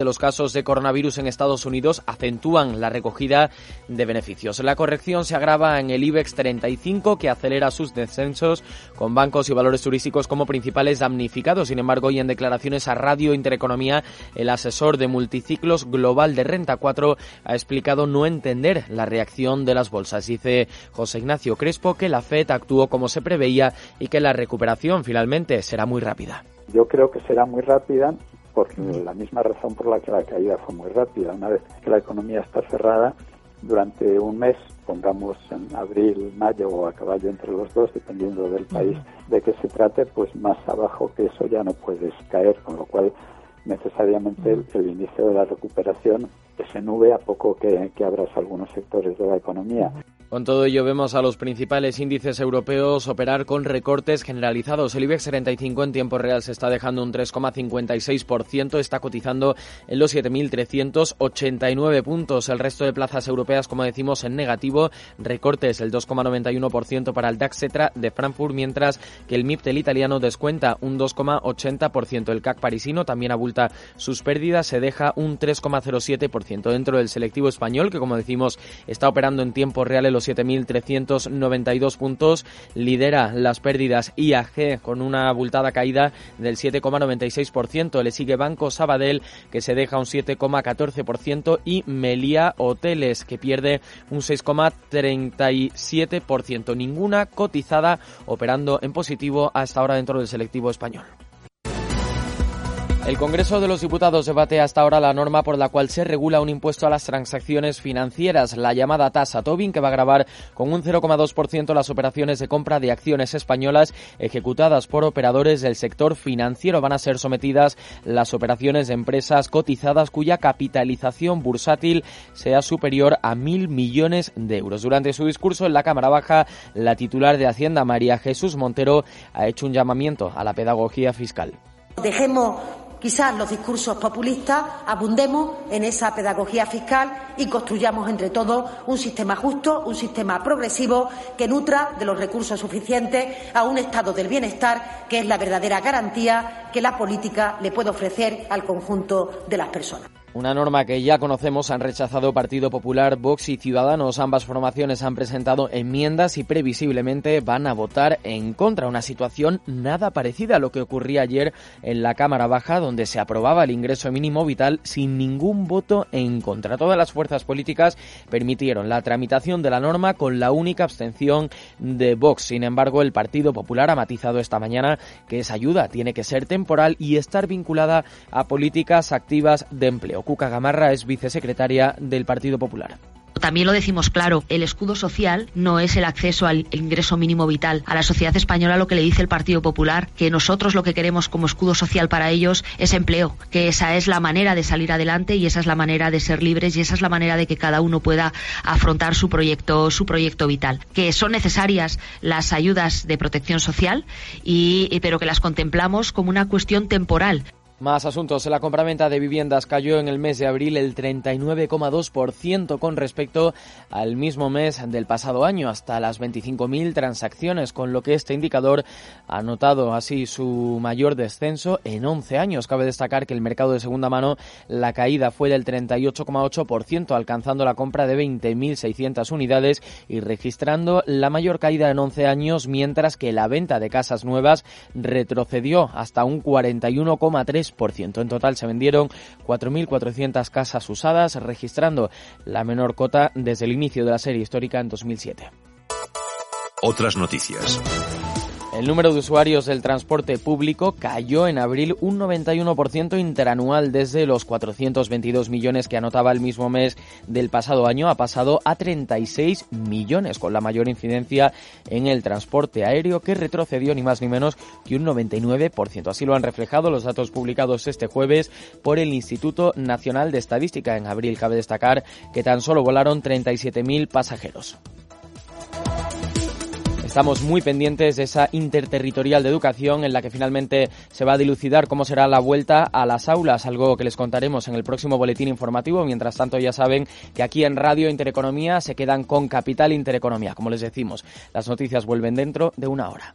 de los casos de coronavirus en Estados Unidos acentúan la recogida de beneficios. La corrección se agrava en el IBEX 35, que acelera sus descensos con bancos y valores turísticos como principales damnificados. Sin embargo, y en declaraciones a Radio Intereconomía, el asesor de multiciclos global de Renta 4 ha explicado no entender la reacción de las bolsas. Dice José Ignacio Crespo que la FED actuó como se preveía y que la recuperación finalmente será muy rápida. Yo creo que será muy rápida por la misma razón por la que la caída fue muy rápida. Una vez que la economía está cerrada, durante un mes, pongamos en abril, mayo o a caballo entre los dos, dependiendo del país de que se trate, pues más abajo que eso ya no puedes caer, con lo cual necesariamente el, inicio de la recuperación se nube a poco que, que algunos sectores de la economía. Con todo ello vemos a los principales índices europeos operar con recortes generalizados. El IBEX 35 en tiempo real se está dejando un 3,56%, está cotizando en los 7.389 puntos. El resto de plazas europeas, como decimos, en negativo, recortes el 2,91% para el DAX de Frankfurt, mientras que el MIPTEL italiano descuenta un 2,80%. El CAC parisino también abulta sus pérdidas, se deja un 3,07% dentro del selectivo español, que como decimos está operando en tiempo real en los 7.392 puntos. Lidera las pérdidas IAG con una abultada caída del 7,96%. Le sigue Banco Sabadell que se deja un 7,14% y Melia Hoteles que pierde un 6,37%. Ninguna cotizada operando en positivo hasta ahora dentro del selectivo español. El Congreso de los Diputados debate hasta ahora la norma por la cual se regula un impuesto a las transacciones financieras, la llamada tasa Tobin, que va a grabar con un 0,2% las operaciones de compra de acciones españolas ejecutadas por operadores del sector financiero. Van a ser sometidas las operaciones de empresas cotizadas cuya capitalización bursátil sea superior a mil millones de euros. Durante su discurso en la Cámara Baja, la titular de Hacienda, María Jesús Montero, ha hecho un llamamiento a la pedagogía fiscal. Dejemos quizás los discursos populistas, abundemos en esa pedagogía fiscal y construyamos entre todos un sistema justo, un sistema progresivo que nutra de los recursos suficientes a un estado del bienestar que es la verdadera garantía que la política le puede ofrecer al conjunto de las personas. Una norma que ya conocemos han rechazado Partido Popular, Vox y Ciudadanos. Ambas formaciones han presentado enmiendas y previsiblemente van a votar en contra. Una situación nada parecida a lo que ocurría ayer en la Cámara Baja, donde se aprobaba el ingreso mínimo vital sin ningún voto en contra. Todas las fuerzas políticas permitieron la tramitación de la norma con la única abstención de Vox. Sin embargo, el Partido Popular ha matizado esta mañana que esa ayuda tiene que ser temporal y estar vinculada a políticas activas de empleo. Cuca Gamarra es vicesecretaria del Partido Popular. También lo decimos claro, el escudo social no es el acceso al ingreso mínimo vital. A la sociedad española lo que le dice el Partido Popular, que nosotros lo que queremos como escudo social para ellos es empleo, que esa es la manera de salir adelante y esa es la manera de ser libres y esa es la manera de que cada uno pueda afrontar su proyecto, su proyecto vital. Que son necesarias las ayudas de protección social y, pero que las contemplamos como una cuestión temporal. Más asuntos. La compraventa de viviendas cayó en el mes de abril el 39,2% con respecto al mismo mes del pasado año, hasta las 25.000 transacciones, con lo que este indicador ha notado así su mayor descenso en 11 años. Cabe destacar que el mercado de segunda mano, la caída fue del 38,8%, alcanzando la compra de 20.600 unidades y registrando la mayor caída en 11 años, mientras que la venta de casas nuevas retrocedió hasta un 41,3%. En total se vendieron 4.400 casas usadas, registrando la menor cota desde el inicio de la serie histórica en 2007. Otras noticias. El número de usuarios del transporte público cayó en abril un 91% interanual desde los 422 millones que anotaba el mismo mes del pasado año. Ha pasado a 36 millones, con la mayor incidencia en el transporte aéreo que retrocedió ni más ni menos que un 99%. Así lo han reflejado los datos publicados este jueves por el Instituto Nacional de Estadística. En abril cabe destacar que tan solo volaron 37.000 pasajeros. Estamos muy pendientes de esa interterritorial de educación en la que finalmente se va a dilucidar cómo será la vuelta a las aulas, algo que les contaremos en el próximo boletín informativo. Mientras tanto, ya saben que aquí en Radio Intereconomía se quedan con Capital Intereconomía. Como les decimos, las noticias vuelven dentro de una hora.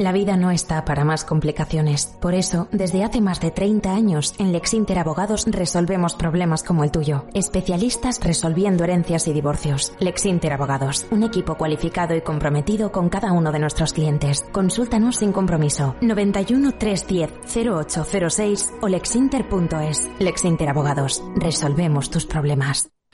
La vida no está para más complicaciones. Por eso, desde hace más de 30 años, en Lexinter Abogados resolvemos problemas como el tuyo. Especialistas resolviendo herencias y divorcios. Lexinter Abogados, un equipo cualificado y comprometido con cada uno de nuestros clientes. Consúltanos sin compromiso. 91 310 0806 o lexinter.es. Lexinter Abogados, resolvemos tus problemas.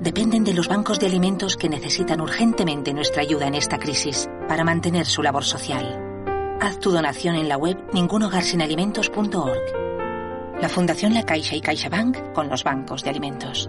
dependen de los bancos de alimentos que necesitan urgentemente nuestra ayuda en esta crisis para mantener su labor social. Haz tu donación en la web ningunhogarsinalimentos.org. La Fundación La Caixa y CaixaBank con los bancos de alimentos.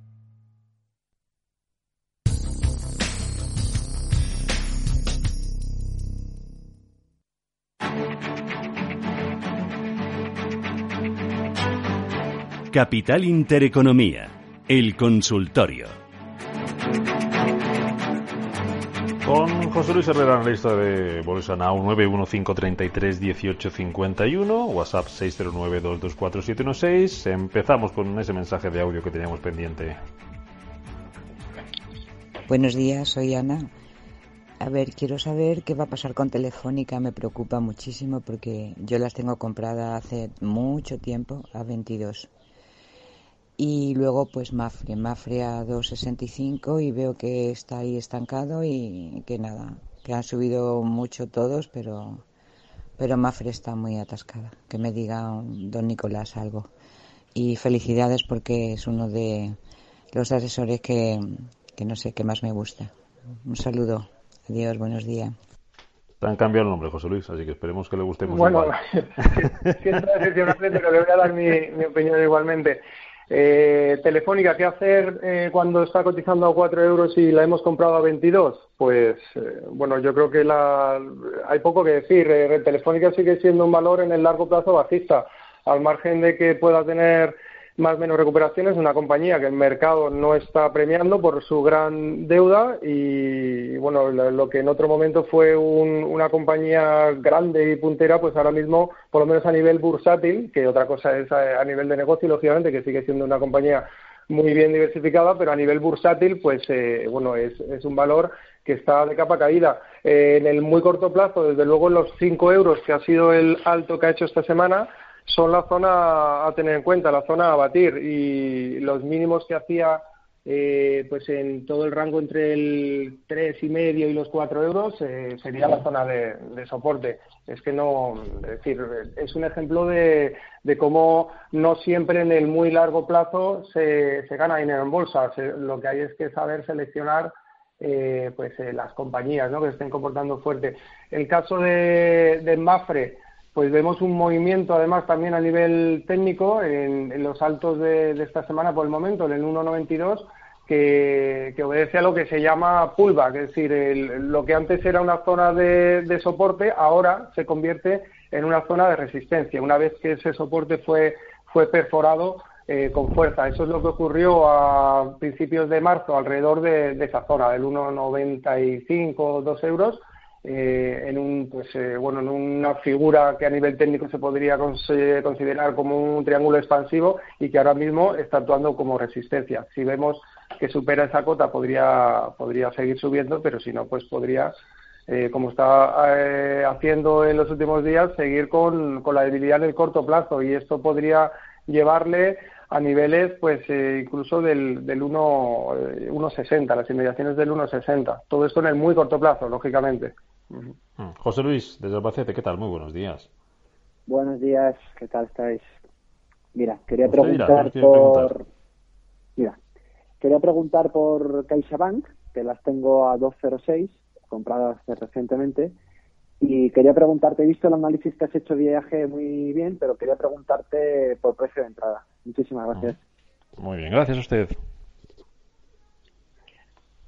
Capital Intereconomía, el consultorio. Con José Luis Herrera, analista de Bolsa Now, 915331851, WhatsApp 609224716. Empezamos con ese mensaje de audio que teníamos pendiente. Buenos días, soy Ana. A ver, quiero saber qué va a pasar con Telefónica. Me preocupa muchísimo porque yo las tengo compradas hace mucho tiempo a 22 y luego pues Mafre, Mafre a 2.65 y veo que está ahí estancado y que nada, que han subido mucho todos, pero, pero Mafre está muy atascada. Que me diga don Nicolás algo. Y felicidades porque es uno de los asesores que, que no sé, qué más me gusta. Un saludo. Adiós, buenos días. Te han cambiado el nombre, José Luis, así que esperemos que le gustemos bueno, igual. pero le voy a dar mi, mi opinión igualmente. Eh, Telefónica, ¿qué hacer eh, cuando está cotizando a 4 euros y la hemos comprado a 22? Pues, eh, bueno, yo creo que la, hay poco que decir. Eh, Telefónica sigue siendo un valor en el largo plazo bajista, al margen de que pueda tener más o menos recuperaciones, una compañía que el mercado no está premiando por su gran deuda y, bueno, lo que en otro momento fue una compañía grande y puntera, pues ahora mismo, por lo menos a nivel bursátil, que otra cosa es a, nivel de negocio, lógicamente, que sigue siendo una compañía muy bien diversificada, pero a nivel bursátil, pues eh, bueno, es, es, un valor que está de capa caída. Eh, en el muy corto plazo, desde luego los 5 euros, que ha sido el alto que ha hecho esta semana, son la zona a tener en cuenta, la zona a batir y los mínimos que hacía eh, pues en todo el rango entre el tres y medio y los 4 euros eh, sería la zona de, soporte. Es que no, es decir, es un ejemplo de, de cómo no siempre en el muy largo plazo se, se gana dinero en bolsa. lo que hay es que saber seleccionar eh, pues las compañías ¿no? que estén comportando fuerte. El caso de, de Mafre, pues vemos un movimiento además también a nivel técnico en, los altos de, esta semana por el momento, en el 1.92, que, que, obedece a lo que se llama pullback, es decir, lo que antes era una zona de, soporte, ahora se convierte en una zona de resistencia, una vez que ese soporte fue, fue perforado eh, con fuerza. Eso es lo que ocurrió a principios de marzo alrededor de, de esa zona, del 1,95 2 euros, eh, en un pues eh, bueno en una figura que a nivel técnico se podría considerar como un triángulo expansivo y que ahora mismo está actuando como resistencia. Si vemos que supera esa cota podría podría seguir subiendo, pero si no pues podría eh, como está haciendo en los últimos días seguir con, con la debilidad en el corto plazo y esto podría llevarle a niveles pues incluso del, del 1,60, las inmediaciones del 1,60. Todo esto en el muy corto plazo, lógicamente. Mm. José Luis, desde Albacete, ¿qué tal? Muy buenos días. Buenos días, ¿qué tal estáis? Mira, quería preguntar por... Mira, quería preguntar por CaixaBank, que las tengo a 206, compradas recientemente, y quería preguntarte, he visto el análisis que has hecho de viaje muy bien, pero quería preguntarte por precio de entrada. Muchísimas gracias. Muy bien, gracias a usted.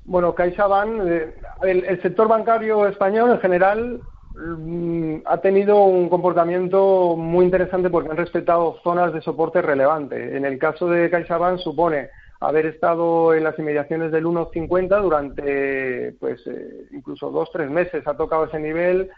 Bueno, CaixaBank, eh, el, sector bancario español en general mm, ha tenido un comportamiento muy interesante porque han respetado zonas de soporte relevante. En el caso de CaixaBank supone haber estado en las inmediaciones del 1,50 durante, pues, eh, incluso dos, tres meses. Ha tocado ese nivel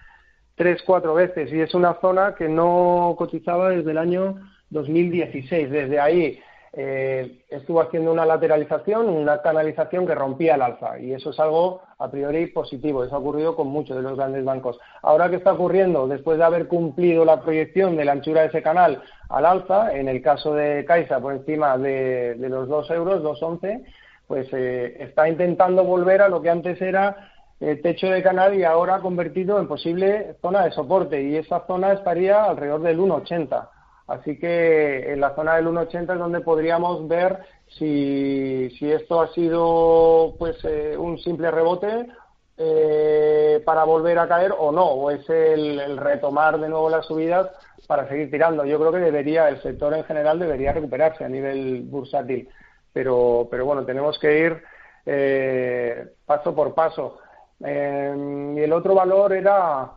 tres, cuatro veces y es una zona que no cotizaba desde el año 2016. Desde ahí eh, estuvo haciendo una lateralización, una canalización que rompía el alza y eso es algo a priori positivo. Eso ha ocurrido con muchos de los grandes bancos. Ahora, ¿qué está ocurriendo? Después de haber cumplido la proyección de la anchura de ese canal al alza, en el caso de Caixa por encima de, los 2 euros, 2,11, pues eh, está intentando volver a lo que antes era el techo de canal y ahora convertido en posible zona de soporte y esa zona estaría alrededor del 1,80. Así que en la zona del 1,80 es donde podríamos ver si, si esto ha sido pues eh, un simple rebote eh, para volver a caer o no, o es el, retomar de nuevo las subidas para seguir tirando. Yo creo que debería, el sector en general debería recuperarse a nivel bursátil, pero, pero bueno, tenemos que ir eh, paso por paso. y el otro valor era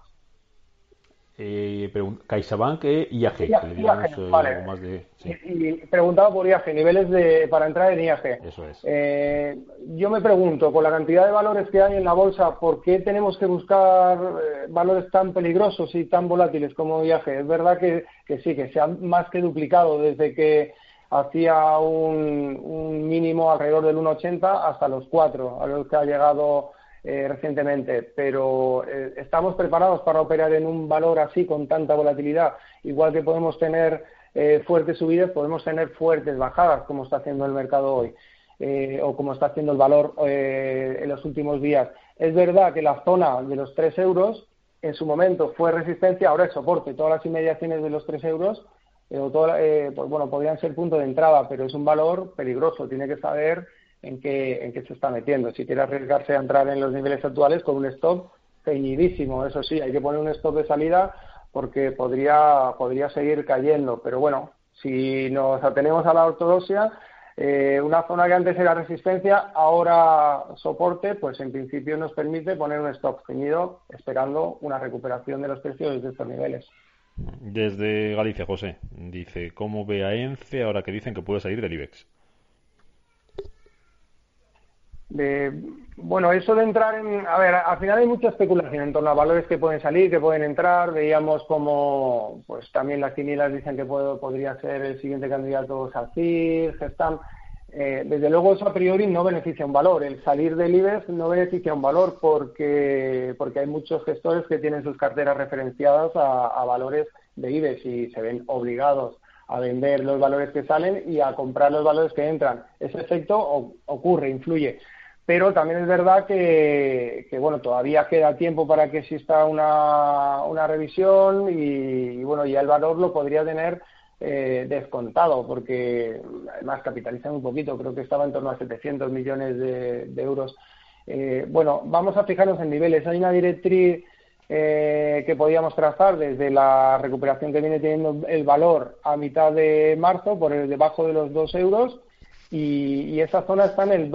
eh, CaixaBank e IAG. IAG, vale. más de, y, preguntaba por IAG, niveles de, para entrar en IAG. Eso es. Eh, yo me pregunto, con la cantidad de valores que hay en la bolsa, ¿por qué tenemos que buscar eh, valores tan peligrosos y tan volátiles como IAG? Es verdad que, que sí, que se ha más que duplicado desde que hacía un, un mínimo alrededor del 1,80 hasta los 4, a los que ha llegado eh, recientemente, pero eh, estamos preparados para operar en un valor así con tanta volatilidad, igual que podemos tener eh, fuertes subidas, podemos tener fuertes bajadas, como está haciendo el mercado hoy. o como está haciendo el valor en los últimos días. Es verdad que la zona de los 3 euros en su momento fue resistencia, ahora es soporte. Todas las inmediaciones de los 3 euros, pues bueno, podrían ser punto de entrada, pero es un valor peligroso. Tiene que saber en qué, en qué se está metiendo. Si quiere arriesgarse a entrar en los niveles actuales con un stop ceñidísimo, eso sí, hay que poner un stop de salida porque podría, podría seguir cayendo. Pero bueno, si nos atenemos a la ortodoxia, eh, una zona que antes era resistencia, ahora soporte, pues en principio nos permite poner un stop ceñido esperando una recuperación de los precios desde estos niveles. Desde Galicia, José, dice, ¿cómo ve a ENCE ahora que dicen que puede salir del IBEX? Bueno, eso de entrar en... A ver, al final hay mucha especulación en torno a valores que pueden salir, que pueden entrar. Veíamos como, pues también las quinielas dicen que podría ser el siguiente candidato SACIR, Gestam. Eh, desde luego eso a priori no beneficia un valor. El salir del IBEX no beneficia un valor porque, porque hay muchos gestores que tienen sus carteras referenciadas a, a valores de IBEX y se ven obligados a vender los valores que salen y a comprar los valores que entran. Ese efecto ocurre, influye. Pero también es verdad que, bueno, todavía queda tiempo para que exista una, una revisión y, bueno, ya el valor lo podría tener eh, descontado porque además capitalizan un poquito, creo que estaba en torno a 700 millones de, euros. Eh, bueno, vamos a fijarnos en niveles. Hay una directriz eh, que podíamos trazar desde la recuperación que viene teniendo el valor a mitad de marzo por el debajo de los 2 euros y, esa zona está en el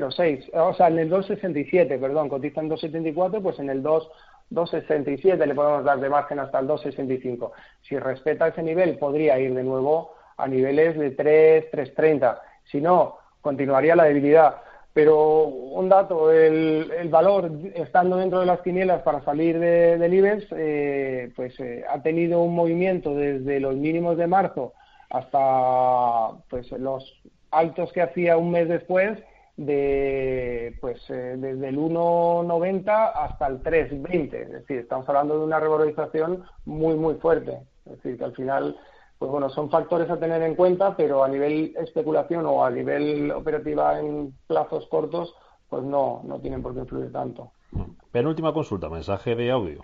2,06, o sea, en el 2,67, perdón, cotiza en 2,74, pues en el 2, 2,67 le podemos dar de margen hasta el 2,65. Si respeta ese nivel, podría ir de nuevo a niveles de 3, 3,30. Si no, continuaría la debilidad. Pero un dato, el, el, valor estando dentro de las quinielas para salir de, del IBEX, eh, pues eh, ha tenido un movimiento desde los mínimos de marzo hasta pues los altos que hacía un mes después de pues eh, desde el 1.90 hasta el 3.20, es decir, estamos hablando de una revalorización muy muy fuerte, es decir, que al final pues bueno, son factores a tener en cuenta, pero a nivel especulación o a nivel operativa en plazos cortos, pues no, no tienen por qué influir tanto. Penúltima consulta, mensaje de audio.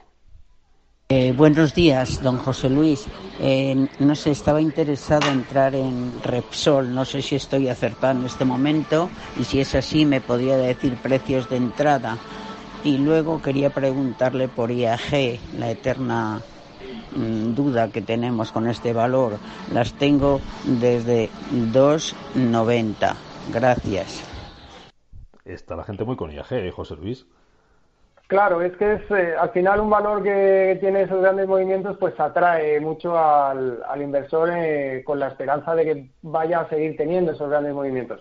Eh, buenos días, don José Luis. Eh, no sé, estaba interesado en entrar en Repsol. No sé si estoy acertado en este momento y si es así, me podría decir precios de entrada. Y luego quería preguntarle por IAG, la eterna Mm, duda que tenemos con este valor. Las tengo desde 2,90. Gracias. Está la gente muy con IAG, ¿eh, José Luis? Claro, es que es eh, al final un valor que tiene esos grandes movimientos, pues atrae mucho al, inversor eh, con la esperanza de que vaya a seguir teniendo esos grandes movimientos.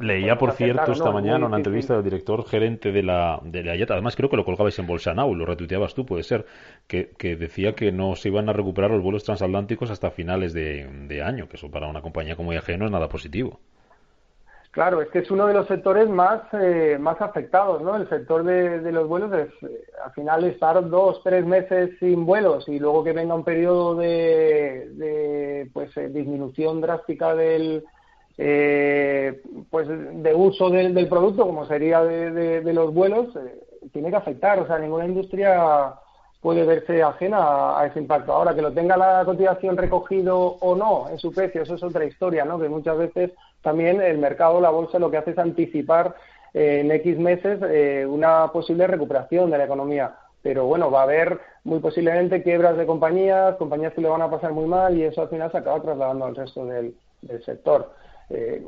Leía, por cierto, esta mañana una entrevista del director gerente de la, de la IATA, además creo que lo colgabais en Bolsa Now, lo retuiteabas tú, puede ser, que, decía que no se iban a recuperar los vuelos transatlánticos hasta finales de, de año, que eso para una compañía como IAG no es nada positivo. Claro, es que es uno de los sectores más, eh, más afectados, ¿no? El sector de, los vuelos es, eh, al final, estar dos, tres meses sin vuelos y luego que venga un periodo de, pues, eh, disminución drástica del, pues, de uso del, producto, como sería de, los vuelos, tiene que afectar. O sea, ninguna industria puede verse ajena a, ese impacto. Ahora, que lo tenga la cotización recogido o no en su precio, eso es otra historia, ¿no? Que muchas veces también el mercado, la bolsa, lo que hace es anticipar eh, en X meses eh, una posible recuperación de la economía. Pero bueno, va a haber muy posiblemente quiebras de compañías, compañías que le van a pasar muy mal y eso al final se acaba trasladando al resto del, sector. Eh,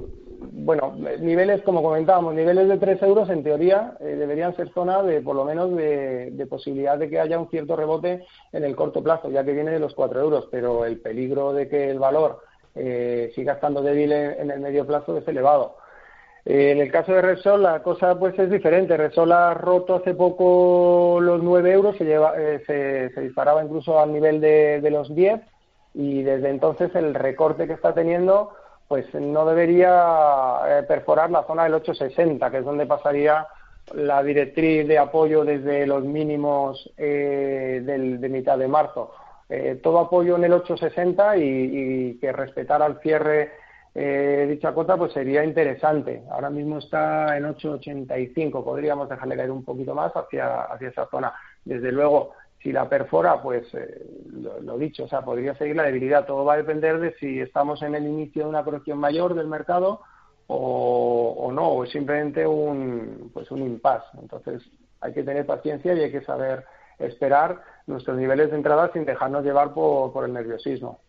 bueno, niveles, como comentábamos, niveles de 3 euros en teoría deberían ser zona de, por lo menos, de, de, posibilidad de que haya un cierto rebote en el corto plazo, ya que viene de los 4 euros, pero el peligro de que el valor eh, siga estando débil en, el medio plazo es elevado. Eh, en el caso de Repsol la cosa pues es diferente. Repsol ha roto hace poco los 9 euros, se, lleva, eh, se, disparaba incluso al nivel de, los 10 y desde entonces el recorte que está teniendo pues no debería eh, perforar la zona del 860, que es donde pasaría la directriz de apoyo desde los mínimos del, de mitad de marzo. Eh, todo apoyo en el 860 y, que respetara al cierre eh, dicha cota pues sería interesante. Ahora mismo está en 885, podríamos dejarle caer un poquito más hacia, hacia esa zona. Desde luego, si la perfora, pues eh, lo, dicho, o sea, podría seguir la debilidad. Todo va a depender de si estamos en el inicio de una corrección mayor del mercado o, o no, o es simplemente un, pues un impasse. Entonces, hay que tener paciencia y hay que saber esperar nuestros niveles de entrada sin dejarnos llevar por, el nerviosismo.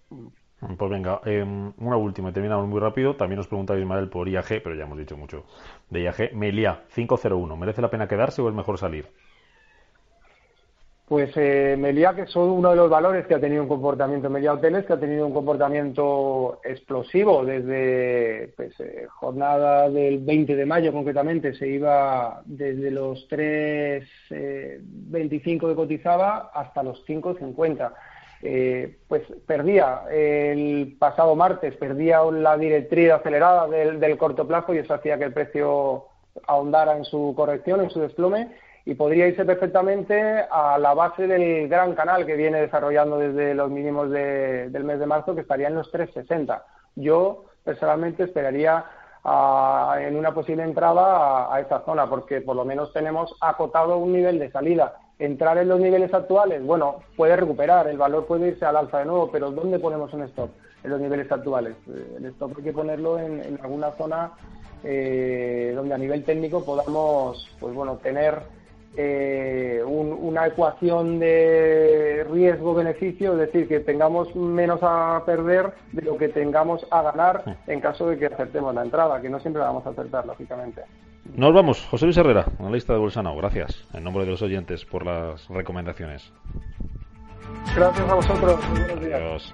Pues venga, em, una última terminamos muy rápido. También nos pregunta Ismael por IAG, pero ya hemos dicho mucho de IAG. Melia 501, ¿merece la pena quedarse o es mejor salir? Pues eh, que son uno de los valores que ha tenido un comportamiento, Meliá Hoteles, que ha tenido un comportamiento explosivo desde pues, eh, jornada del 20 de mayo concretamente, se iba desde los 3.25 eh, que cotizaba hasta los 5.50. Eh, pues perdía el pasado martes, perdía la directriz acelerada del corto plazo y eso hacía que el precio ahondara en su corrección, en su desplome y podría irse perfectamente a la base del gran canal que viene desarrollando desde los mínimos del mes de marzo, que estaría en los 360. Yo personalmente esperaría en una posible entrada a, esa zona, porque por lo menos tenemos acotado un nivel de salida. Entrar en los niveles actuales, bueno, puede recuperar, el valor puede irse al alza de nuevo, pero ¿dónde ponemos un stop en los niveles actuales? Eh, el stop hay que ponerlo en, alguna zona eh, donde a nivel técnico podamos, pues bueno, tener eh, una ecuación de riesgo-beneficio, es decir, que tengamos menos a perder de lo que tengamos a ganar en caso de que acertemos la entrada, que no siempre vamos a acertar, lógicamente. Nos vamos. José Luis Herrera, analista de Bolsano. Gracias, en nombre de los oyentes, por las recomendaciones. Gracias a vosotros. Buenos días.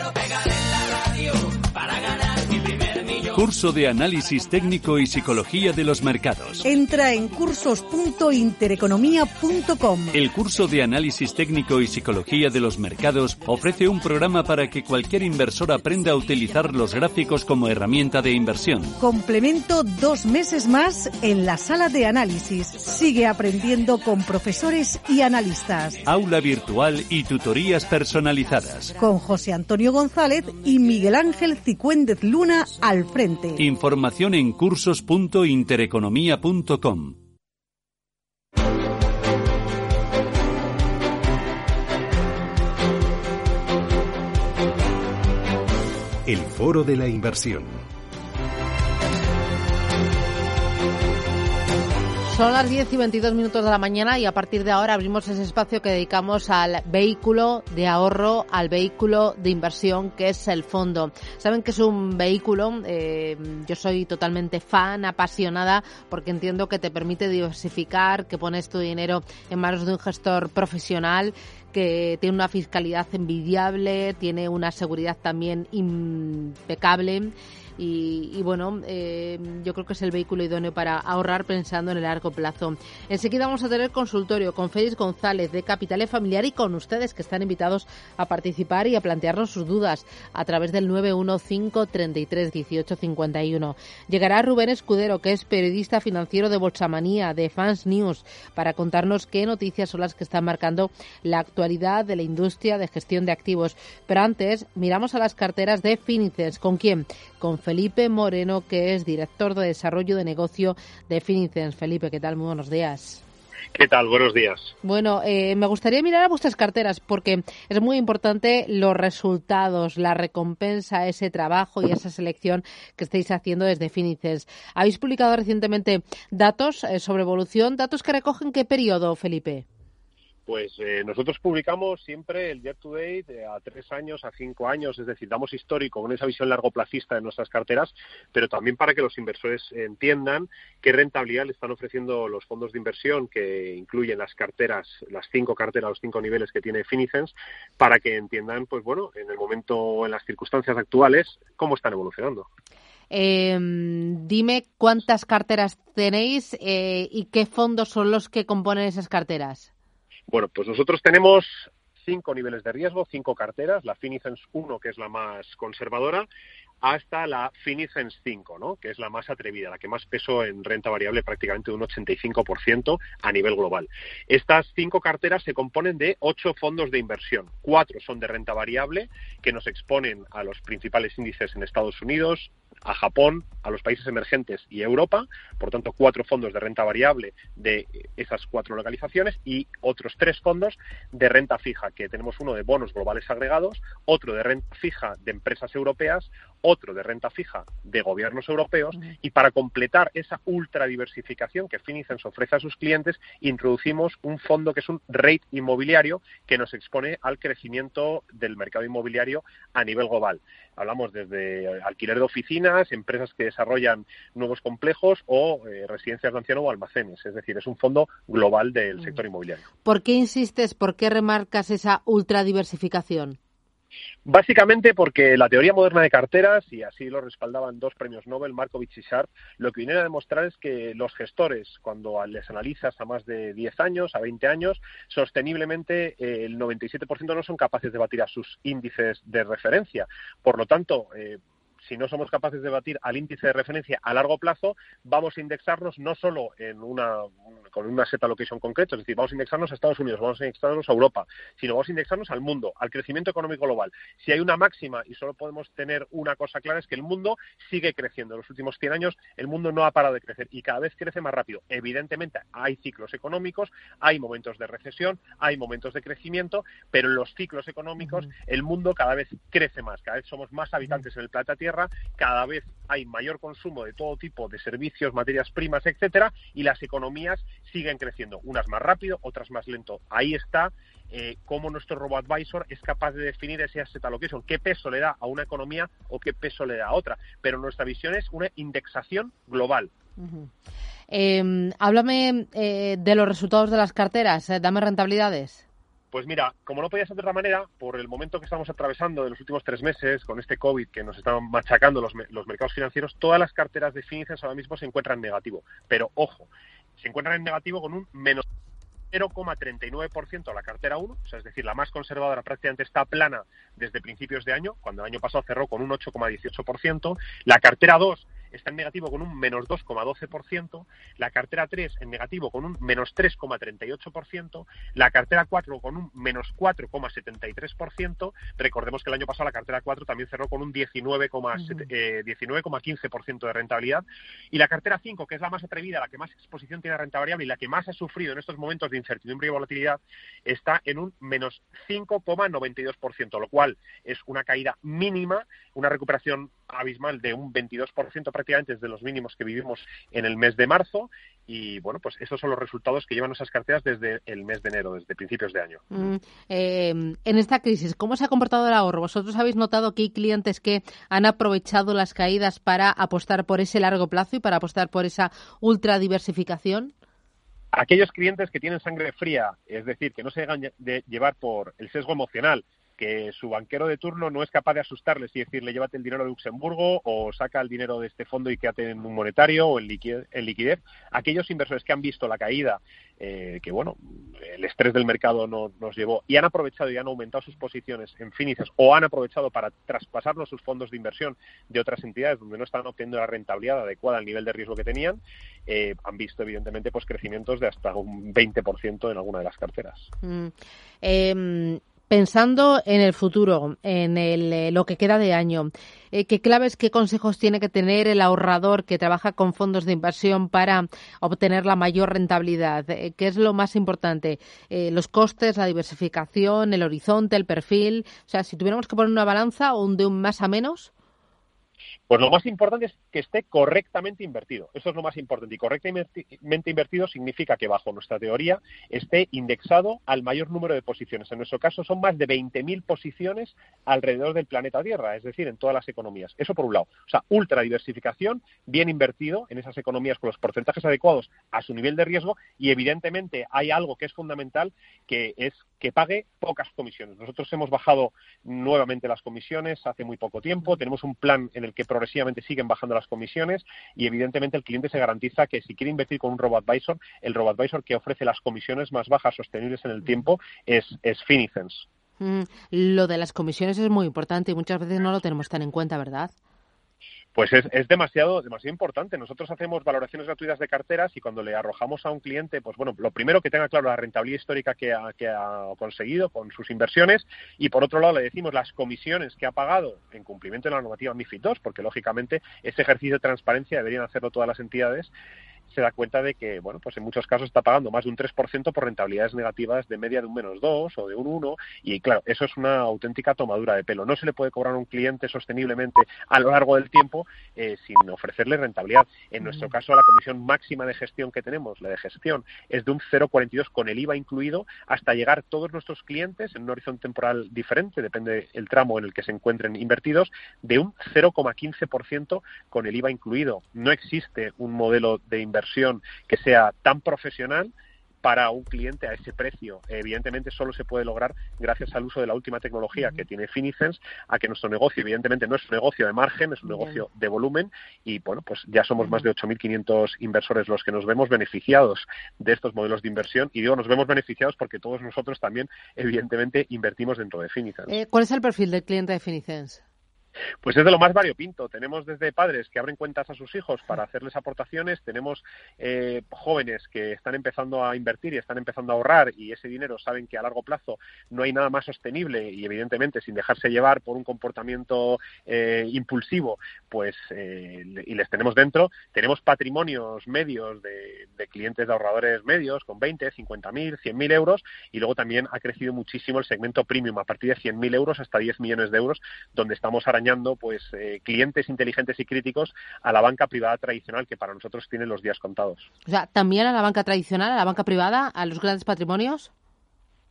Curso de Análisis Técnico y Psicología de los Mercados. Entra en cursos.intereconomía.com. El curso de Análisis Técnico y Psicología de los Mercados ofrece un programa para que cualquier inversor aprenda a utilizar los gráficos como herramienta de inversión. Complemento dos meses más en la sala de análisis. Sigue aprendiendo con profesores y analistas. Aula virtual y tutorías personalizadas. Con José Antonio González y Miguel Ángel Cicuéndez Luna al frente. Información en cursos.intereconomía.com. El foro de la inversión. Son las 10 y 22 minutos de la mañana y a partir de ahora abrimos ese espacio que dedicamos al vehículo de ahorro, al vehículo de inversión que es el fondo. Saben que es un vehículo, eh, yo soy totalmente fan, apasionada, porque entiendo que te permite diversificar, que pones tu dinero en manos de un gestor profesional que tiene una fiscalidad envidiable, tiene una seguridad también impecable y, bueno, eh, yo creo que es el vehículo idóneo para ahorrar pensando en el largo plazo. Enseguida vamos a tener consultorio con Félix González de Capitales Familiar y con ustedes que están invitados a participar y a plantearnos sus dudas a través del 915 33 18 51. Llegará Rubén Escudero, que es periodista financiero de Bolsamanía, de Fans News, para contarnos qué noticias son las que están marcando la actualidad de la industria de gestión de activos. Pero antes, miramos a las carteras de Finices. ¿Con quién? Con Felipe Moreno, que es director de desarrollo de negocio de Finicens. Felipe, ¿qué tal? Muy buenos días. ¿Qué tal? Buenos días. Bueno, eh, me gustaría mirar a vuestras carteras porque es muy importante los resultados, la recompensa, ese trabajo y esa selección que estáis haciendo desde Finicens. Habéis publicado recientemente datos eh, sobre evolución, datos que recogen qué periodo, Felipe. Pues eh, nosotros publicamos siempre el year to date a tres años, a cinco años, es decir, damos histórico con esa visión largo placista de nuestras carteras, pero también para que los inversores entiendan qué rentabilidad le están ofreciendo los fondos de inversión que incluyen las carteras, las cinco carteras, los cinco niveles que tiene Finicens, para que entiendan, pues bueno, en el momento, en las circunstancias actuales, cómo están evolucionando. Em, dime cuántas carteras tenéis eh, y qué fondos son los que componen esas carteras. Bueno, pues nosotros tenemos cinco niveles de riesgo, cinco carteras, la Finicens 1, que es la más conservadora, hasta la Finicens 5, ¿no? que es la más atrevida, la que más peso en renta variable, prácticamente un 85% a nivel global. Estas cinco carteras se componen de ocho fondos de inversión. Cuatro son de renta variable, que nos exponen a los principales índices en Estados Unidos, a Japón, a los países emergentes y Europa, por tanto cuatro fondos de renta variable de esas cuatro localizaciones y otros tres fondos de renta fija, que tenemos uno de bonos globales agregados, otro de renta fija de empresas europeas, otro de renta fija de gobiernos europeos y para completar esa ultra diversificación que Finicens ofrece a sus clientes, introducimos un fondo que es un rate inmobiliario que nos expone al crecimiento del mercado inmobiliario a nivel global. Hablamos desde alquiler de oficinas, empresas que desarrollan nuevos complejos o eh, residencias de ancianos o almacenes. Es decir, es un fondo global del sector inmobiliario. ¿Por qué insistes, por qué remarcas esa ultradiversificación? Básicamente porque la teoría moderna de carteras, y así lo respaldaban dos premios Nobel, Markovich y Sharp, lo que viene a demostrar es que los gestores, cuando les analizas a más de 10 años, a 20 años, sosteniblemente eh, el 97% no son capaces de batir a sus índices de referencia. Por lo tanto, eh, si no somos capaces de batir al índice de referencia a largo plazo, vamos a indexarnos no solo en una, con una seta location concreto, es decir, vamos a indexarnos a Estados Unidos, vamos a indexarnos a Europa, sino vamos a indexarnos al mundo, al crecimiento económico global. Si hay una máxima y solo podemos tener una cosa clara es que el mundo sigue creciendo. En los últimos 100 años el mundo no ha parado de crecer y cada vez crece más rápido. Evidentemente hay ciclos económicos, hay momentos de recesión, hay momentos de crecimiento, pero en los ciclos económicos el mundo cada vez crece más, cada vez somos más habitantes en el planeta Tierra cada vez hay mayor consumo de todo tipo de servicios, materias primas, etcétera, y las economías siguen creciendo, unas más rápido, otras más lento. Ahí está eh, cómo nuestro RoboAdvisor es capaz de definir ese asset allocation, qué peso le da a una economía o qué peso le da a otra. Pero nuestra visión es una indexación global. Em, háblame eh, de los resultados de las carteras, eh, dame rentabilidades. Pues mira, como no podía ser de otra manera, por el momento que estamos atravesando en los últimos tres meses, con este COVID que nos están machacando los, mercados financieros, todas las carteras de Finicens ahora mismo se encuentran en negativo. Pero ojo, se encuentran en negativo con un menos 0,39% la cartera 1, o sea, es decir, la más conservadora prácticamente está plana desde principios de año, cuando el año pasado cerró con un 8,18%, la cartera 2 está en negativo con un menos 2,12%, la cartera 3 en negativo con un menos 3,38%, la cartera 4 con un menos 4,73%, recordemos que el año pasado la cartera 4 también cerró con un 19,15% eh, de rentabilidad, y la cartera 5, que es la más atrevida, la que más exposición tiene a renta variable y la que más ha sufrido en estos momentos de incertidumbre y volatilidad, está en un menos 5,92%, lo cual es una caída mínima, una recuperación abismal de un 22% prácticamente desde los mínimos que vivimos en el mes de marzo y bueno, pues esos son los resultados que llevan esas carteras desde el mes de enero, desde principios de año. Mm, eh, en esta crisis, ¿cómo se ha comportado el ahorro? ¿Vosotros habéis notado que hay clientes que han aprovechado las caídas para apostar por ese largo plazo y para apostar por esa ultra diversificación? Aquellos clientes que tienen sangre fría, es decir, que no se dejan de llevar por el sesgo emocional, que su banquero de turno no es capaz de asustarles y decirle llévate el dinero de Luxemburgo o saca el dinero de este fondo y quédate en un monetario o en liquidez. Aquellos inversores que han visto la caída, eh, que bueno, el estrés del mercado no, nos llevó y han aprovechado y han aumentado sus posiciones en Finices o han aprovechado para traspasarnos sus fondos de inversión de otras entidades donde no están obteniendo la rentabilidad adecuada al nivel de riesgo que tenían, eh, han visto evidentemente pues crecimientos de hasta un 20% en alguna de las carteras. Mm. Em, Pensando en el futuro, en eh, lo que queda de año, eh, ¿qué claves, qué consejos tiene que tener el ahorrador que trabaja con fondos de inversión para obtener la mayor rentabilidad? Eh, ¿Qué es lo más importante? ¿Los costes, la diversificación, el horizonte, el perfil? O sea, si tuviéramos que poner una balanza, un de un más a menos. Pues lo más importante es que esté correctamente invertido. Eso es lo más importante. Y correctamente invertido significa que bajo nuestra teoría esté indexado al mayor número de posiciones. En nuestro caso son más de 20.000 posiciones alrededor del planeta Tierra, es decir, en todas las economías. Eso por un lado. O sea, ultra diversificación, bien invertido en esas economías con los porcentajes adecuados a su nivel de riesgo y evidentemente hay algo que es fundamental que es que pague pocas comisiones. Nosotros hemos bajado nuevamente las comisiones hace muy poco tiempo. Tenemos un plan en el que progresivamente siguen bajando las comisiones y evidentemente el cliente se garantiza que si quiere invertir con un robo-advisor, el robo-advisor que ofrece las comisiones más bajas sostenibles en el tiempo es, es Finicens. Mm, lo de las comisiones es muy importante y muchas veces no lo tenemos tan en cuenta, ¿verdad? Pues es, es, demasiado, demasiado importante. Nosotros hacemos valoraciones gratuitas de carteras y cuando le arrojamos a un cliente, pues bueno, lo primero que tenga claro la rentabilidad histórica que ha, que ha conseguido con sus inversiones y por otro lado le decimos las comisiones que ha pagado en cumplimiento de la normativa MIFID II, porque lógicamente ese ejercicio de transparencia deberían hacerlo todas las entidades se da cuenta de que, bueno, pues en muchos casos está pagando más de un 3% por rentabilidades negativas de media de un menos 2 o de un 1 y claro, eso es una auténtica tomadura de pelo. No se le puede cobrar a un cliente sosteniblemente a lo largo del tiempo eh, sin ofrecerle rentabilidad. En nuestro mm. caso, la comisión máxima de gestión que tenemos, la de gestión, es de un 0,42 con el IVA incluido hasta llegar todos nuestros clientes en un horizonte temporal diferente, depende del tramo en el que se encuentren invertidos, de un 0,15% con el IVA incluido. No existe un modelo de inversión que sea tan profesional para un cliente a ese precio. Evidentemente solo se puede lograr gracias al uso de la última tecnología que tiene Finicens, a que nuestro negocio evidentemente no es un negocio de margen, es un negocio de volumen y bueno, pues ya somos más de 8.500 inversores los que nos vemos beneficiados de estos modelos de inversión y digo nos vemos beneficiados porque todos nosotros también evidentemente invertimos dentro de Finicens. Eh, ¿Cuál es el perfil del cliente de Finicens? Pues es de lo más variopinto. Tenemos desde padres que abren cuentas a sus hijos para hacerles aportaciones, tenemos eh, jóvenes que están empezando a invertir y están empezando a ahorrar y ese dinero saben que a largo plazo no hay nada más sostenible y evidentemente sin dejarse llevar por un comportamiento eh, impulsivo, pues eh, y les tenemos dentro. Tenemos patrimonios medios de, clientes de ahorradores medios con 20, 50 mil, 100 mil euros y luego también ha crecido muchísimo el segmento premium a partir de 100 mil euros hasta 10 millones de euros donde estamos ahora pues eh, clientes inteligentes y críticos a la banca privada tradicional que para nosotros tiene los días contados. O sea, también a la banca tradicional, a la banca privada, a los grandes patrimonios.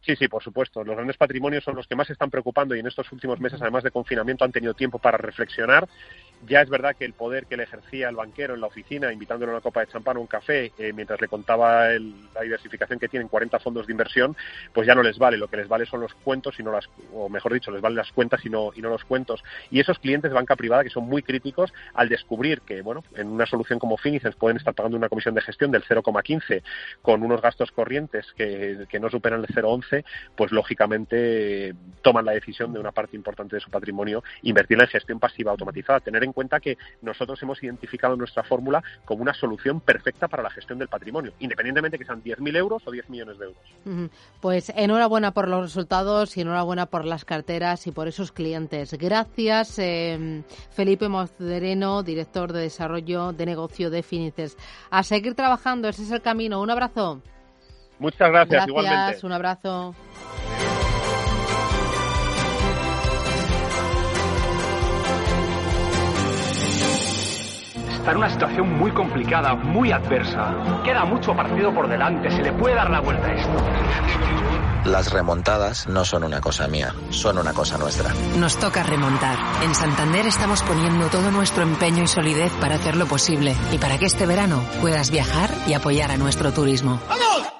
Sí, sí, por supuesto. Los grandes patrimonios son los que más se están preocupando y en estos últimos meses, además de confinamiento, han tenido tiempo para reflexionar ya es verdad que el poder que le ejercía el banquero en la oficina, invitándole a una copa de champán o un café, eh, mientras le contaba la diversificación que tienen 40 fondos de inversión, pues ya no les vale. Lo que les vale son los cuentos y no las, o mejor dicho, les valen las cuentas y no, y no los cuentos. Y esos clientes de banca privada que son muy críticos al descubrir que, bueno, en una solución como Finicens pueden estar pagando una comisión de gestión del 0,15 con unos gastos corrientes que, que no superan el 0,11, pues lógicamente toman la decisión de una parte importante de su patrimonio invertirla en gestión pasiva automatizada. Tener en cuenta que nosotros hemos identificado nuestra fórmula como una solución perfecta para la gestión del patrimonio, independientemente que sean 10.000 euros o 10 millones de euros. Pues enhorabuena por los resultados y enhorabuena por las carteras y por esos clientes. Gracias, eh, Felipe Mozdereno, director de desarrollo de negocio de Finices. A seguir trabajando, ese es el camino. Un abrazo. Muchas gracias, gracias igualmente. Un abrazo. está en una situación muy complicada, muy adversa. Queda mucho partido por delante, se le puede dar la vuelta a esto. Las remontadas no son una cosa mía, son una cosa nuestra. Nos toca remontar. En Santander estamos poniendo todo nuestro empeño y solidez para hacerlo posible y para que este verano puedas viajar y apoyar a nuestro turismo. ¡Vamos!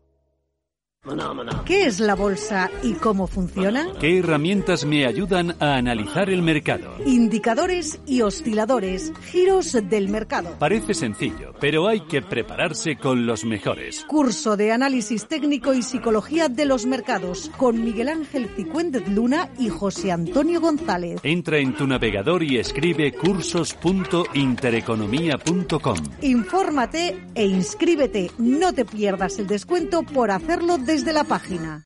¿Qué es la bolsa y cómo funciona? ¿Qué herramientas me ayudan a analizar el mercado? Indicadores y osciladores, giros del mercado. Parece sencillo, pero hay que prepararse con los mejores. Curso de análisis técnico y psicología de los mercados con Miguel Ángel Cicuéndez Luna y José Antonio González. Entra en tu navegador y escribe cursos.intereconomía.com. Infórmate e inscríbete. No te pierdas el descuento por hacerlo de desde la página.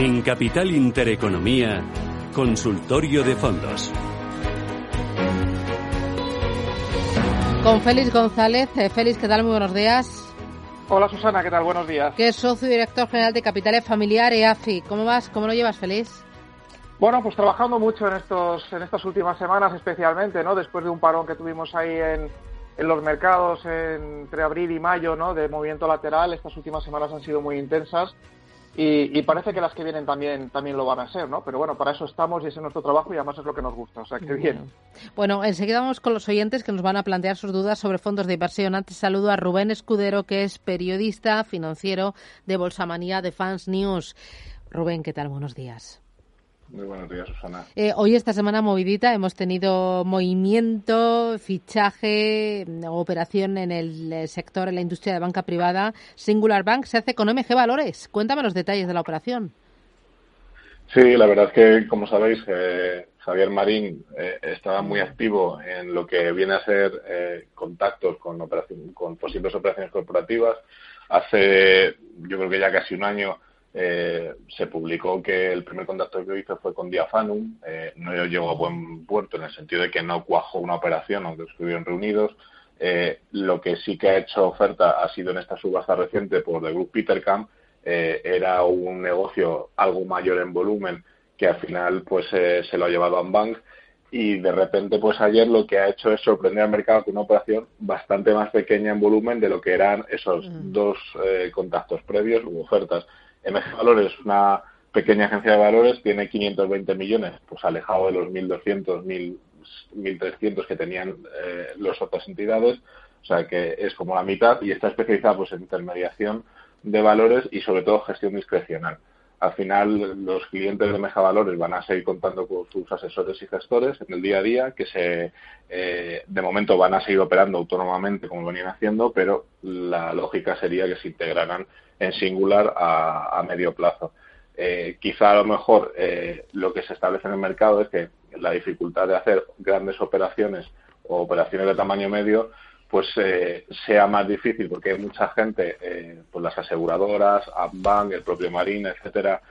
En Capital Intereconomía, Consultorio de Fondos. Con Félix González. Eh, Félix, ¿qué tal? Muy buenos días. Hola Susana, ¿qué tal? Buenos días. Que es socio y director general de Capitales Familiar EAFI. ¿Cómo vas? ¿Cómo lo llevas, Félix? Bueno, pues trabajando mucho en estos en estas últimas semanas especialmente, ¿no? Después de un parón que tuvimos ahí en, en los mercados entre abril y mayo, ¿no? De movimiento lateral, estas últimas semanas han sido muy intensas y, parece que las que vienen también, también lo van a ser, ¿no? Pero bueno, para eso estamos y ese es nuestro trabajo y además es lo que nos gusta, o sea que bien. Bueno, enseguida vamos con los oyentes que nos van a plantear sus dudas sobre fondos de inversión. Antes saludo a Rubén Escudero, que es periodista financiero de Bolsamanía de Fans News. Rubén, ¿qué tal? Buenos días. Muy buenos días, Susana. Eh, hoy, esta semana movidita, hemos tenido movimiento, fichaje, operación en el sector, en la industria de banca privada. Singular Bank se hace con MG Valores. Cuéntame los detalles de la operación. Sí, la verdad es que, como sabéis, eh, Javier Marín eh, estaba muy activo en lo que viene a ser contactos con, con posibles operaciones corporativas. Hace, yo creo que ya casi un año, eh, se publicó que el primer contacto que hizo fue con Diafanum, eh, no llegó a buen puerto en el sentido de que no cuajó una operación, aunque estuvieron reunidos. Eh, lo que sí que ha hecho oferta ha sido en esta subasta reciente por The Group Petercam, eh, era un negocio algo mayor en volumen que al final pues se lo ha llevado a Bank y de repente pues ayer lo que ha hecho es sorprender al mercado con una operación bastante más pequeña en volumen de lo que eran esos dos contactos previos u ofertas. MG Valores es una pequeña agencia de valores, tiene 520 millones, pues alejado de los 1.200, 1.300 que tenían eh, las otras entidades, o sea que es como la mitad y está especializada pues en intermediación de valores y sobre todo gestión discrecional. Al final los clientes de Meja Valores van a seguir contando con sus asesores y gestores en el día a día, que se eh, de momento van a seguir operando autónomamente como venían haciendo, pero la lógica sería que se integraran en singular a, medio plazo. Eh, quizá a lo mejor eh, lo que se establece en el mercado es que la dificultad de hacer grandes operaciones o operaciones de tamaño medio pues eh, sea más difícil porque hay mucha gente, pues las aseguradoras, Ambank, el propio Marín, etcétera,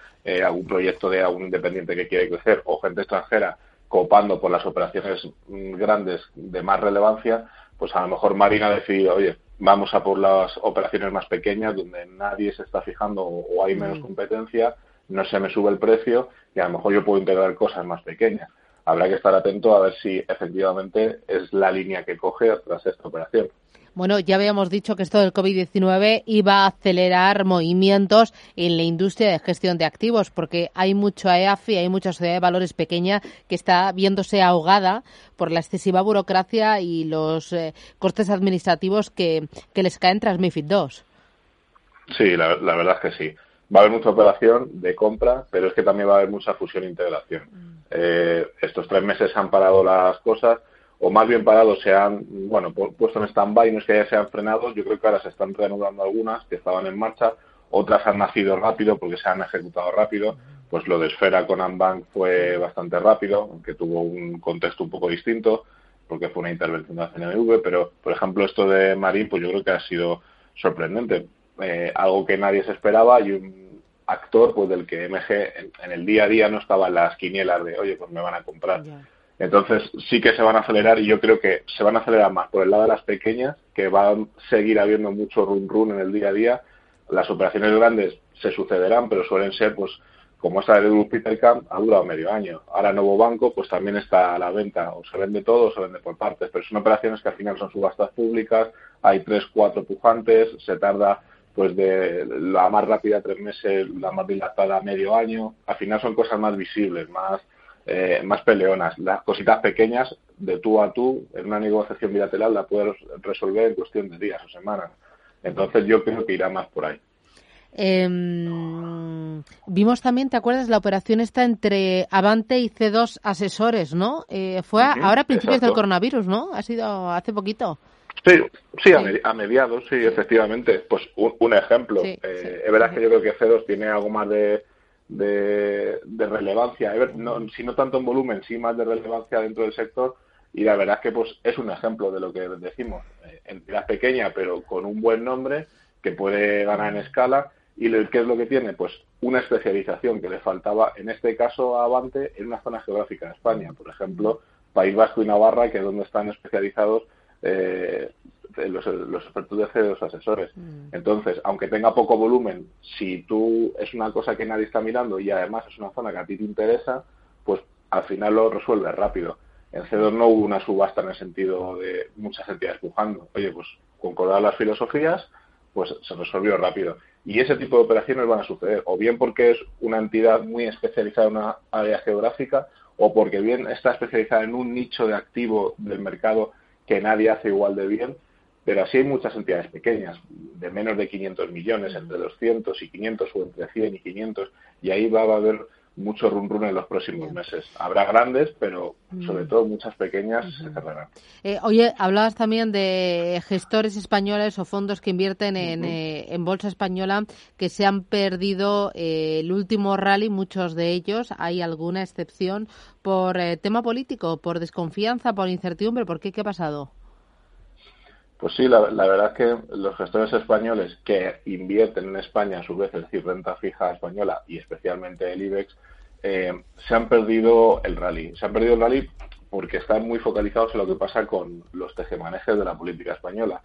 algún proyecto de algún independiente que quiere crecer o gente extranjera copando por las operaciones mm, grandes de más relevancia, pues a lo mejor Marín ha decidido, oye, vamos a por las operaciones más pequeñas donde nadie se está fijando o, hay menos mm. competencia, no se me sube el precio y a lo mejor yo puedo integrar cosas más pequeñas. Habrá que estar atento a ver si efectivamente es la línea que coge tras esta operación. Bueno, ya habíamos dicho que esto del COVID-19 iba a acelerar movimientos en la industria de gestión de activos, porque hay mucho EAFI, hay mucha sociedad de valores pequeña que está viéndose ahogada por la excesiva burocracia y los eh, costes administrativos que, les caen tras MIFID II. Sí, la, verdad es que sí. Va a haber mucha operación de compra, pero es que también va a haber mucha fusión e integración. Mm. Eh, estos tres meses han parado las cosas o más bien parados se han, bueno, puesto en stand-by, no es que ya se han frenado, yo creo que ahora se están reanudando algunas que estaban en marcha, otras han nacido rápido porque se han ejecutado rápido, pues lo de Esfera con Ambank fue bastante rápido, aunque tuvo un contexto un poco distinto, porque fue una intervención de la CNMV, pero por ejemplo esto de Marín, pues yo creo que ha sido sorprendente, eh, algo que nadie se esperaba y un actor pues del que MG en, el día a día no estaba en las quinielas de, oye, pues me van a comprar. Entonces sí que se van a acelerar y yo creo que se van a acelerar más por el lado de las pequeñas, que va a seguir habiendo mucho run run en el día a día. Las operaciones grandes se sucederán, pero suelen ser, pues, como esta de Grupo Petercam, ha durado medio año. Ahora Nuevo Banco, pues también está a la venta, o se vende todo o se vende por partes, pero son operaciones que al final son subastas públicas, hay tres, cuatro pujantes, se tarda pues de la más rápida tres meses, la más dilatada medio año. Al final son cosas más visibles, más eh, más peleonas. Las cositas pequeñas, de tú a tú, en una negociación bilateral, la puedes resolver en cuestión de días o semanas. Entonces yo creo que irá más por ahí. Em, vimos también, ¿te acuerdas? La operación está entre Avante y C2 Asesores, ¿no? Eh, fue ahora a principios del coronavirus, ¿no? Ha sido hace poquito. Sí, sí, A, mediados, sí, efectivamente. Pues un, ejemplo. eh, es verdad que yo creo que C2 tiene algo más de, de, relevancia, no, si no tanto en volumen, sí más de relevancia dentro del sector. Y la verdad es que pues es un ejemplo de lo que decimos. Eh, entidad pequeña, pero con un buen nombre, que puede ganar en escala. ¿Y qué es lo que tiene? Pues una especialización que le faltaba, en este caso a Avante, en una zona geográfica de España. Por ejemplo, País Vasco y Navarra, que es donde están especializados eh, los, los, expertos de los asesores. Mm. Entonces, aunque tenga poco volumen, si tú es una cosa que nadie está mirando y además es una zona que a ti te interesa, pues al final lo resuelves rápido. En C2 no hubo una subasta en el sentido de muchas entidades pujando. Oye, pues concordar las filosofías, pues se resolvió rápido. Y ese tipo de operaciones van a suceder, o bien porque es una entidad muy especializada en una área geográfica, o porque bien está especializada en un nicho de activo del mercado que nadie hace igual de bien, pero así hay muchas entidades pequeñas, de menos de 500 millones, entre 200 y 500 o entre 100 y 500, y ahí va, a haber mucho run run en los próximos meses. Habrá grandes, pero sobre todo muchas pequeñas se cerrarán. Eh, oye, hablabas también de gestores españoles o fondos que invierten en, eh, en bolsa española que se han perdido eh, el último rally, muchos de ellos, hay alguna excepción, por tema político, por desconfianza, por incertidumbre, ¿por qué? ¿Qué ha pasado? Pues sí, la, verdad es que los gestores españoles que invierten en España, a su vez, es decir, renta fija española y especialmente el IBEX, eh, se han perdido el rally. Se han perdido el rally porque están muy focalizados en lo que pasa con los tejemanejes de la política española.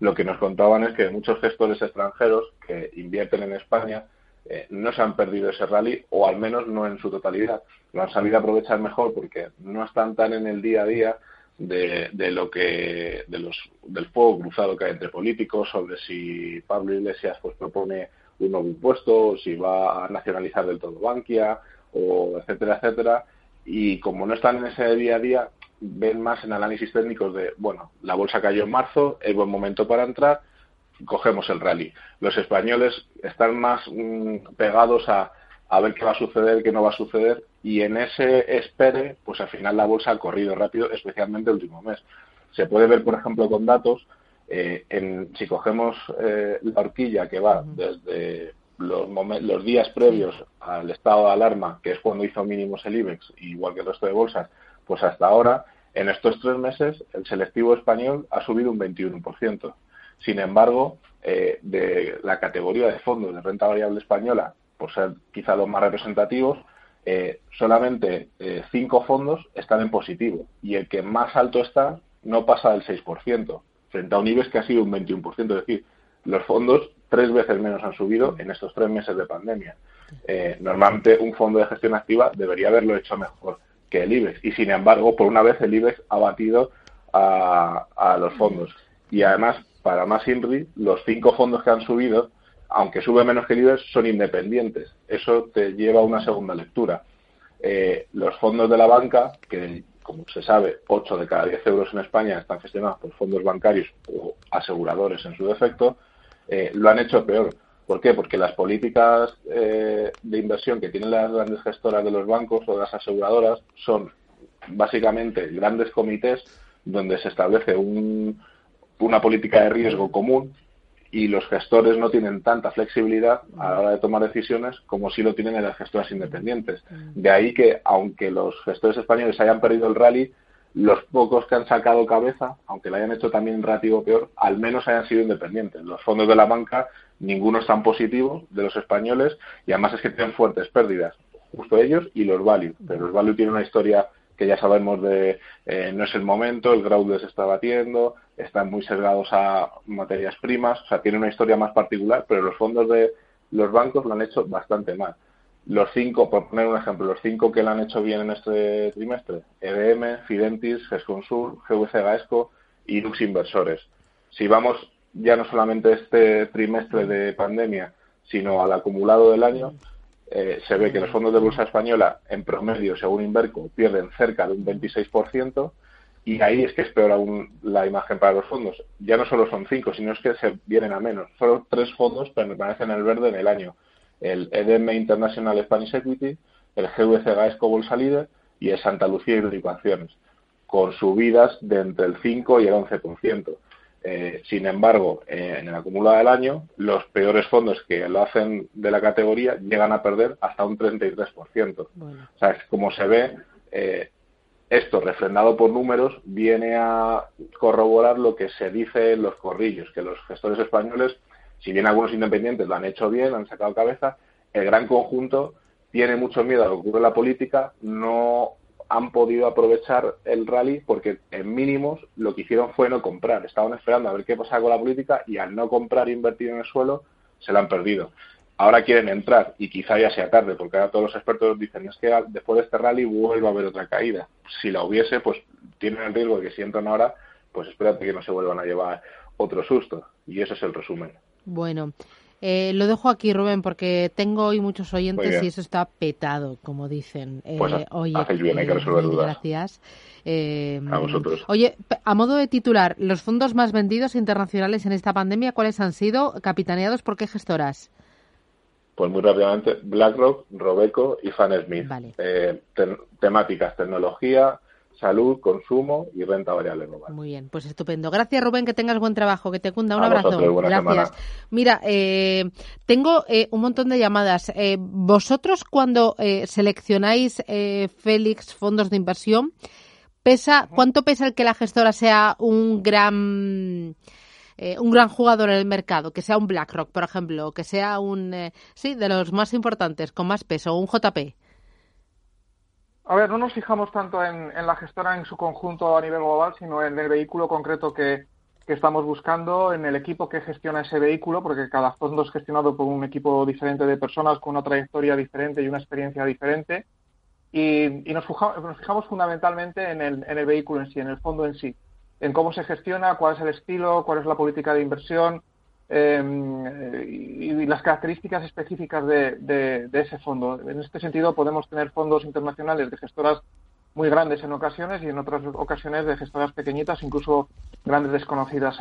Lo que nos contaban es que muchos gestores extranjeros que invierten en España eh, no se han perdido ese rally, o al menos no en su totalidad. Lo han sabido aprovechar mejor porque no están tan en el día a día de, de, lo que de los del fuego cruzado que hay entre políticos sobre si Pablo Iglesias pues propone un nuevo impuesto si va a nacionalizar del todo Bankia o etcétera etcétera. Y como no están en ese día a día ven más en análisis técnicos de bueno la bolsa cayó en marzo es buen momento para entrar cogemos el rally. Los españoles están más mm, pegados a a ver qué va a suceder, qué no va a suceder, y en ese espere, pues al final la bolsa ha corrido rápido, especialmente el último mes. Se puede ver, por ejemplo, con datos, eh, en, si cogemos eh, la horquilla que va desde los, los, días previos al estado de alarma, que es cuando hizo mínimos el IBEX, igual que el resto de bolsas, pues hasta ahora, en estos tres meses, el selectivo español ha subido un 21%. Sin embargo, eh, de la categoría de fondos de renta variable española, por ser quizá los más representativos, eh, solamente eh, cinco fondos están en positivo y el que más alto está no pasa del 6%, frente a un IBEX que ha sido un 21%. Es decir, los fondos tres veces menos han subido en estos tres meses de pandemia. Eh, normalmente un fondo de gestión activa debería haberlo hecho mejor que el IBEX y sin embargo, por una vez el IBEX ha batido a, a los fondos. Y además, para más INRI, los cinco fondos que han subido aunque sube menos que el son independientes. Eso te lleva a una segunda lectura. Eh, los fondos de la banca, que como se sabe, 8 de cada 10 euros en España están gestionados por fondos bancarios o aseguradores en su defecto, eh, lo han hecho peor. ¿Por qué? Porque las políticas eh, de inversión que tienen las grandes gestoras de los bancos o de las aseguradoras son básicamente grandes comités donde se establece una política de riesgo común y los gestores no tienen tanta flexibilidad a la hora de tomar decisiones como si lo tienen en las gestoras independientes. De ahí que, aunque los gestores españoles hayan perdido el rally, los pocos que han sacado cabeza, aunque lo hayan hecho también relativo peor, al menos hayan sido independientes. Los fondos de la banca, ninguno es tan positivo de los españoles y además es que tienen fuertes pérdidas, justo ellos y los value. Pero los value tienen una historia que ya sabemos de eh, no es el momento, el growth se está batiendo, están muy sesgados a materias primas, o sea, tiene una historia más particular, pero los fondos de los bancos lo han hecho bastante mal. Los cinco, por poner un ejemplo, los cinco que lo han hecho bien en este trimestre, EBM, Fidentis, GESConsur, GVC Gaesco y Lux Inversores. Si vamos ya no solamente este trimestre de pandemia, sino al acumulado del año, eh, se ve que los fondos de bolsa española, en promedio, según Inverco, pierden cerca de un 26%, y ahí es que es peor aún la imagen para los fondos. Ya no solo son cinco, sino es que se vienen a menos. Solo tres fondos permanecen en el verde en el año. El EDM International Spanish Equity, el GVC Gaesco Bolsa Líder y el Santa Lucía Acciones, con subidas de entre el 5 y el 11%. Eh, sin embargo, eh, en el acumulado del año, los peores fondos que lo hacen de la categoría llegan a perder hasta un 33%. O sea, como se ve, eh, esto refrendado por números viene a corroborar lo que se dice en los corrillos, que los gestores españoles, si bien algunos independientes lo han hecho bien, han sacado cabeza, el gran conjunto tiene mucho miedo a lo que ocurre en la política, no han podido aprovechar el rally porque en mínimos lo que hicieron fue no comprar. Estaban esperando a ver qué pasaba con la política y al no comprar e invertir en el suelo se la han perdido. Ahora quieren entrar y quizá ya sea tarde porque ahora todos los expertos dicen es que después de este rally vuelve a haber otra caída. Si la hubiese, pues tienen el riesgo de que si entran ahora, pues espérate que no se vuelvan a llevar otro susto. Y ese es el resumen. Bueno, eh, lo dejo aquí, Rubén, porque tengo hoy muchos oyentes y eso está petado, como dicen. Eh, pues hacéis bien, hay que resolver dudas. Gracias. Eh, a vosotros. Oye, a modo de titular, los fondos más vendidos internacionales en esta pandemia, ¿cuáles han sido? Capitaneados por qué gestoras? Pues muy rápidamente, BlackRock, Robeco y Fan Smith. temáticas, tecnología, salud, consumo y renta variable global. Muy bien, pues estupendo. Gracias, Rubén, que tengas buen trabajo, que te cunda. Un abrazo. Gracias. Mira, eh, tengo eh, un montón de llamadas. Eh, vosotros, cuando seleccionáis, Félix, fondos de inversión, pesa, ¿cuánto pesa el que la gestora sea un gran un gran jugador en el mercado, que sea un BlackRock, por ejemplo, que sea un sí de los más importantes, con más peso, un JP. A ver, no nos fijamos tanto en, la gestora en su conjunto a nivel global, sino en el vehículo concreto que, estamos buscando, en el equipo que gestiona ese vehículo, porque cada fondo es gestionado por un equipo diferente de personas con una trayectoria diferente y una experiencia diferente. Y, nos, fijamos, fundamentalmente en el, en el vehículo en sí, en el fondo en sí, en cómo se gestiona, cuál es el estilo, cuál es la política de inversión, Em, y, las características específicas de, ese fondo. En este sentido, podemos tener fondos internacionales de gestoras muy grandes en ocasiones y en otras ocasiones de gestoras pequeñitas, incluso grandes desconocidas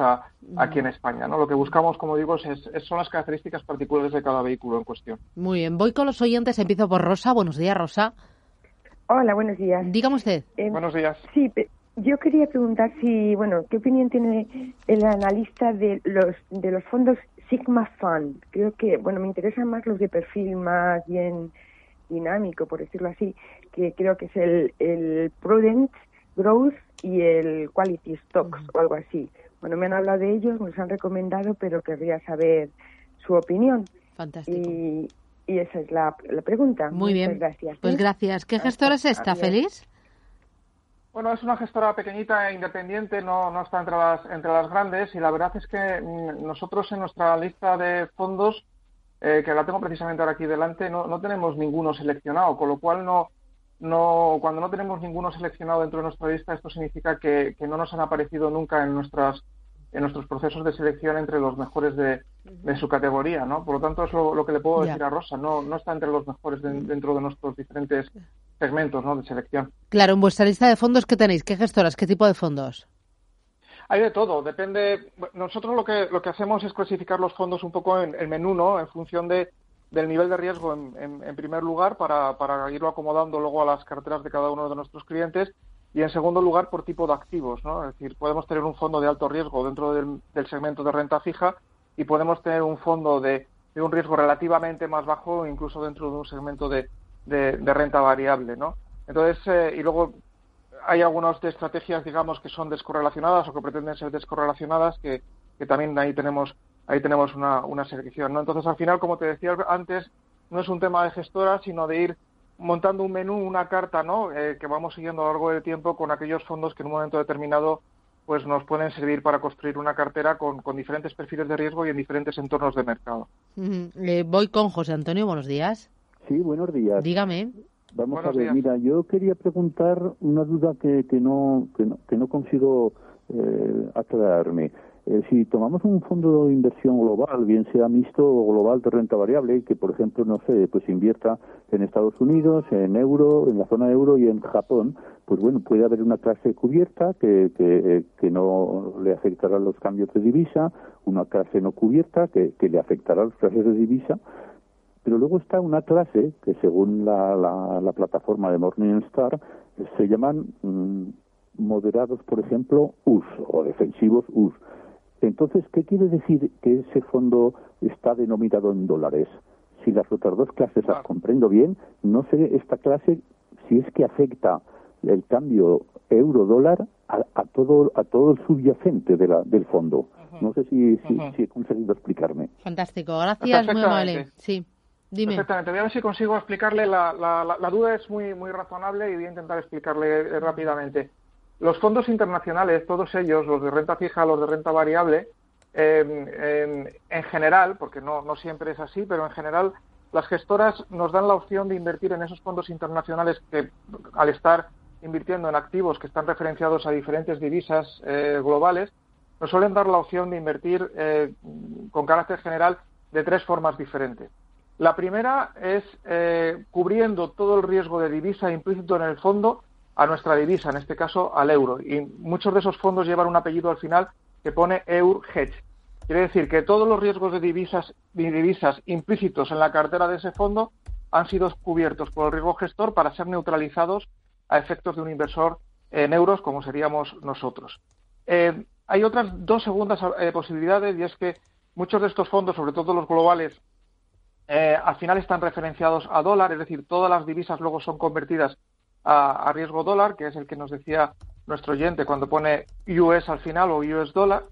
aquí en España. ¿no? Lo que buscamos, como digo, es, son las características particulares de cada vehículo en cuestión. Muy bien, voy con los oyentes. Empiezo por Rosa. Buenos días, Rosa. Hola, buenos días. Dígame usted. Eh, buenos días. Sí, yo quería preguntar si, bueno, ¿qué opinión tiene el analista de los de los fondos Sigma Fund? Creo que, bueno, me interesan más los de perfil más bien dinámico, por decirlo así, que creo que es el, el Prudent Growth y el Quality Stocks o algo así. Bueno, me han hablado de ellos, me los han recomendado, pero querría saber su opinión. Fantástico. Y, y esa es la, la pregunta. Muy bien. Gracias. Pues gracias. ¿Qué gestora es esta, Feliz? Bueno, es una gestora pequeñita e independiente, no, no está entre las, entre las grandes y la verdad es que mm, nosotros en nuestra lista de fondos, eh, que la tengo precisamente ahora aquí delante, no, no tenemos ninguno seleccionado, con lo cual no, no, cuando no tenemos ninguno seleccionado dentro de nuestra lista, esto significa que, que no nos han aparecido nunca en nuestras en nuestros procesos de selección entre los mejores de, de su categoría, ¿no? Por lo tanto, es lo, que le puedo decir a Rosa, no, no está entre los mejores dentro de nuestros diferentes segmentos ¿no? de selección. Claro, en vuestra lista de fondos, ¿qué tenéis? ¿Qué gestoras? ¿Qué tipo de fondos? Hay de todo, depende. Nosotros lo que, lo que hacemos es clasificar los fondos un poco en el menú, ¿no? En función de, del nivel de riesgo en, en, primer lugar para, para, irlo acomodando luego a las carteras de cada uno de nuestros clientes y en segundo lugar por tipo de activos, ¿no? Es decir, podemos tener un fondo de alto riesgo dentro del, del segmento de renta fija y podemos tener un fondo de, de, un riesgo relativamente más bajo incluso dentro de un segmento de, de, renta variable, ¿no? Entonces, eh, y luego hay algunas de estrategias, digamos, que son descorrelacionadas o que pretenden ser descorrelacionadas, que, que también ahí tenemos ahí tenemos una, una selección, ¿no? Entonces, al final, como te decía antes, no es un tema de gestora, sino de ir montando un menú, una carta, ¿no? Eh, que vamos siguiendo a lo largo del tiempo con aquellos fondos que en un momento determinado pues nos pueden servir para construir una cartera con, con diferentes perfiles de riesgo y en diferentes entornos de mercado. Eh, voy con José Antonio, buenos días. Sí, buenos días. Dígame. Vamos a ver, mira, yo quería preguntar una duda que, que, no, que, no, que no consigo eh, aclararme. eh, si tomamos un fondo de inversión global, bien sea mixto o global de renta variable, que por ejemplo, no sé, pues invierta en Estados Unidos, en euro, en la zona euro y en Japón, pues bueno, puede haber una clase cubierta que, que, que no le afectará los cambios de divisa, una clase no cubierta que, que le afectará los clases de divisa, pero luego está una clase que según la, la, plataforma de Morningstar se llaman mm, moderados, por ejemplo, US o defensivos US. Entonces, ¿qué quiere decir que ese fondo está denominado en dólares? Si las otras dos clases las comprendo bien, no sé esta clase si es que afecta el cambio euro-dólar a, todo a todo el subyacente de la, del fondo. No sé si, si, he conseguido explicarme. Fantástico, gracias, muy amable. Sí. Dime. Perfectamente, voy a ver si consigo explicarle. La, la, la, duda es muy, muy razonable y voy a intentar explicarle eh, rápidamente. Los fondos internacionales, todos ellos, los de renta fija, los de renta variable, en general, porque no, no siempre es así, pero en general las gestoras nos dan la opción de invertir en esos fondos internacionales que, al estar invirtiendo en activos que están referenciados a diferentes divisas eh, globales, nos suelen dar la opción de invertir eh, con carácter general de tres formas diferentes. La primera es eh, cubriendo todo el riesgo de divisa implícito en el fondo a nuestra divisa, en este caso al euro. Y muchos de esos fondos llevan un apellido al final que pone EUR Hedge. Quiere decir que todos los riesgos de divisas, divisas implícitos en la cartera de ese fondo han sido cubiertos por el riesgo gestor para ser neutralizados a efectos de un inversor en euros como seríamos nosotros. Eh, hay otras dos segundas eh, posibilidades y es que muchos de estos fondos, sobre todo los globales, eh, al final están referenciados a dólar, es decir, todas las divisas luego son convertidas a, riesgo dólar, que es el que nos decía nuestro oyente cuando pone US al final o US dólar.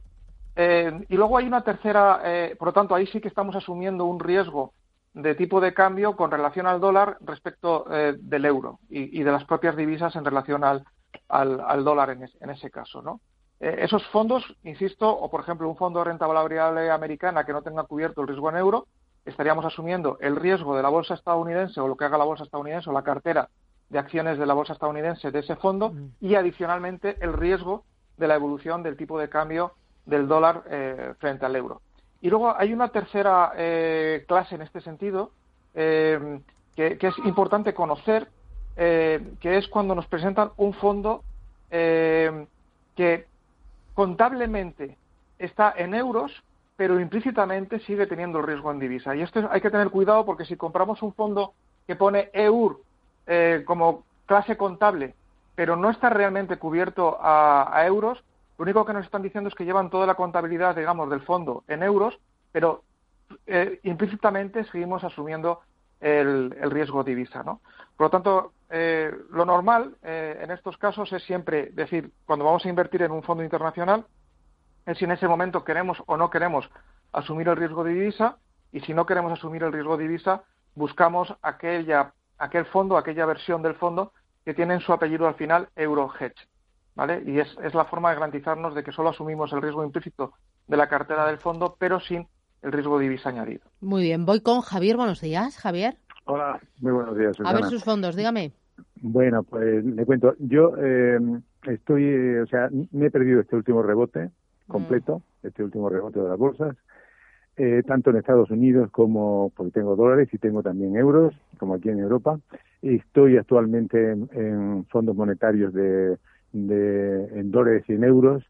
Eh, y luego hay una tercera, eh, por lo tanto, ahí sí que estamos asumiendo un riesgo de tipo de cambio con relación al dólar respecto del euro y, de las propias divisas en relación al, al, dólar en, en, ese caso, ¿no? esos fondos, insisto, o por ejemplo un fondo de renta variable americana que no tenga cubierto el riesgo en euro, estaríamos asumiendo el riesgo de la bolsa estadounidense o lo que haga la bolsa estadounidense o la cartera de acciones de la bolsa estadounidense de ese fondo mm. y adicionalmente el riesgo de la evolución del tipo de cambio del dólar eh, frente al euro. Y luego hay una tercera eh, clase en este sentido eh, que, es importante conocer, que es cuando nos presentan un fondo que contablemente está en euros, pero implícitamente sigue teniendo el riesgo en divisa. Y esto hay que tener cuidado porque si compramos un fondo que pone EUR eh, como clase contable, pero no está realmente cubierto a, euros, lo único que nos están diciendo es que llevan toda la contabilidad, digamos, del fondo en euros, pero eh, implícitamente seguimos asumiendo el, riesgo divisa, ¿no? Por lo tanto, eh, lo normal en estos casos es siempre decir, cuando vamos a invertir en un fondo internacional, es si en ese momento queremos o no queremos asumir el riesgo de divisa y si no queremos asumir el riesgo de divisa, buscamos aquella, aquel fondo, aquella versión del fondo que tiene en su apellido al final Eurohedge. ¿Vale? Y es, es la forma de garantizarnos de que solo asumimos el riesgo implícito de la cartera del fondo, pero sin el riesgo de divisa añadido. Muy bien, voy con Javier. Buenos días, Javier. Hola, muy buenos días. A ver sus fondos, dígame. Bueno, pues le cuento. Yo eh, estoy, eh, o sea, me he perdido este último rebote completo, este último rebote de las bolsas, eh, tanto en Estados Unidos como, porque tengo dólares y tengo también euros, como aquí en Europa. Estoy actualmente en, fondos monetarios de, de, en dólares y en euros.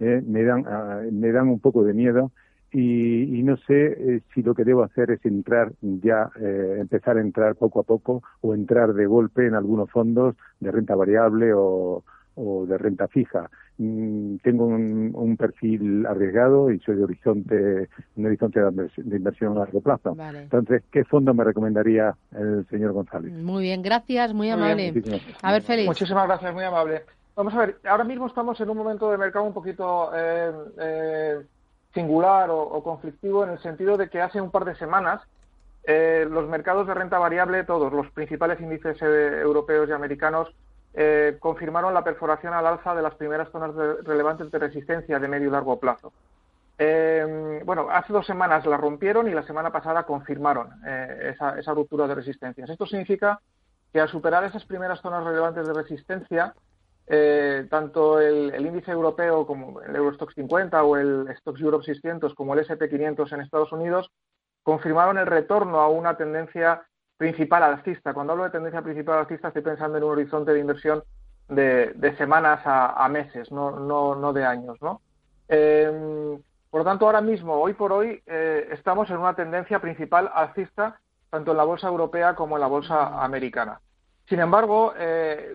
Eh, me, dan, ah, me dan un poco de miedo y, no sé eh, si lo que debo hacer es entrar ya, empezar a entrar poco a poco o entrar de golpe en algunos fondos de renta variable o, o de renta fija. Mm, tengo un, perfil arriesgado y soy de horizonte, un horizonte de inversión a largo plazo. Entonces, ¿qué fondo me recomendaría el señor González? Muy bien, gracias, muy amable. a ver, Félix. Muchísimas gracias, muy amable. Vamos a ver, ahora mismo estamos en un momento de mercado un poquito eh, eh, singular o, conflictivo en el sentido de que hace un par de semanas eh, los mercados de renta variable, todos los principales índices europeos y americanos, eh, confirmaron la perforación al alza de las primeras zonas relevantes de resistencia de medio y largo plazo. Eh, bueno, hace dos semanas la rompieron y la semana pasada confirmaron eh, esa, ruptura de resistencias. Esto significa que al superar esas primeras zonas relevantes de resistencia, eh, tanto el, índice europeo como el Eurostox 50 o el Stocks Europe 600 como el SP 500 en Estados Unidos confirmaron el retorno a una tendencia principal alcista. Cuando hablo de tendencia principal alcista estoy pensando en un horizonte de inversión de, semanas a, meses, no, no, no, de años. ¿no? Em, por lo tanto, ahora mismo, hoy por hoy, eh, estamos en una tendencia principal alcista tanto en la bolsa europea como en la bolsa americana. Sin embargo, eh,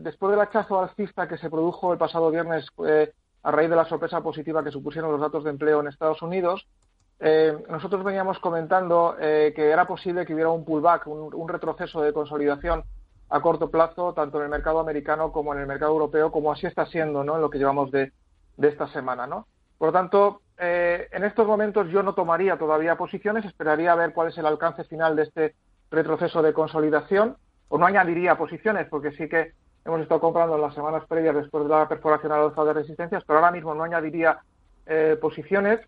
después del hachazo alcista que se produjo el pasado viernes eh, a raíz de la sorpresa positiva que supusieron los datos de empleo en Estados Unidos, eh, nosotros veníamos comentando que era posible que hubiera un pullback, un, retroceso de consolidación a corto plazo, tanto en el mercado americano como en el mercado europeo, como así está siendo ¿no? en lo que llevamos de, esta semana. ¿no? Por lo tanto, en estos momentos yo no tomaría todavía posiciones, esperaría a ver cuál es el alcance final de este retroceso de consolidación o no añadiría posiciones, porque sí que hemos estado comprando en las semanas previas después de la perforación al alza de resistencias, pero ahora mismo no añadiría eh, posiciones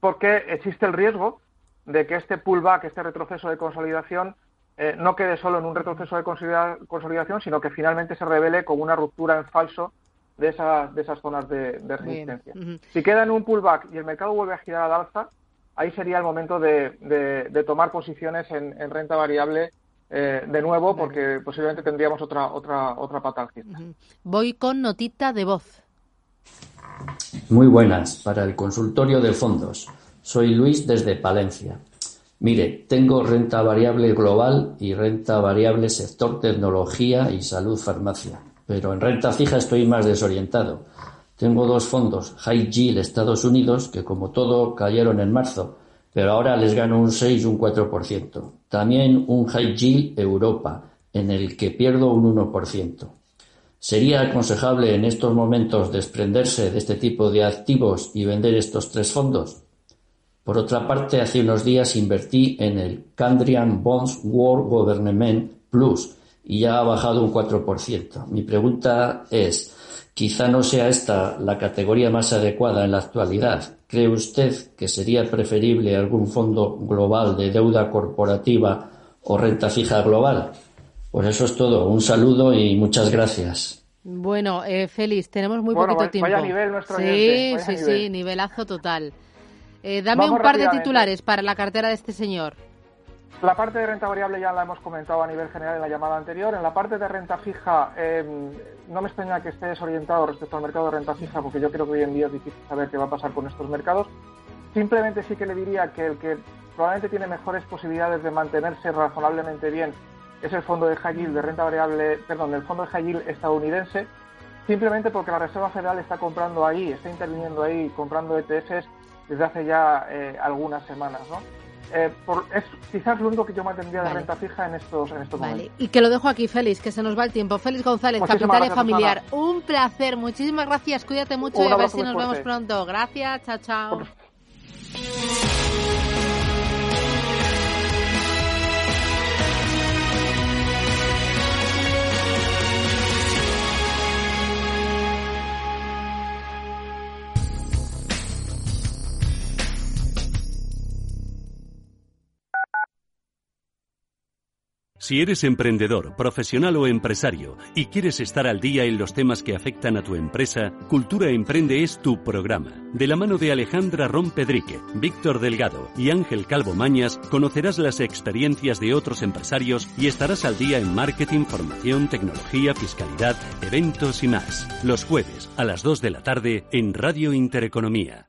porque existe el riesgo de que este pullback, este retroceso de consolidación, eh, no quede solo en un retroceso de consolidación, sino que finalmente se revele como una ruptura en falso de, de esas zonas de, resistencia. Si queda en un pullback y el mercado vuelve a girar al alza, ahí sería el momento de, tomar posiciones en renta variable eh, de nuevo porque posiblemente tendríamos otra otra otra pata Voy con notita de voz. Muy buenas para el consultorio de fondos. Soy Luis desde Palencia. Mire, tengo renta variable global y renta variable sector tecnología y salud farmacia, pero en renta fija estoy más desorientado. Tengo dos fondos, High Yield Estados Unidos, que como todo cayeron en marzo, pero ahora les gano un 6 y un 4%. También un High Yield Europa, en el que pierdo un 1%. ¿Sería aconsejable en estos momentos desprenderse de este tipo de activos y vender estos tres fondos? Por otra parte, hace unos días invertí en el Candrian Bonds World Government Plus y ya ha bajado un 4%. Mi pregunta es, quizá no sea esta la categoría más adecuada en la actualidad, ¿Cree usted que sería preferible algún fondo global de deuda corporativa o renta fija global? Pues eso es todo. Un saludo y muchas gracias. Bueno, eh, Félix, tenemos muy poquito tiempo. Vaya nivel nuestro sí, sí, sí, nivelazo total. Eh, dame un par de titulares para la cartera de este señor. La parte de renta variable ya la hemos comentado a nivel general en la llamada anterior. En la parte de renta fija, em, no me extraña que esté desorientado respecto al mercado de renta fija, porque yo creo que hoy en día es difícil saber qué va a pasar con estos mercados. Simplemente sí que le diría que el que probablemente tiene mejores posibilidades de mantenerse razonablemente bien es el fondo de high yield de renta variable, perdón, el fondo de high yield estadounidense, simplemente porque la Reserva Federal está comprando ahí, está interviniendo ahí, comprando ETFs desde hace ya eh, algunas semanas, ¿no? Eh, es quizás lo único que yo mantendría de renta fija en estos, en estos vale. Y que lo dejo aquí, Félix, que se nos va el tiempo. Félix González, Capital y Familiar. Un placer, muchísimas gracias, cuídate mucho y a ver si nos vemos pronto. Gracias, chao, chao. Si eres emprendedor, profesional o empresario y quieres estar al día en los temas que afectan a tu empresa, Cultura Emprende es tu programa. De la mano de Alejandra Rompedrique, Víctor Delgado y Ángel Calvo Mañas, conocerás las experiencias de otros empresarios y estarás al día en marketing, formación, tecnología, fiscalidad, eventos y más. Los jueves a las 2 de la tarde en Radio Intereconomía.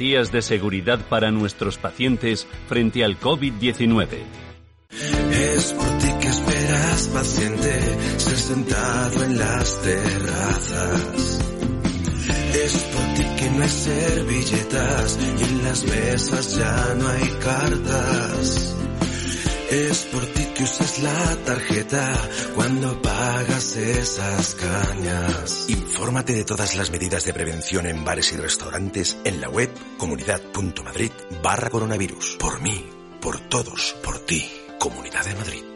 garantías de seguridad para nuestros pacientes frente al COVID-19. Es por ti que esperas, paciente, ser sentado en las terrazas. Es por ti que no hay servilletas y en las mesas ya no hay cartas. Es por ti que usas la tarjeta cuando pagas esas cañas. Infórmate de todas las medidas de prevención en bares y restaurantes en la web comunidad.madrid barra coronavirus. Por mí, por todos, por ti. Comunidad de Madrid.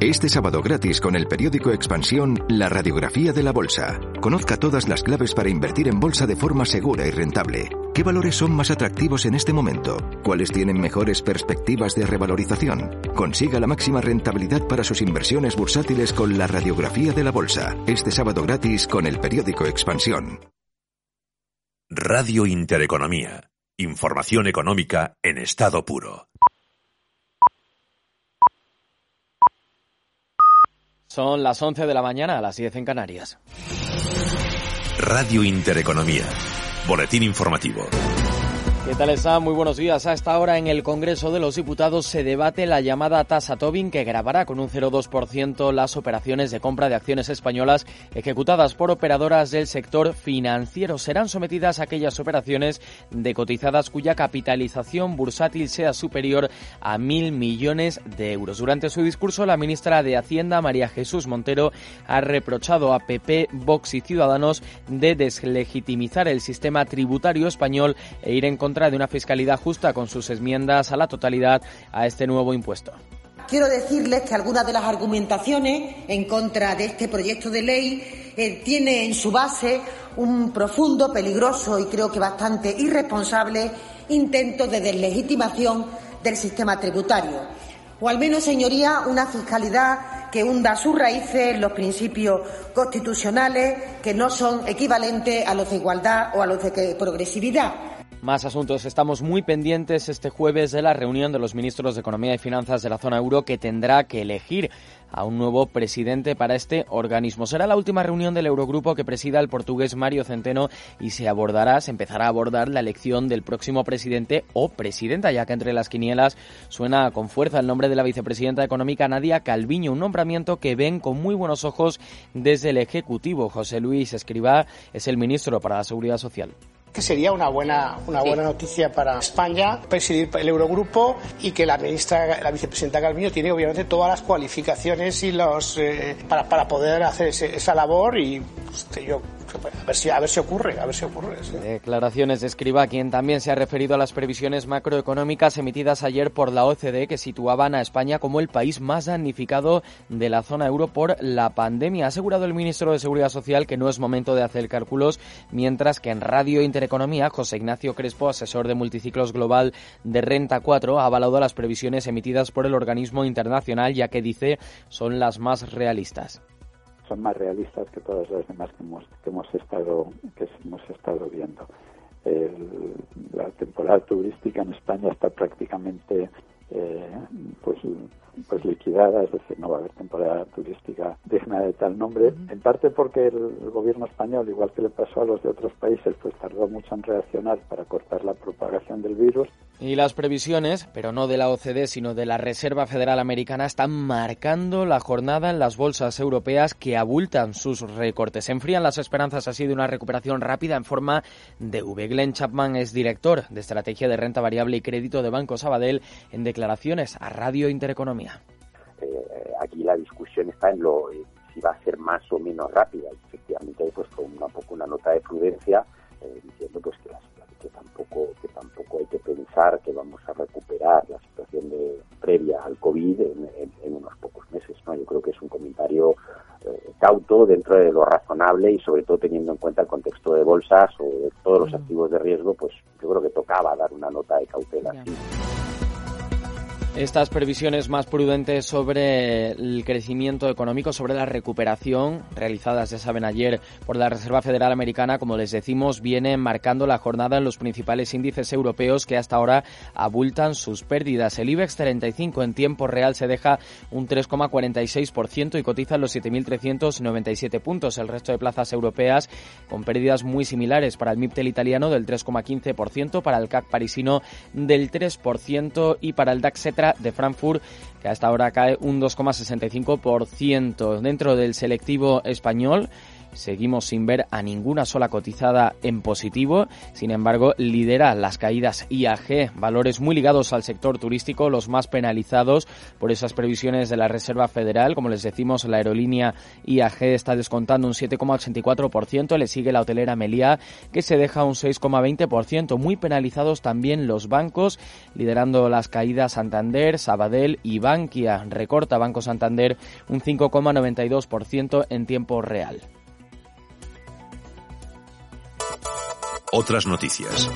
Este sábado gratis con el periódico Expansión, la radiografía de la bolsa. Conozca todas las claves para invertir en bolsa de forma segura y rentable. ¿Qué valores son más atractivos en este momento? ¿Cuáles tienen mejores perspectivas de revalorización? Consiga la máxima rentabilidad para sus inversiones bursátiles con la radiografía de la bolsa. Este sábado gratis con el periódico Expansión. Radio Intereconomía. Información económica en estado puro. Son las 11 de la mañana a las 10 en Canarias. Radio Intereconomía. Boletín informativo. ¿Qué tal está? Muy buenos días. A esta hora en el Congreso de los Diputados se debate la llamada tasa Tobin que grabará con un 0,2% las operaciones de compra de acciones españolas ejecutadas por operadoras del sector financiero. Serán sometidas aquellas operaciones de cotizadas cuya capitalización bursátil sea superior a mil millones de euros. Durante su discurso, la ministra de Hacienda, María Jesús Montero, ha reprochado a PP, Vox y Ciudadanos de deslegitimizar el sistema tributario español e ir en contra de una fiscalidad justa con sus enmiendas a la totalidad a este nuevo impuesto. Quiero decirles que algunas de las argumentaciones en contra de este proyecto de ley eh, tiene en su base un profundo, peligroso y creo que bastante irresponsable intento de deslegitimación del sistema tributario. O al menos, señoría, una fiscalidad que hunda sus raíces en los principios constitucionales que no son equivalentes a los de igualdad o a los de progresividad. Más asuntos. Estamos muy pendientes este jueves de la reunión de los ministros de Economía y Finanzas de la zona euro que tendrá que elegir a un nuevo presidente para este organismo. Será la última reunión del Eurogrupo que presida el portugués Mario Centeno y se abordará, se empezará a abordar la elección del próximo presidente o presidenta, ya que entre las quinielas suena con fuerza el nombre de la vicepresidenta económica Nadia Calviño, un nombramiento que ven con muy buenos ojos desde el Ejecutivo. José Luis Escribá es el ministro para la Seguridad Social que sería una buena, una buena noticia para España presidir el Eurogrupo y que la ministra, la vicepresidenta Calviño tiene obviamente todas las cualificaciones y los eh, para, para poder hacer esa labor y pues, yo a ver si, ocurre, a ver si ocurre. Declaraciones de Escriba, quien también se ha referido a las previsiones macroeconómicas emitidas ayer por la OCDE que situaban a España como el país más damnificado de la zona euro por la pandemia. Ha asegurado el ministro de Seguridad Social que no es momento de hacer cálculos, mientras que en Radio Intereconomía, José Ignacio Crespo, asesor de multiciclos global de Renta 4, ha avalado las previsiones emitidas por el organismo internacional, ya que dice son las más realistas son más realistas que todas las demás que hemos, que hemos estado que hemos estado viendo. la temporada turística en España está prácticamente eh, pues pues liquidada, es decir, no va a haber temporada turística digna de tal nombre, en parte porque el, gobierno español, igual que le pasó a los de otros países, pues tardó mucho en reaccionar para cortar la propagación del virus. Y las previsiones, pero no de la OCDE, sino de la Reserva Federal Americana, están marcando la jornada en las bolsas europeas que abultan sus recortes. Enfrían las esperanzas así de una recuperación rápida en forma de V. Glenn Chapman es director de Estrategia de Renta Variable y Crédito de Banco Sabadell en declaraciones a Radio Intereconomía. Eh, aquí la discusión está en lo eh, si va a ser más o menos rápida. efectivamente, pues con una poco una nota de prudencia eh, diciendo pues que, tampoco que tampoco hay que pensar que vamos a recuperar la situación de previa al covid en, unos pocos meses. No, yo creo que es un comentario cauto dentro de lo razonable y sobre todo teniendo en cuenta el contexto de bolsas o de todos los activos de riesgo, pues yo creo que tocaba dar una nota de cautela. Estas previsiones más prudentes sobre el crecimiento económico, sobre la recuperación realizadas, ya saben, ayer por la Reserva Federal Americana, como les decimos, vienen marcando la jornada en los principales índices europeos que hasta ahora abultan sus pérdidas. El IBEX 35 en tiempo real se deja un 3,46% y cotiza en los 7.397 puntos. El resto de plazas europeas con pérdidas muy similares para el MIPTEL italiano del 3,15%, para el CAC parisino del 3% y para el DAX de Frankfurt, que hasta ahora cae un 2,65%. Dentro del selectivo español, Seguimos sin ver a ninguna sola cotizada en positivo. Sin embargo, lidera las caídas IAG, valores muy ligados al sector turístico, los más penalizados por esas previsiones de la Reserva Federal. Como les decimos, la aerolínea IAG está descontando un 7,84%. Le sigue la hotelera Meliá, que se deja un 6,20%. Muy penalizados también los bancos, liderando las caídas Santander, Sabadell y Bankia. Recorta Banco Santander un 5,92% en tiempo real. Otras noticias.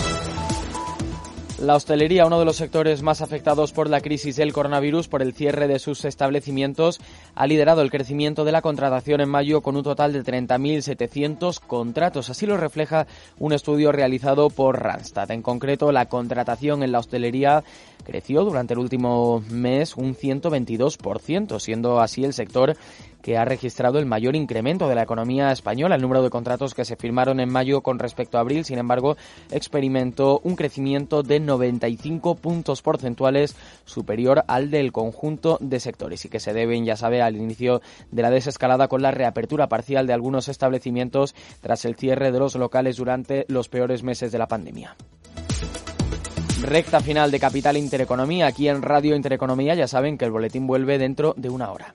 La hostelería, uno de los sectores más afectados por la crisis del coronavirus por el cierre de sus establecimientos, ha liderado el crecimiento de la contratación en mayo con un total de 30.700 contratos. Así lo refleja un estudio realizado por Randstad. En concreto, la contratación en la hostelería creció durante el último mes un 122%, siendo así el sector que ha registrado el mayor incremento de la economía española. El número de contratos que se firmaron en mayo con respecto a abril, sin embargo, experimentó un crecimiento de 95 puntos porcentuales superior al del conjunto de sectores y que se deben, ya sabe, al inicio de la desescalada con la reapertura parcial de algunos establecimientos tras el cierre de los locales durante los peores meses de la pandemia. Recta final de Capital Intereconomía. Aquí en Radio Intereconomía ya saben que el boletín vuelve dentro de una hora.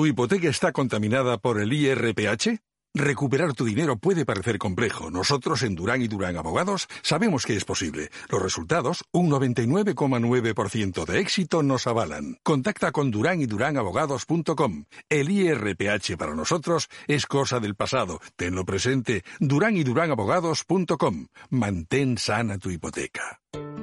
¿Tu hipoteca está contaminada por el IRPH? Recuperar tu dinero puede parecer complejo. Nosotros en Durán y Durán Abogados sabemos que es posible. Los resultados, un 99,9% de éxito, nos avalan. Contacta con Durán y Durán Abogados.com. El IRPH para nosotros es cosa del pasado. Tenlo presente. Durán y Durán Abogados.com. Mantén sana tu hipoteca.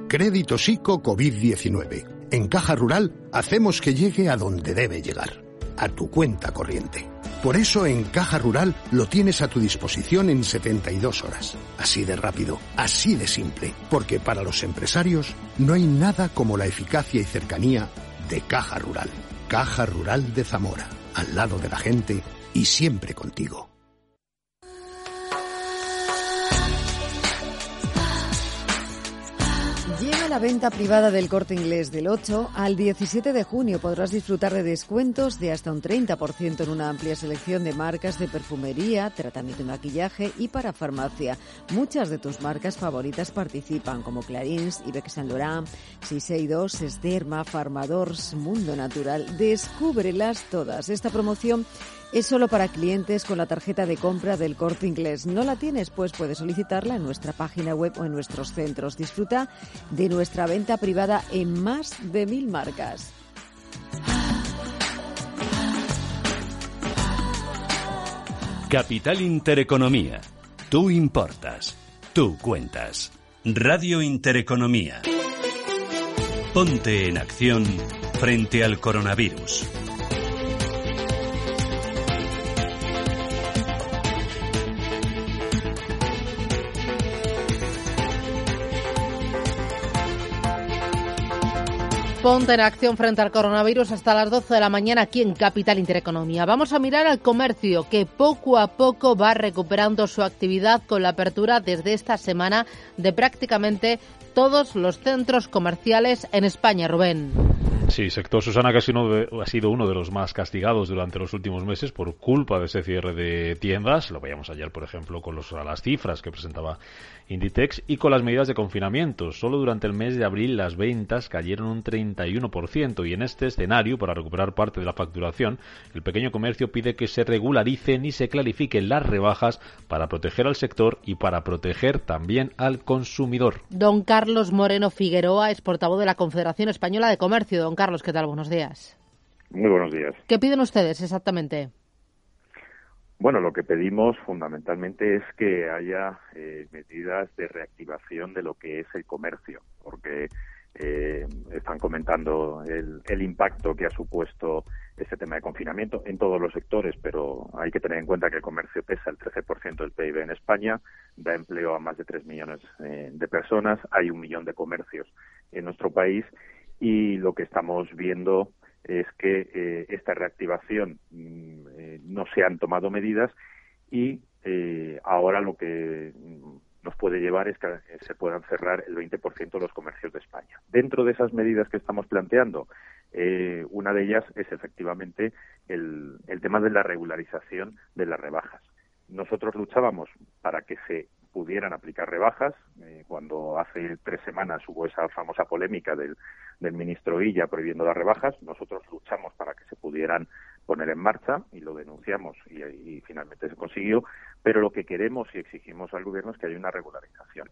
Crédito Psico COVID-19. En Caja Rural hacemos que llegue a donde debe llegar a tu cuenta corriente. Por eso en Caja Rural lo tienes a tu disposición en 72 horas. Así de rápido, así de simple. Porque para los empresarios no hay nada como la eficacia y cercanía de Caja Rural. Caja Rural de Zamora, al lado de la gente y siempre contigo. La venta privada del corte inglés del 8 al 17 de junio. Podrás disfrutar de descuentos de hasta un 30% en una amplia selección de marcas de perfumería, tratamiento y maquillaje y para farmacia. Muchas de tus marcas favoritas participan, como Clarins, Ibex Saint Laurent, Shiseido, Sesderma, Farmadors, Mundo Natural. Descúbrelas todas. Esta promoción es solo para clientes con la tarjeta de compra del corte inglés. ¿No la tienes? Pues puedes solicitarla en nuestra página web o en nuestros centros. Disfruta de nuestra venta privada en más de mil marcas. Capital Intereconomía. Tú importas. Tú cuentas. Radio Intereconomía. Ponte en acción frente al coronavirus. Ponte en acción frente al coronavirus hasta las 12 de la mañana aquí en Capital Intereconomía. Vamos a mirar al comercio que poco a poco va recuperando su actividad con la apertura desde esta semana de prácticamente todos los centros comerciales en España, Rubén. Sí, sector Susana que ha sido uno de los más castigados durante los últimos meses por culpa de ese cierre de tiendas. Lo veíamos ayer, por ejemplo, con los, las cifras que presentaba Inditex y con las medidas de confinamiento. Solo durante el mes de abril las ventas cayeron un 31% y en este escenario, para recuperar parte de la facturación, el pequeño comercio pide que se regularicen y se clarifiquen las rebajas para proteger al sector y para proteger también al consumidor. Don Carlos Moreno Figueroa es portavoz de la Confederación Española de Comercio. Carlos, ¿qué tal? Buenos días. Muy buenos días. ¿Qué piden ustedes exactamente? Bueno, lo que pedimos fundamentalmente es que haya eh, medidas de reactivación de lo que es el comercio, porque eh, están comentando el, el, impacto que ha supuesto este tema de confinamiento en todos los sectores, pero hay que tener en cuenta que el comercio pesa el 13% del PIB en España, da empleo a más de 3 millones eh, de personas, hay un millón de comercios en nuestro país y lo que estamos viendo es que eh, esta reactivación mm, eh, no se han tomado medidas y eh, ahora lo que mm, nos puede llevar es que se puedan cerrar el 20% de los comercios de España. Dentro de esas medidas que estamos planteando, una de ellas es efectivamente el, el tema de la regularización de las rebajas. Nosotros luchábamos para que se pudieran aplicar rebajas. Eh, cuando hace tres semanas hubo esa famosa polémica del, del ministro Illa prohibiendo las rebajas, nosotros luchamos para que se pudieran poner en marcha y lo denunciamos y, y, finalmente se consiguió. Pero lo que queremos y exigimos al gobierno es que haya una regularización.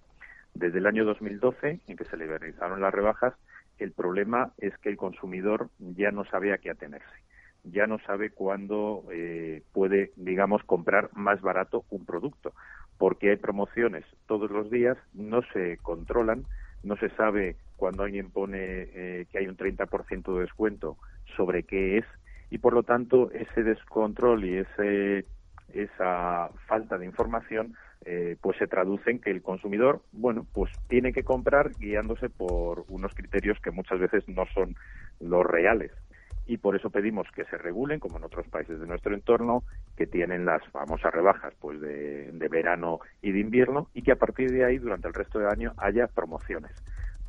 Desde el año 2012, en que se liberalizaron las rebajas, el problema es que el consumidor ya no sabe a qué atenerse ya no sabe cuándo eh, puede, digamos, comprar más barato un producto porque hay promociones todos los días, no se controlan, no se sabe cuando alguien pone eh, que hay un 30% de descuento sobre qué es y por lo tanto ese descontrol y ese esa falta de información eh, pues se traduce en que el consumidor bueno pues tiene que comprar guiándose por unos criterios que muchas veces no son los reales y por eso pedimos que se regulen, como en otros países de nuestro entorno, que tienen las famosas rebajas pues de, verano y de invierno y que a partir de ahí, durante el resto del año, haya promociones.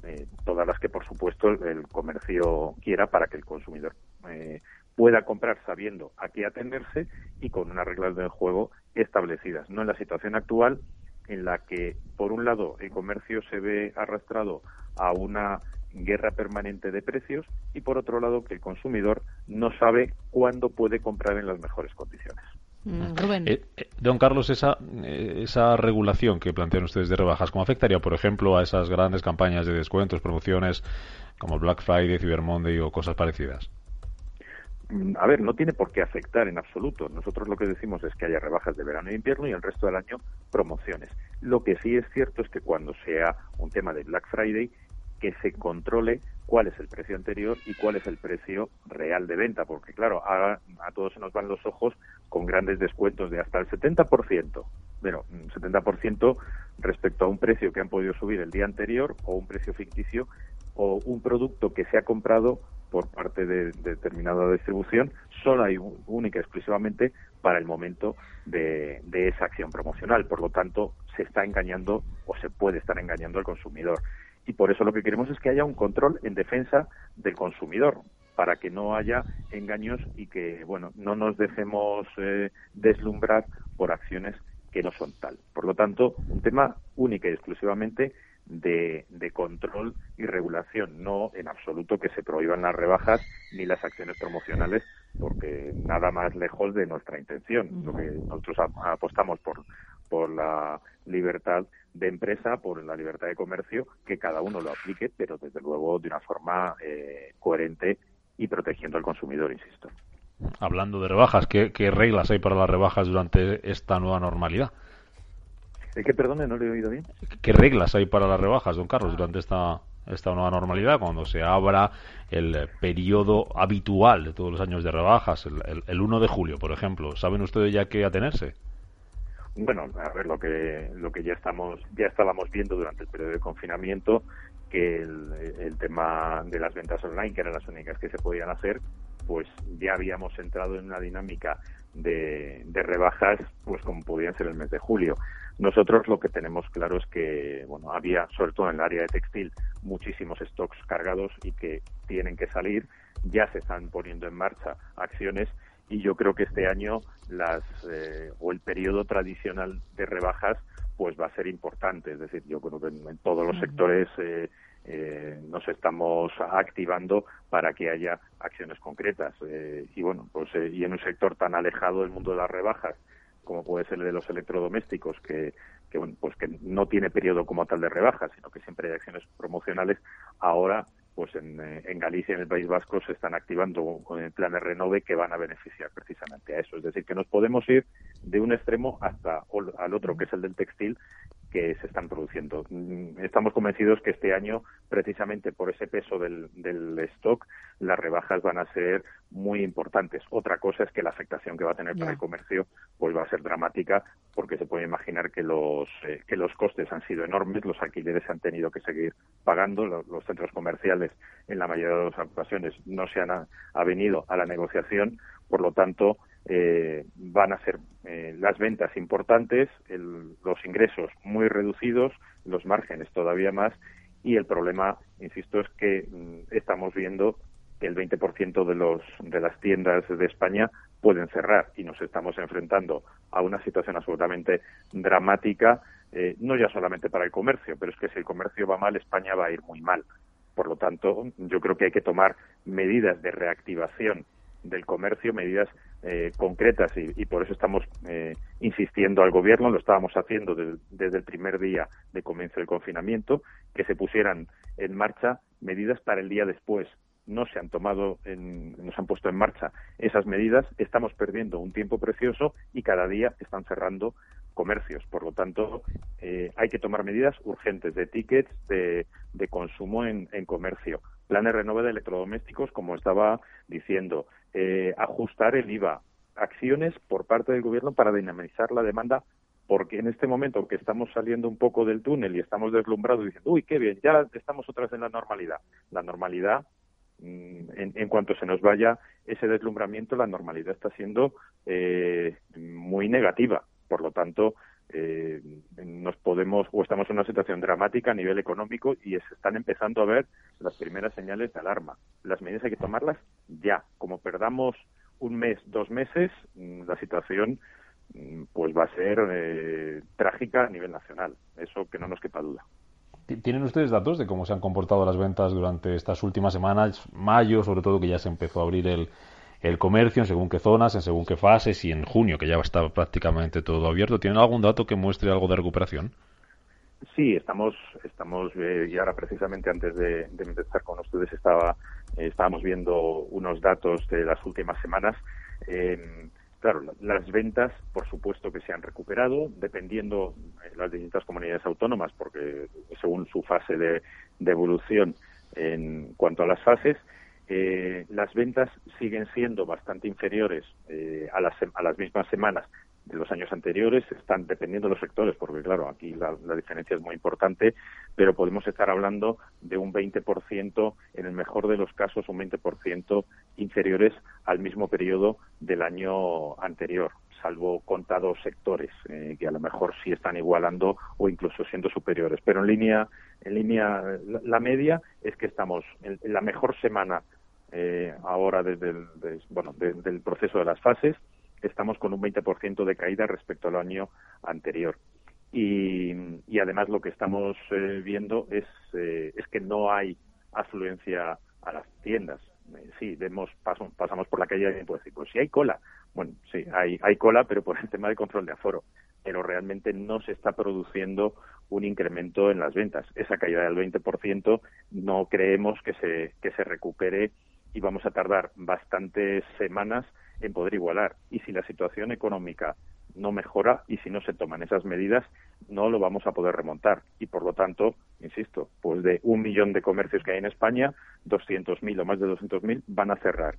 Eh, todas las que, por supuesto, el, comercio quiera para que el consumidor eh, pueda comprar sabiendo a qué atenderse y con unas reglas del juego establecidas. No en la situación actual en la que, por un lado, el comercio se ve arrastrado a una guerra permanente de precios y por otro lado que el consumidor no sabe cuándo puede comprar en las mejores condiciones. Mm, eh, eh, don Carlos, esa, eh, esa regulación que plantean ustedes de rebajas, ¿cómo afectaría, por ejemplo, a esas grandes campañas de descuentos, promociones como Black Friday, Cyber Monday o cosas parecidas? Mm, a ver, no tiene por qué afectar en absoluto. Nosotros lo que decimos es que haya rebajas de verano e invierno y el resto del año promociones. Lo que sí es cierto es que cuando sea un tema de Black Friday, que se controle cuál es el precio anterior y cuál es el precio real de venta, porque claro, a todos se nos van los ojos con grandes descuentos de hasta el 70%, bueno, 70% respecto a un precio que han podido subir el día anterior o un precio ficticio o un producto que se ha comprado por parte de, determinada distribución solo hay única y exclusivamente para el momento de esa acción promocional. Por lo tanto, se está engañando o se puede estar engañando al consumidor y por eso lo que queremos es que haya un control en defensa del consumidor para que no haya engaños y que bueno no nos dejemos eh, deslumbrar por acciones que no son tal. Por lo tanto, un tema único y exclusivamente de, de, control y regulación, no en absoluto que se prohíban las rebajas ni las acciones promocionales, porque nada más lejos de nuestra intención. Lo que nosotros apostamos por, por la libertad de empresa, por la libertad de comercio, que cada uno lo aplique, pero desde luego de una forma eh, coherente y protegiendo al consumidor, insisto. Hablando de rebajas, ¿qué, reglas hay para las rebajas durante esta nueva normalidad? ¿Es que, perdone, no le he oído bien? ¿Qué reglas hay para las rebajas, don Carlos, durante esta, esta nueva normalidad, cuando se abra el periodo habitual de todos los años de rebajas, el, el, el 1 de julio, por ejemplo? ¿Saben ustedes ya qué atenerse? Bueno, a ver lo que lo que ya estamos ya estábamos viendo durante el periodo de confinamiento que el, tema de las ventas online, que eran las únicas que se podían hacer, pues ya habíamos entrado en una dinámica de, de rebajas, pues como podían ser el mes de julio. Nosotros lo que tenemos claro es que, bueno, había, sobre todo en el área de textil, muchísimos stocks cargados y que tienen que salir. Ya se están poniendo en marcha acciones y yo creo que este año las eh, o el periodo tradicional de rebajas pues va a ser importante. Es decir yo creo que en, todos los sectores eh, eh, nos estamos activando para que haya acciones concretas. Y bueno pues y en un sector tan alejado del mundo de las rebajas como puede ser el de los electrodomésticos que que bueno pues que no tiene periodo como tal de rebajas sino que siempre hay acciones promocionales ahora pues eh, en, Galicia y en el País Vasco se están activando con el plan de renove que van a beneficiar precisamente a eso. Es decir, que nos podemos ir de un extremo hasta al otro, que es el del textil, que se están produciendo. Mm, estamos convencidos que este año, precisamente por ese peso del, stock, las rebajas van a ser muy importantes. Otra cosa es que la afectación que va a tener para el comercio pues va a ser dramática porque se puede imaginar que los eh, que los costes han sido enormes, los alquileres se han tenido que seguir pagando, los, centros comerciales en la mayoría de las ocasiones no se han avenido a la negociación, por lo tanto eh, van a ser eh, las ventas importantes, los ingresos muy reducidos, los márgenes todavía más y el problema, insisto, es que mm, estamos viendo que el 20% de, los, de las tiendas de España pueden cerrar y nos estamos enfrentando a una situación absolutamente dramática, eh, no ya solamente para el comercio, pero es que si el comercio va mal, España va a ir muy mal. Por lo tanto, yo creo que hay que tomar medidas de reactivación del comercio, medidas eh, concretas y, por eso estamos eh, insistiendo al gobierno, lo estábamos haciendo desde el primer día de comienzo del confinamiento, que se pusieran en marcha medidas para el día después. No se han tomado, en, no se han puesto en marcha esas medidas, estamos perdiendo un tiempo precioso y cada día están cerrando comercios. Por lo tanto, eh, hay que tomar medidas urgentes de tickets de, consumo en, en comercio planes renove de electrodomésticos, como estaba diciendo, eh, ajustar el IVA, acciones por parte del gobierno para dinamizar la demanda, porque en este momento que estamos saliendo un poco del túnel y estamos deslumbrados diciendo, uy, qué bien, ya estamos otra vez en la normalidad. La normalidad, mm, en, cuanto se nos vaya ese deslumbramiento, la normalidad está siendo eh, muy negativa. Por lo tanto, eh, nos podemos o estamos en una situación dramática a nivel económico y se están empezando a ver las primeras señales de alarma. Las medidas hay que tomarlas ya. Como perdamos un mes, dos meses, mm, la situación mm, pues va a ser eh, trágica a nivel nacional. Eso que no nos quepa duda. ¿Tienen ustedes datos de cómo se han comportado las ventas durante estas últimas semanas, mayo, sobre todo que ya se empezó a abrir el, el comercio en según qué zonas, en según qué fases y en junio, que ya está prácticamente todo abierto. ¿Tienen algún dato que muestre algo de recuperación? Sí, estamos, estamos eh, y ahora precisamente antes de, empezar con ustedes estaba, eh, estábamos viendo unos datos de las últimas semanas. claro, las ventas, por supuesto que se han recuperado, dependiendo de las distintas comunidades autónomas, porque según su fase de evolución en cuanto a las fases, eh, las ventas siguen siendo bastante inferiores eh, a, las, a las mismas semanas de los años anteriores, están dependiendo de los sectores, porque claro, aquí la, diferencia es muy importante, pero podemos estar hablando de un 20%, en el mejor de los casos, un 20% inferiores al mismo periodo del año anterior, salvo contados sectores, eh, que a lo mejor sí están igualando o incluso siendo superiores. Pero en línea, en línea la, media es que estamos en la mejor semana eh, ahora desde el, bueno, del proceso de las fases, estamos con un 20% de caída respecto al año anterior. Y, además lo que estamos eh, viendo es, eh, es que no hay afluencia a las tiendas. sí, vemos, pasamos por la calle y pues, pues sí hay cola. Bueno, sí, hay, hay cola, pero por el tema de control de aforo. Pero realmente no se está produciendo un incremento en las ventas. Esa caída del 20% no creemos que se, que se recupere y vamos a tardar bastantes semanas en poder igualar. Y si la situación económica no mejora y si no se toman esas medidas, no lo vamos a poder remontar. Y por lo tanto, insisto, pues de un millón de comercios que hay en España, 200.000 o más de 200.000 van a cerrar.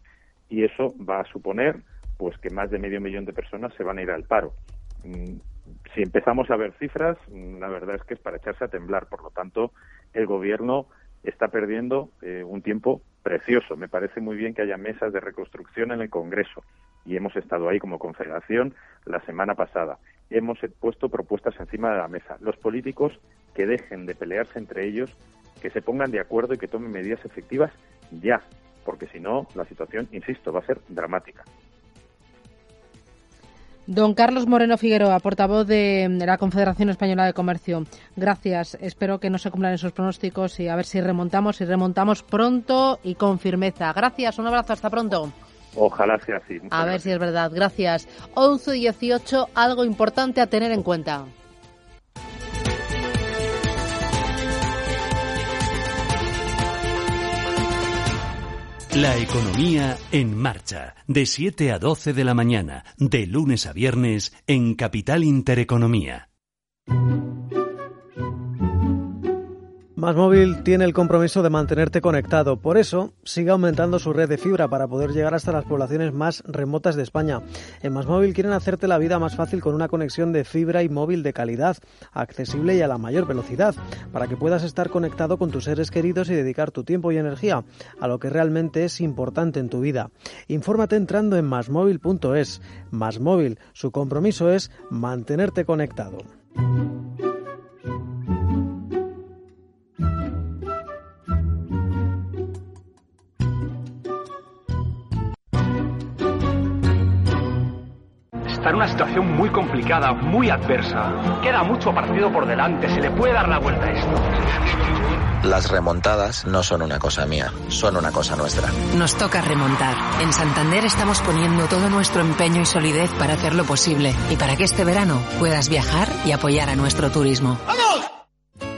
Y eso va a suponer pues que más de medio millón de personas se van a ir al paro. Mm, si empezamos a ver cifras, mm, la verdad es que es para echarse a temblar. Por lo tanto, el gobierno está perdiendo eh, un tiempo precioso. Me parece muy bien que haya mesas de reconstrucción en el Congreso y hemos estado ahí como confederación la semana pasada. Hemos puesto propuestas encima de la mesa. Los políticos que dejen de pelearse entre ellos, que se pongan de acuerdo y que tomen medidas efectivas ya, porque si no, la situación, insisto, va a ser dramática. Don Carlos Moreno Figueroa, portavoz de la Confederación Española de Comercio. Gracias. Espero que no se cumplan esos pronósticos y a ver si remontamos y remontamos pronto y con firmeza. Gracias. Un abrazo. Hasta pronto. Ojalá sea así. a ver si es verdad. Gracias. 11 y 18, algo importante a tener en cuenta. La economía en marcha, de 7 a 12 de la mañana, de lunes a viernes, en Capital Intereconomía. Más Móvil tiene el compromiso de mantenerte conectado, por eso sigue aumentando su red de fibra para poder llegar hasta las poblaciones más remotas de España. En Más Móvil quieren hacerte la vida más fácil con una conexión de fibra y móvil de calidad, accesible y a la mayor velocidad, para que puedas estar conectado con tus seres queridos y dedicar tu tiempo y energía a lo que realmente es importante en tu vida. Infórmate entrando en masmóvil.es. Más Móvil, su compromiso es mantenerte conectado. Está en una situación muy complicada, muy adversa. Queda mucho partido por delante, se le puede dar la vuelta a esto. Las remontadas no son una cosa mía, son una cosa nuestra. Nos toca remontar. En Santander estamos poniendo todo nuestro empeño y solidez para hacerlo posible y para que este verano puedas viajar y apoyar a nuestro turismo. ¡Vamos!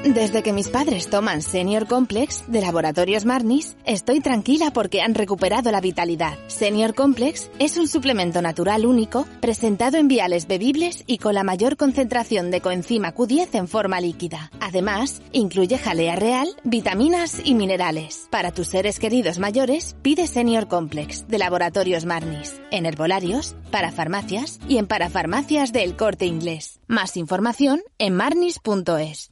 Desde que mis padres toman Senior Complex de Laboratorios Marnis, estoy tranquila porque han recuperado la vitalidad. Senior Complex es un suplemento natural único presentado en viales bebibles y con la mayor concentración de coenzima Q10 en forma líquida. Además, incluye jalea real, vitaminas y minerales. Para tus seres queridos mayores, pide Senior Complex de Laboratorios Marnis en herbolarios, para farmacias y en parafarmacias del Corte Inglés. Más información en marnis.es.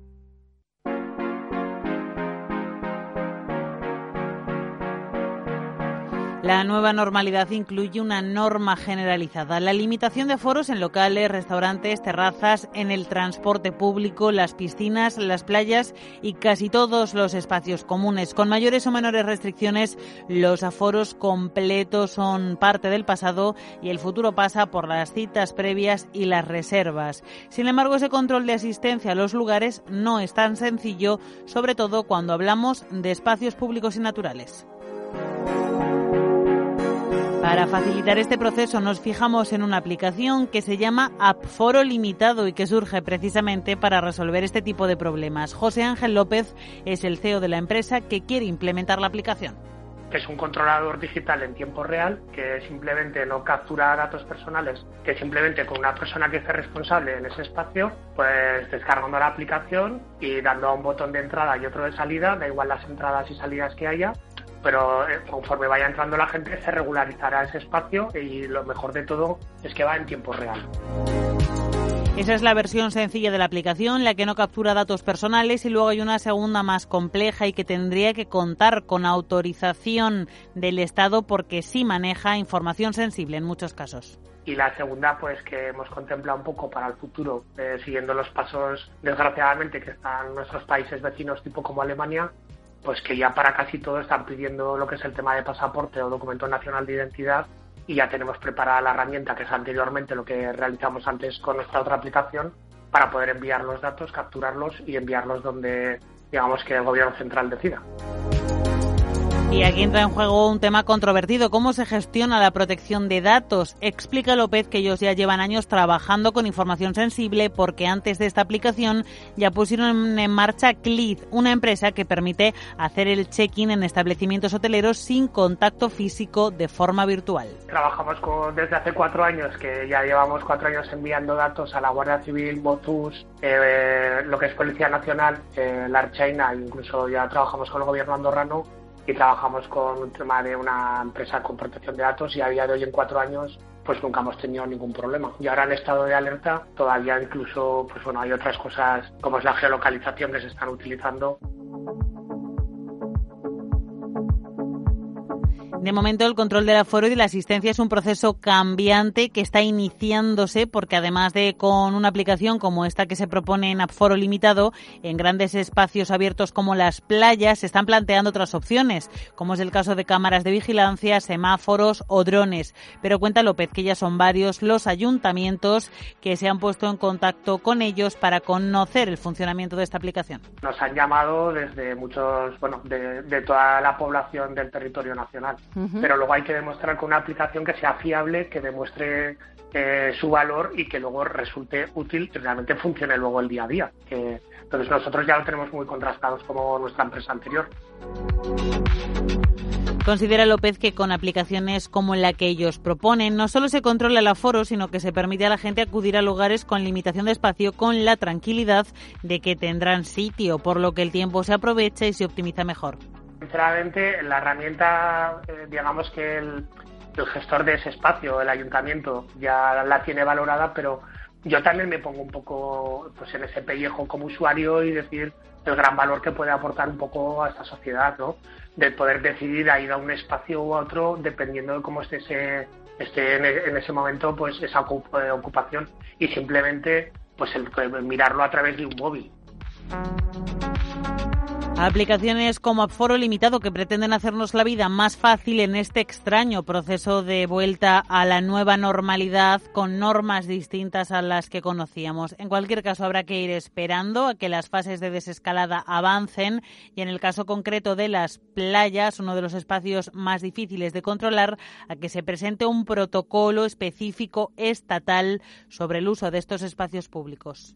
La nueva normalidad incluye una norma generalizada, la limitación de foros en locales, restaurantes, terrazas, en el transporte público, las piscinas, las playas y casi todos los espacios comunes. Con mayores o menores restricciones, los aforos completos son parte del pasado y el futuro pasa por las citas previas y las reservas. Sin embargo, ese control de asistencia a los lugares no es tan sencillo, sobre todo cuando hablamos de espacios públicos y naturales. Para facilitar este proceso nos fijamos en una aplicación que se llama Foro Limitado y que surge precisamente para resolver este tipo de problemas. José Ángel López es el CEO de la empresa que quiere implementar la aplicación es un controlador digital en tiempo real, que simplemente no captura datos personales, que simplemente con una persona que esté responsable en ese espacio, pues descargando la aplicación y dando un botón de entrada y otro de salida, da igual las entradas y salidas que haya, pero eh, conforme vaya entrando la gente se regularizará ese espacio y lo mejor de todo es que va en tiempo real. Esa es la versión sencilla de la aplicación, la que no captura datos personales y luego hay una segunda más compleja y que tendría que contar con autorización del Estado porque sí maneja información sensible en muchos casos. Y la segunda, pues que hemos contemplado un poco para el futuro, eh, siguiendo los pasos, desgraciadamente, que están nuestros países vecinos, tipo como Alemania, pues que ya para casi todo están pidiendo lo que es el tema de pasaporte o documento nacional de identidad y ya tenemos preparada la herramienta que es anteriormente lo que realizamos antes con nuestra otra aplicación para poder enviar los datos, capturarlos y enviarlos donde digamos que el gobierno central decida. Y aquí entra en juego un tema controvertido, cómo se gestiona la protección de datos. Explica López que ellos ya llevan años trabajando con información sensible porque antes de esta aplicación ya pusieron en marcha CLID, una empresa que permite hacer el check-in en establecimientos hoteleros sin contacto físico de forma virtual. Trabajamos con, desde hace cuatro años, que ya llevamos cuatro años enviando datos a la Guardia Civil, Motus, eh, lo que es Policía Nacional, eh, la Archaina, incluso ya trabajamos con el gobierno andorrano y trabajamos con un tema de una empresa con protección de datos y a día de hoy en cuatro años pues nunca hemos tenido ningún problema. Y ahora en estado de alerta todavía incluso pues bueno hay otras cosas como es la geolocalización que se están utilizando De momento, el control del aforo y la asistencia es un proceso cambiante que está iniciándose porque además de con una aplicación como esta que se propone en aforo limitado, en grandes espacios abiertos como las playas se están planteando otras opciones, como es el caso de cámaras de vigilancia, semáforos o drones. Pero cuenta López que ya son varios los ayuntamientos que se han puesto en contacto con ellos para conocer el funcionamiento de esta aplicación. Nos han llamado desde muchos, bueno, de, de toda la población del territorio nacional pero luego hay que demostrar con una aplicación que sea fiable, que demuestre eh, su valor y que luego resulte útil y realmente funcione luego el día a día. Entonces nosotros ya lo tenemos muy contrastados como nuestra empresa anterior. Considera López que con aplicaciones como la que ellos proponen no solo se controla el aforo, sino que se permite a la gente acudir a lugares con limitación de espacio con la tranquilidad de que tendrán sitio, por lo que el tiempo se aprovecha y se optimiza mejor. Sinceramente, la herramienta, eh, digamos que el, gestor de ese espacio, el ayuntamiento, ya la tiene valorada, pero yo también me pongo un poco pues en ese pellejo como usuario y decir el gran valor que puede aportar un poco a esta sociedad, ¿no? De poder decidir a ir a un espacio u otro dependiendo de cómo esté ese, esté en, ese momento pues esa eh, ocupación y simplemente pues el mirarlo a través de un móvil. Aplicaciones como Foro Limitado que pretenden hacernos la vida más fácil en este extraño proceso de vuelta a la nueva normalidad con normas distintas a las que conocíamos. En cualquier caso, habrá que ir esperando a que las fases de desescalada avancen y en el caso concreto de las playas, uno de los espacios más difíciles de controlar, a que se presente un protocolo específico estatal sobre el uso de estos espacios públicos.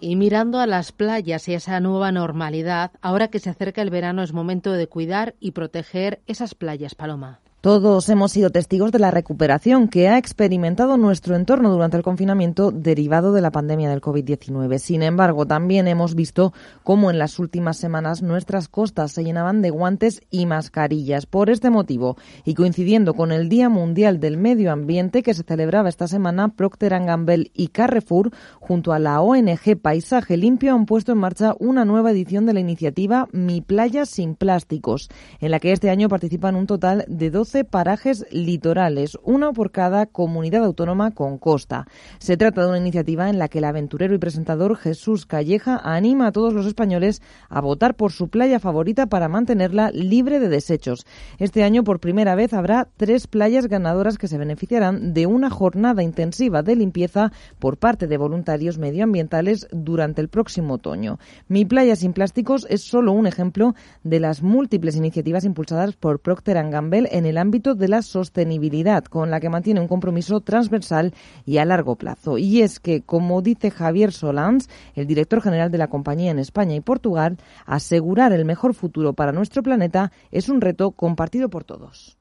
Y mirando a las playas y esa nueva normalidad, ahora que se acerca el verano es momento de cuidar y proteger esas playas, Paloma. Todos hemos sido testigos de la recuperación que ha experimentado nuestro entorno durante el confinamiento derivado de la pandemia del COVID-19. Sin embargo, también hemos visto cómo en las últimas semanas nuestras costas se llenaban de guantes y mascarillas. Por este motivo, y coincidiendo con el Día Mundial del Medio Ambiente que se celebraba esta semana, Procter Gamble y Carrefour, junto a la ONG Paisaje Limpio, han puesto en marcha una nueva edición de la iniciativa Mi Playa sin Plásticos, en la que este año participan un total de 12 parajes litorales, uno por cada comunidad autónoma con costa. Se trata de una iniciativa en la que el aventurero y presentador Jesús Calleja anima a todos los españoles a votar por su playa favorita para mantenerla libre de desechos. Este año, por primera vez, habrá tres playas ganadoras que se beneficiarán de una jornada intensiva de limpieza por parte de voluntarios medioambientales durante el próximo otoño. Mi playa sin plásticos es solo un ejemplo de las múltiples iniciativas impulsadas por Procter Gamble en el ámbito de la sostenibilidad, con la que mantiene un compromiso transversal y a largo plazo. Y es que, como dice Javier Solans, el director general de la compañía en España y Portugal, asegurar el mejor futuro para nuestro planeta es un reto compartido por todos.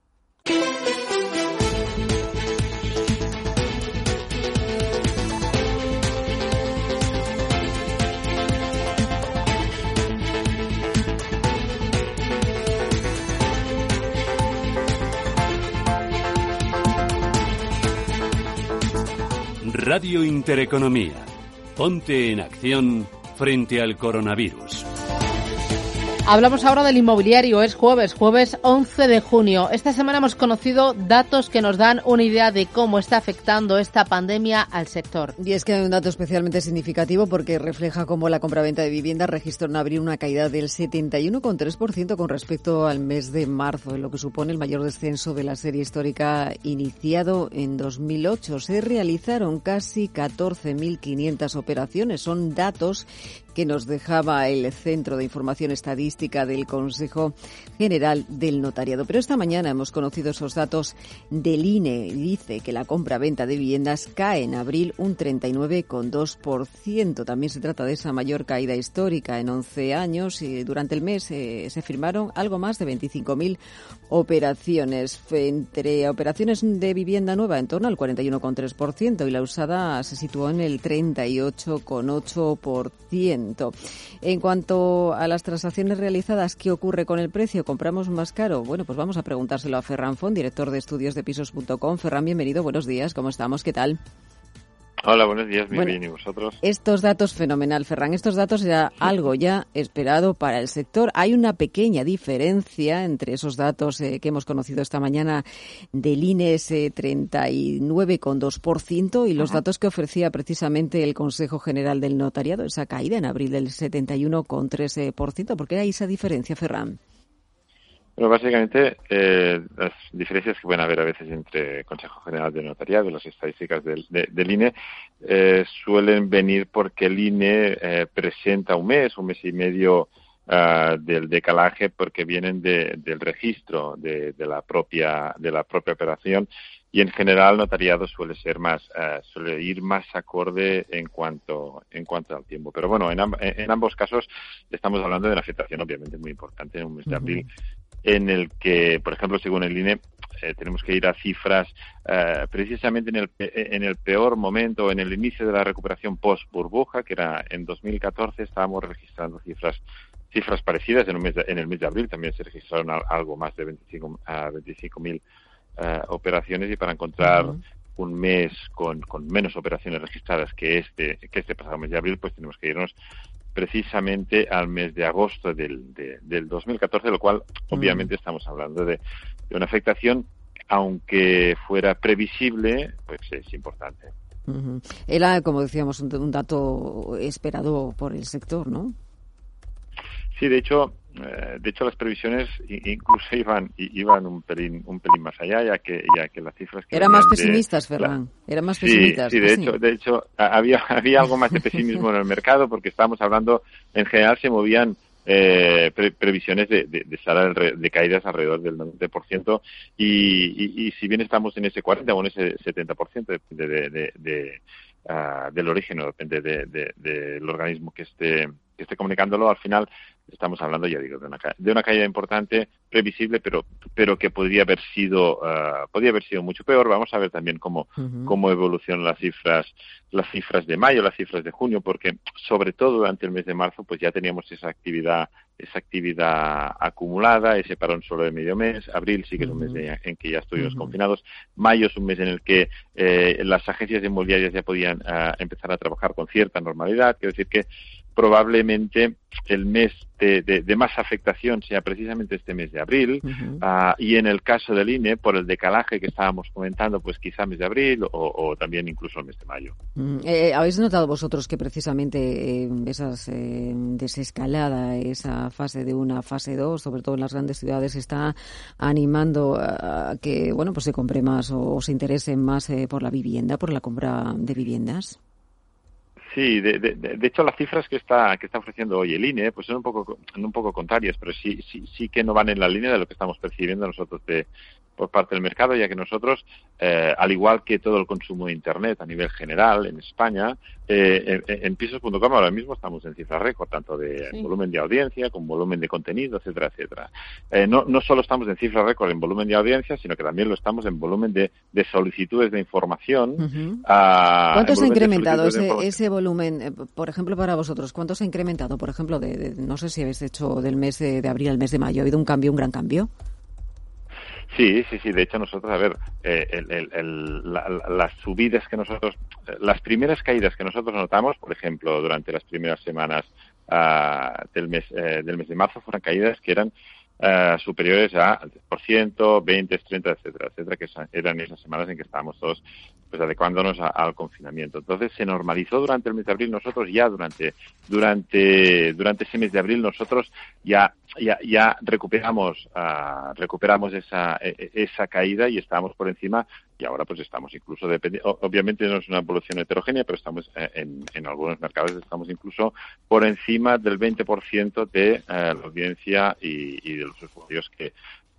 Radio Intereconomía. Ponte en acción frente al coronavirus. Hablamos ahora del inmobiliario. Es jueves, jueves 11 de junio. Esta semana hemos conocido datos que nos dan una idea de cómo está afectando esta pandemia al sector. Y es que hay un dato especialmente significativo porque refleja cómo la compraventa de viviendas registró en abril una caída del 71,3% con respecto al mes de marzo, en lo que supone el mayor descenso de la serie histórica iniciado en 2008. Se realizaron casi 14.500 operaciones. Son datos que nos dejaba el Centro de Información Estadística del Consejo General del Notariado. Pero esta mañana hemos conocido esos datos del INE. Dice que la compra-venta de viviendas cae en abril un 39,2%. También se trata de esa mayor caída histórica en 11 años y durante el mes eh, se firmaron algo más de 25.000 operaciones. Entre operaciones de vivienda nueva en torno al 41,3% y la usada se situó en el 38,8%. En cuanto a las transacciones realizadas, ¿qué ocurre con el precio? ¿Compramos más caro? Bueno, pues vamos a preguntárselo a Ferran Font, director de estudios de pisos.com. Ferran, bienvenido, buenos días, ¿cómo estamos? ¿Qué tal? Hola, buenos días, muy bien, ¿y vosotros? Estos datos, fenomenal, Ferran. Estos datos era algo ya esperado para el sector. Hay una pequeña diferencia entre esos datos eh, que hemos conocido esta mañana del INE, ese 39,2%, y los datos que ofrecía precisamente el Consejo General del Notariado, esa caída en abril del 71,13%. ¿Por qué hay esa diferencia, Ferran? Bueno, básicamente eh, las diferencias que pueden haber a veces entre Consejo General de Notariado y las estadísticas del, del INE eh, suelen venir porque el INE eh, presenta un mes, un mes y medio ah, del decalaje porque vienen de, del registro de, de, la propia de la propia operación. Y en general notariado suele ser más uh, suele ir más acorde en cuanto en cuanto al tiempo. Pero bueno en, amb en ambos casos estamos hablando de una afectación obviamente muy importante en un mes de abril en el que, por ejemplo, según el INE, eh, tenemos que ir a cifras eh, precisamente en el, en el peor momento, en el inicio de la recuperación post-burbuja, que era en 2014, estábamos registrando cifras cifras parecidas en, un mes de, en el mes de abril también se registraron algo más de 25 a 25.000 uh, operaciones y para encontrar uh -huh. un mes con, con, menos operaciones registradas que este que este pasado mes de abril pues tenemos que irnos precisamente al mes de agosto del, de, del 2014, lo cual obviamente mm. estamos hablando de, de, una afectación, aunque fuera previsible, pues es importante. Uh -huh. Era, como decíamos, un, un, dato esperado por el sector, ¿no? Sí, de hecho, eh, de hecho las previsiones incluso iban iban un pelín un pelín más allá ya que ya que las cifras que eran más pesimistas Ferran. Eran más pesimistas sí, sí de hecho de hecho había había algo más de pesimismo en el mercado porque estábamos hablando en general se movían eh, pre previsiones de, de, de, de caídas alrededor del 90% y, y, y si bien estamos en ese 40 o en ese 70% depende de, de, de uh, del origen o depende del de, de, organismo que esté que esté comunicándolo, al final estamos hablando, ya digo, de una, de una caída importante, previsible, pero, pero que podría haber sido, uh, podría haber sido mucho peor. Vamos a ver también cómo, uh -huh. cómo evolucionan las cifras, las cifras de mayo, las cifras de junio, porque sobre todo durante el mes de marzo, pues ya teníamos esa actividad, esa actividad acumulada, ese parón solo de medio mes. Abril sí que es un mes de, en que ya estuvimos confinados. Mayo es un mes en el que eh, las agencias inmobiliarias ya podían uh, empezar a trabajar con cierta normalidad. Quiero decir que probablemente el mes de, de, de, más afectación sea precisamente este mes de abril. Uh -huh. uh, y en el caso del INE por el decalaje que estábamos comentando pues quizá mes de abril o, o también incluso el mes de mayo. Mm, eh, habéis notado vosotros que precisamente eh, esas eh, desescalada esa fase de una fase 2 sobre todo en las grandes ciudades está animando a, a que bueno pues se compre más o, o se interesen más eh, por la vivienda por la compra de viviendas Sí, de, de, hecho las cifras que está que está ofreciendo hoy el INE pues son un poco un poco contrarias, pero sí sí sí que no van en la línea de lo que estamos percibiendo nosotros de por parte del mercado, ya que nosotros, eh, al igual que todo el consumo de Internet a nivel general en España, eh, en, en pisos.com ahora mismo estamos en cifras récord, tanto de sí. volumen de audiencia como volumen de contenido, etcétera, etcétera. Eh, no, no solo estamos en cifras récord en volumen de audiencia, sino que también lo estamos en volumen de, de solicitudes de información. Uh -huh. a, ¿Cuánto se ha incrementado ese, ese volumen, eh, por ejemplo, para vosotros? ¿Cuánto se ha incrementado, por ejemplo, de, de no sé si habéis hecho del mes de, de abril al mes de mayo? ¿Ha habido un cambio, un gran cambio? Sí, sí, sí. De hecho, nosotros, a ver, eh, el, el, el, la, las subidas que nosotros, las primeras caídas que nosotros notamos, por ejemplo, durante las primeras semanas uh, del mes eh, del mes de marzo, fueron caídas que eran uh, superiores a al 10%, 20, 30, etcétera, etcétera, que eran esas semanas en que estábamos todos pues adecuándonos al confinamiento. Entonces se normalizó durante el mes de abril. Nosotros ya durante durante durante ese mes de abril nosotros ya ya, ya recuperamos uh, recuperamos esa e, e, esa caída y estamos por encima y ahora pues estamos incluso obviamente no es una evolución heterogénea pero estamos eh, en, en algunos mercados estamos incluso por encima del 20% de uh, la audiencia y de los usuarios que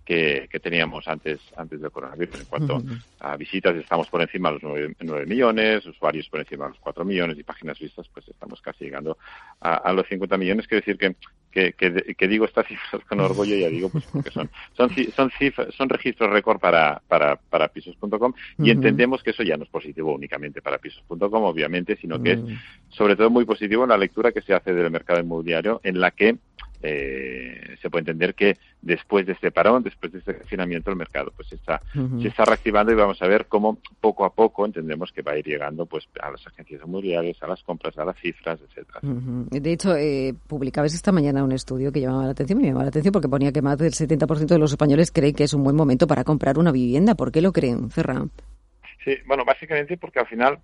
que, teníamos antes, antes del coronavirus. En cuanto a visitas, estamos por encima de los 9, millones, usuarios por encima de los 4 millones y páginas vistas, pues estamos casi llegando a, los 50 millones. Quiero decir que, que, digo estas cifras con orgullo, ya digo, pues porque son, son, son, cifras, son registros récord para, para, para pisos.com y entendemos que eso ya no es positivo únicamente para pisos.com, obviamente, sino que es sobre todo muy positivo en la lectura que se hace del mercado inmobiliario en la que eh, se puede entender que después de este parón, después de este confinamiento, el mercado pues está, se está reactivando y vamos a ver cómo poco a poco entendemos que va a ir llegando pues a las agencias inmobiliarias, a las compras, a las cifras, etcétera. De hecho, eh, publicabais esta mañana un estudio que llamaba la atención, me llamaba la atención porque ponía que más del 70% de los españoles creen que es un buen momento para comprar una vivienda. ¿Por qué lo creen, Ferran? Sí, bueno, básicamente porque al final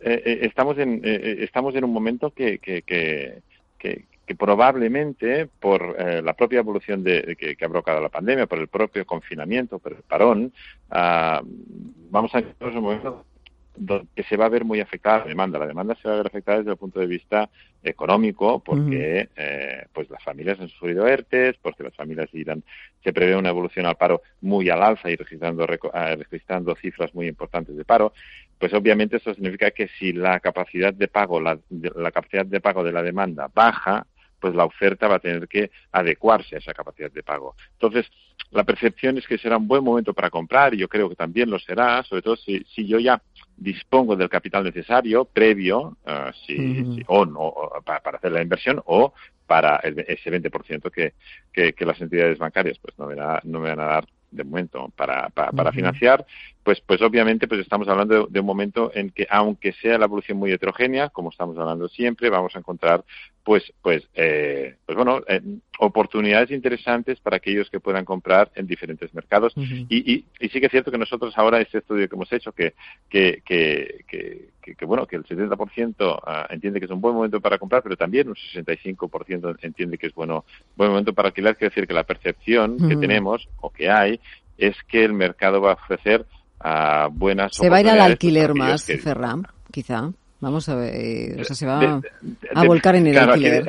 eh, eh, estamos en estamos en un momento que, que, que, que probablemente por eh, la propia evolución de, que, ha provocado la pandemia, por el propio confinamiento, por el parón, uh, vamos a encontrar un momento que se va a ver muy afectada la demanda. La demanda se va a ver afectada desde el punto de vista económico, porque eh, pues las familias han sufrido ERTES, porque las familias irán, se prevé una evolución al paro muy al alza y registrando, ah, registrando cifras muy importantes de paro pues obviamente eso significa que si la capacidad de pago, la, la capacidad de pago de la demanda baja, pues la oferta va a tener que adecuarse a esa capacidad de pago. Entonces, la percepción es que será un buen momento para comprar y yo creo que también lo será, sobre todo si, si yo ya dispongo del capital necesario previo, uh, si, o no, para, hacer la inversión o para ese 20% que, que, que las entidades bancarias pues no me, no me van a dar de momento para, para, financiar, pues, pues obviamente pues estamos hablando de, un momento en que aunque sea la evolución muy heterogénea, como estamos hablando siempre, vamos a encontrar pues, pues, eh, pues bueno, eh, oportunidades interesantes para aquellos que puedan comprar en diferentes mercados. y, y, y, sí que es cierto que nosotros ahora este estudio que hemos hecho, que, que, que, que, bueno, que el 70% ah, entiende que es un buen momento para comprar, pero también un 65% entiende que es bueno, buen momento para alquilar, quiere decir que la percepción que tenemos o que hay es que el mercado va a ofrecer a buenas Se va a ir al alquiler más, Ferran, quizá. Vamos a ver, eh, o sea, se va a volcar en el alquiler.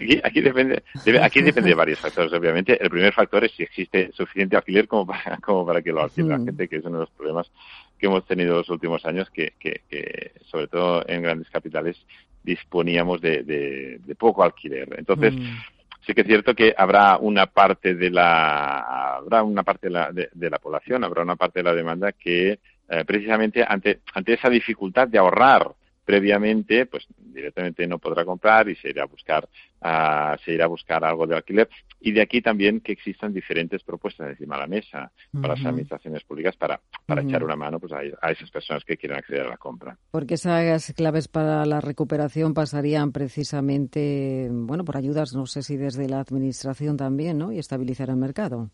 Aquí, aquí, depende, aquí depende de varios factores, obviamente. El primer factor es si existe suficiente alquiler como para, como para que lo alquile la gente, que es uno de los problemas que hemos tenido los últimos años, que, que, que sobre todo en grandes capitales disponíamos de, de, de poco alquiler. Entonces, mm. Sí que es cierto que habrá una parte de la habrá una parte de la, de la población, habrá una parte de la demanda que eh, precisamente ante, ante esa dificultad de ahorrar previamente, pues directamente no podrá comprar y se irá a buscar, uh, se irá a buscar algo de alquiler. Y de aquí también que existan diferentes propuestas encima de la mesa para las administraciones públicas para, para echar una mano pues, a, esas personas que quieren acceder a la compra. Porque esas claves para la recuperación pasarían precisamente, bueno, por ayudas, no sé si desde la administración también, ¿no? Y estabilizar el mercado.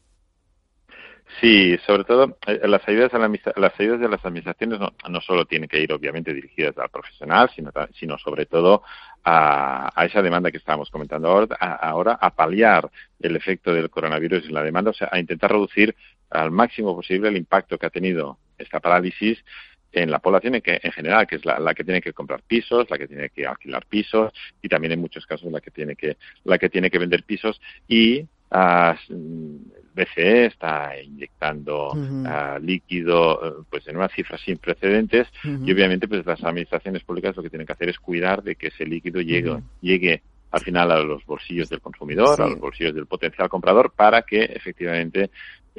Sí, sobre todo eh, las ayudas, a las ayudas de las administraciones no, no, solo tienen que ir obviamente dirigidas al profesional, sino, sino sobre todo a, a, esa demanda que estábamos comentando ahora, a, ahora, a paliar el efecto del coronavirus en la demanda, o sea, a intentar reducir al máximo posible el impacto que ha tenido esta parálisis en la población en, que, en general, que es la, la, que tiene que comprar pisos, la que tiene que alquilar pisos y también en muchos casos la que tiene que, la que tiene que vender pisos y BCE está inyectando líquido eh, pues en unas cifras sin precedentes y obviamente pues las administraciones públicas lo que tienen que hacer es cuidar de que ese líquido llegue, llegue al final a los bolsillos del consumidor, a los bolsillos del potencial comprador para que efectivamente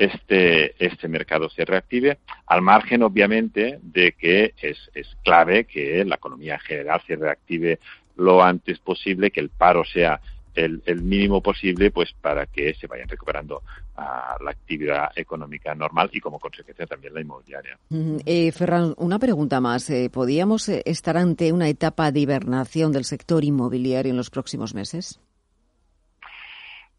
este, este mercado se reactive, al margen obviamente de que es, clave que la economía en general se reactive lo antes posible, que el paro sea el, mínimo posible pues para que se vayan recuperando a la actividad económica normal y como consecuencia también la inmobiliaria. Eh, Ferran, una pregunta más. Eh, ¿Podríamos eh, estar ante una etapa de hibernación del sector inmobiliario en los próximos meses?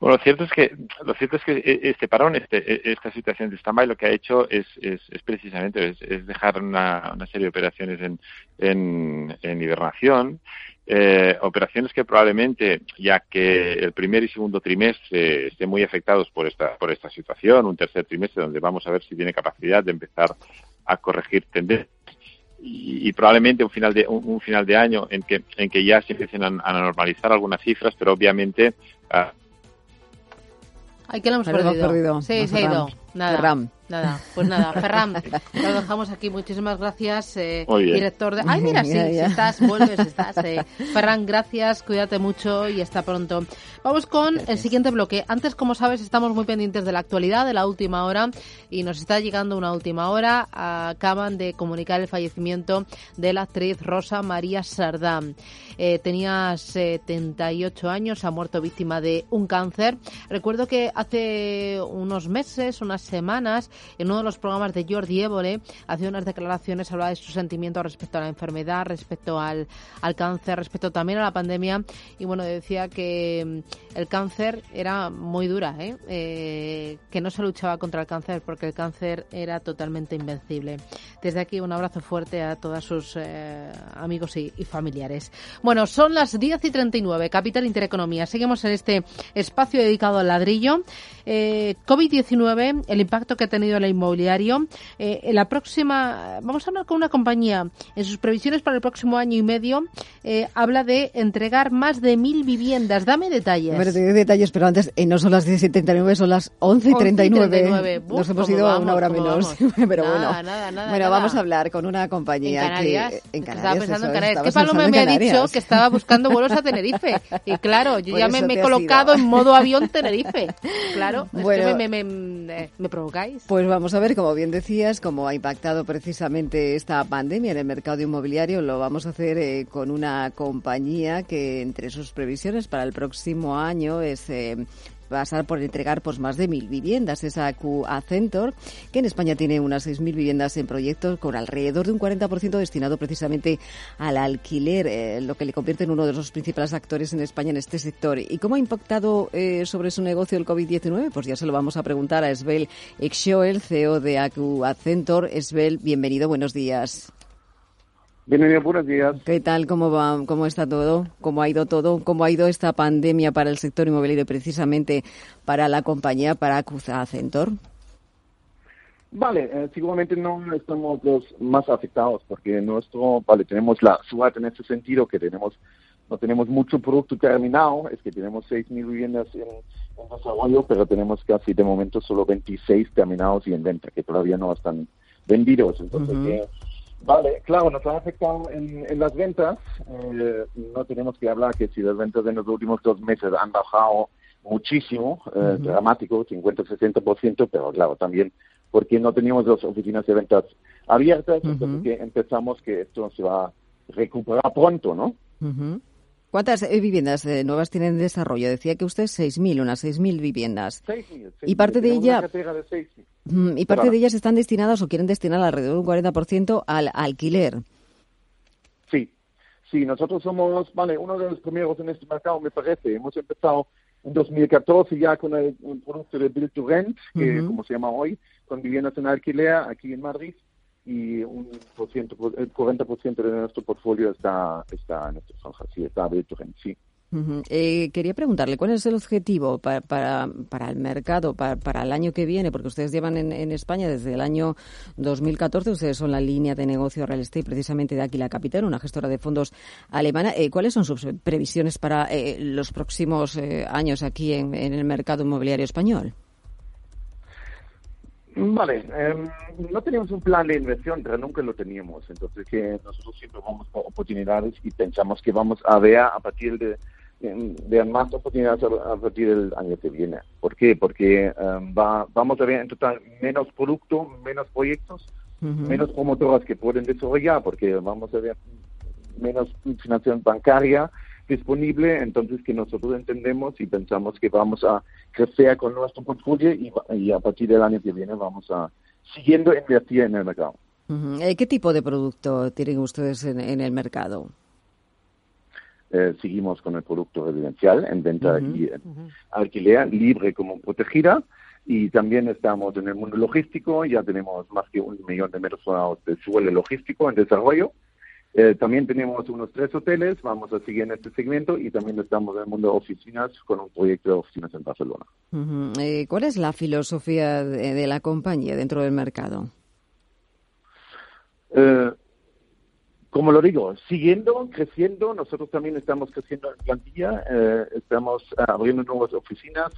Bueno, lo cierto es que lo cierto es que e, este parón, este, e, esta situación de stand lo que ha hecho es, es, precisamente es, dejar una, serie de operaciones en, en, hibernación, eh, operaciones que probablemente, ya que el primer y segundo trimestre estén muy afectados por esta por esta situación, un tercer trimestre donde vamos a ver si tiene capacidad de empezar a corregir tendencias y, probablemente un final de un, final de año en que en que ya se empiecen a, normalizar algunas cifras, pero obviamente uh, Ay, que lo hemos perdido. Sí, se ha ido. Nada. Nada, pues nada, Ferran, lo dejamos aquí. Muchísimas gracias, eh, director de... Ay, mira, sí, si estás, vuelves, estás. Eh. Ferran, gracias, cuídate mucho y hasta pronto. Vamos con el siguiente bloque. Antes, como sabes, estamos muy pendientes de la actualidad, de la última hora, y nos está llegando una última hora. Acaban de comunicar el fallecimiento de la actriz Rosa María Sardán. Eh, tenía 78 años, ha muerto víctima de un cáncer. Recuerdo que hace unos meses, unas semanas, en uno de los programas de Jordi Évole, hacía unas declaraciones, hablaba de sus sentimientos respecto a la enfermedad, respecto al, cáncer, respecto también a la pandemia. Y bueno, decía que mm, el cáncer era muy dura, ¿eh? ¿eh? que no se luchaba contra el cáncer porque el cáncer era totalmente invencible. Desde aquí un abrazo fuerte a todos sus eh, amigos y, familiares. Bueno, son las 10 y 39, Capital Intereconomía. Seguimos en este espacio dedicado al ladrillo. Eh, COVID-19, el impacto que ha tenido el inmobiliario. Eh, en la próxima, vamos a hablar con una compañía. En sus previsiones para el próximo año y medio, eh, habla de entregar más de mil viviendas. Dame detalles. Bueno, te detalles, pero antes no son las 10.79, son las 11.39. Nos hemos ido a una hora menos. pero bueno, bueno vamos a hablar con una compañía ¿En Canarias? que en Canarias. Estaba pensando en Canarias. ¿Qué Paloma me ha dicho que estaba buscando vuelos a Tenerife? Y claro, yo ya me, he colocado en modo avión Tenerife. Claro, bueno, es que me, me, me provocáis. Pues vamos a ver, como bien decías, cómo ha impactado precisamente esta pandemia en el mercado inmobiliario. Lo vamos a hacer eh, con una compañía que entre sus previsiones para el próximo año es eh, pasar por entregar pues más de mil viviendas. Es AQ Accentor, que en España tiene unas seis mil viviendas en proyectos con alrededor de un 40% destinado precisamente al alquiler, eh, lo que le convierte en uno de los principales actores en España en este sector. ¿Y cómo ha impactado eh, sobre su negocio el COVID-19? Pues ya se lo vamos a preguntar a Esbel Exoel, CEO de AQ Accentor. Esbel, bienvenido, buenos días. Bienvenido, buenos días. ¿Qué tal? ¿Cómo va? ¿Cómo está todo? ¿Cómo ha ido todo? ¿Cómo ha ido esta pandemia para el sector inmobiliario, precisamente para la compañía, para Acuza Centor? Vale, eh, seguramente no estamos los más afectados porque nuestro, vale, tenemos la suerte en este sentido que tenemos no tenemos mucho producto terminado, es que tenemos 6.000 viviendas en, desarrollo, pero tenemos casi de momento solo 26 terminados y en venta, que todavía no están vendidos. Entonces, Vale, claro, nos ha afectado en, las ventas. Eh, no tenemos que hablar que si las ventas en los últimos dos meses han bajado muchísimo, eh, dramático, 50-60%, pero claro, también porque no teníamos las oficinas de ventas abiertas, entonces que empezamos que esto se va a recuperar pronto, ¿no? ¿Cuántas eh, viviendas nuevas tienen en desarrollo? Decía que usted 6.000, unas 6.000 viviendas. 6.000. Y parte de ella... y parte de ellas están destinadas o quieren destinar alrededor de un 40% al alquiler. Sí, sí, nosotros somos, vale, uno de los primeros en este mercado, me parece. Hemos empezado en 2014 ya con el, producto de Build to Rent, que como se llama hoy, con viviendas en alquiler aquí en Madrid y un por ciento, el 40% de nuestro portfolio está, está en estas franjas, sí, está abierto en sí. eh, quería preguntarle, ¿cuál es el objetivo para, para, para el mercado, para, para, el año que viene? Porque ustedes llevan en, en, España desde el año 2014, ustedes son la línea de negocio real estate precisamente de Aquila Capital, una gestora de fondos alemana. Eh, ¿Cuáles son sus previsiones para eh, los próximos eh, años aquí en el mercado inmobiliario español? Vale, em, no teníamos un plan de inversión, pero nunca lo teníamos. Entonces, que nosotros siempre vamos por oportunidades y pensamos que vamos a ver a partir de, de, más oportunidades a, partir del año que viene. ¿Por qué? Porque em, va, vamos a ver en total menos producto, menos proyectos, menos promotoras que pueden desarrollar, porque vamos a ver menos financiación bancaria disponible, entonces que nosotros entendemos y pensamos que vamos a crecer con nuestro portfolio y, a partir del año que viene vamos a siguiendo invertir en el mercado. Eh, ¿Qué tipo de producto tienen ustedes en, el mercado? eh, seguimos con el producto residencial en venta y alquiler libre como protegida y también estamos en el mundo logístico, ya tenemos más que un millón de metros cuadrados de suelo logístico en desarrollo. Eh, también tenemos unos tres hoteles, vamos a seguir en este segmento y también estamos en el mundo de oficinas con un proyecto de oficinas en Barcelona. Eh, ¿Cuál es la filosofía de, la compañía dentro del mercado? como lo digo, siguiendo, creciendo, nosotros también estamos creciendo en plantilla, eh, estamos abriendo nuevas oficinas,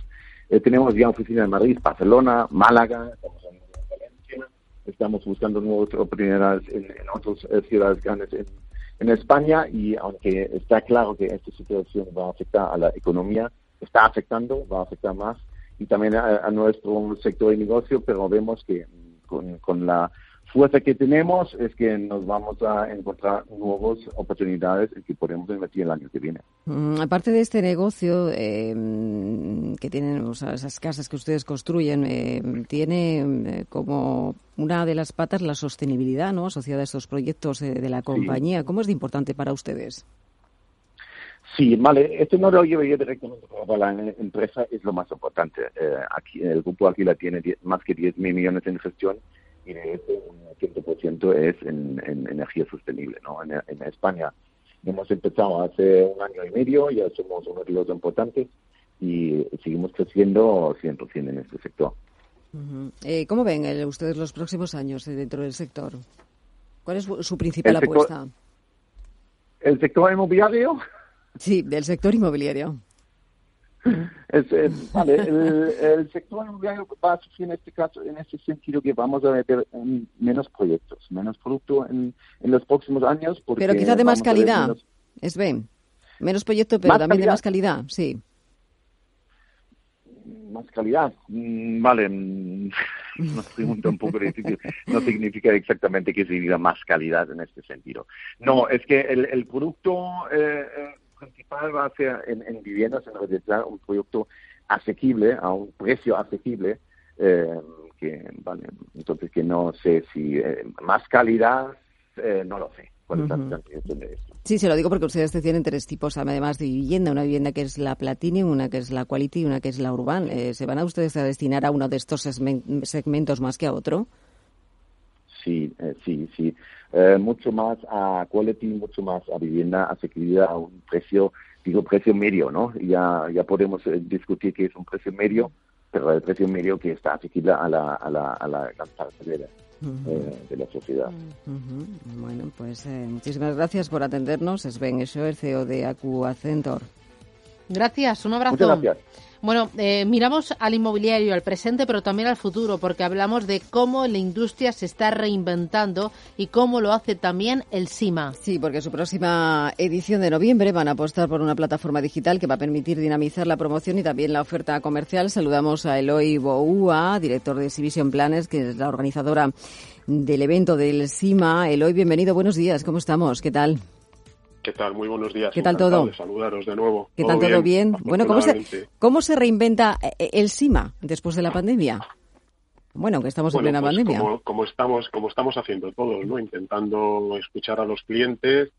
eh, tenemos ya oficinas en Madrid, Barcelona, Málaga, estamos en estamos buscando nuevas oportunidades en, otras eh, ciudades grandes en, España y aunque está claro que esta situación va a afectar a la economía, está afectando, va a afectar más y también a, nuestro sector de negocio, pero vemos que con la fuerza que tenemos es que nos vamos a encontrar nuevas oportunidades en que podemos invertir el año que viene. Mm, aparte de este negocio eh, que tienen esas casas que ustedes construyen, eh, tiene eh, como una de las patas la sostenibilidad ¿no? asociada a estos proyectos de la compañía. ¿Cómo es de importante para ustedes? Sí, vale, esto no lo llevaría directamente para la empresa, es lo más importante. aquí El grupo Aquila tiene más que 10 mil millones en gestión y de este un 100% es en, energía sostenible. ¿no? En, España hemos empezado hace un año y medio, ya somos uno de los importantes y seguimos creciendo 100% en este sector. Eh, ¿Cómo ven ustedes los próximos años dentro del sector? ¿Cuál es su principal apuesta? ¿El sector inmobiliario? Sí, del sector inmobiliario. Es, vale, el, sector inmobiliario va a sufrir en este caso, en este sentido, que vamos a meter menos proyectos, menos producto en, los próximos años. pero quizá de más calidad, es bien. Menos proyectos, pero también de más calidad, sí. Más calidad, mm, vale, mm, nos pregunta un poco difícil. No significa exactamente que se diga más calidad en este sentido. No, es que el, el producto. Eh, eh principal va a ser en, viviendas, en realidad, un producto asequible, a un precio asequible, eh, que, vale, entonces que no sé si eh, más calidad, eh, no lo sé. Sí, se lo digo porque ustedes tienen tres tipos, además de vivienda, una vivienda que es la Platinum, una que es la Quality y una que es la Urban. ¿Se van a ustedes a destinar a uno de estos segmentos más que a otro? Sí, sí, sí. Eh, mucho más a quality, mucho más a vivienda asequible a un precio, digo precio medio, ¿no? Ya, ya podemos eh, discutir qué es un precio medio, pero el precio medio que está asequible a la, a la, a la gran parte de la, eh, la sociedad. Bueno, pues muchísimas gracias por atendernos. Sven el CEO de Acu Accentor. Gracias, un abrazo. Muchas gracias. Bueno, eh, miramos al inmobiliario, al presente, pero también al futuro, porque hablamos de cómo la industria se está reinventando y cómo lo hace también el SIMA. Sí, porque su próxima edición de noviembre van a apostar por una plataforma digital que va a permitir dinamizar la promoción y también la oferta comercial. Saludamos a Eloy Boua, director de Exhibition Planes, que es la organizadora del evento del SIMA. Eloy, bienvenido, buenos días, ¿cómo estamos? ¿Qué tal? ¿Qué tal? Muy buenos días. ¿Qué tal todo? De saludaros de nuevo. ¿Qué tal todo bien? Bueno, ¿cómo se, ¿cómo se reinventa eh, el SIMA después de la pandemia? Bueno, que estamos en plena pues pandemia. Como, estamos, como estamos haciendo todos, ¿no? Intentando escuchar a los clientes,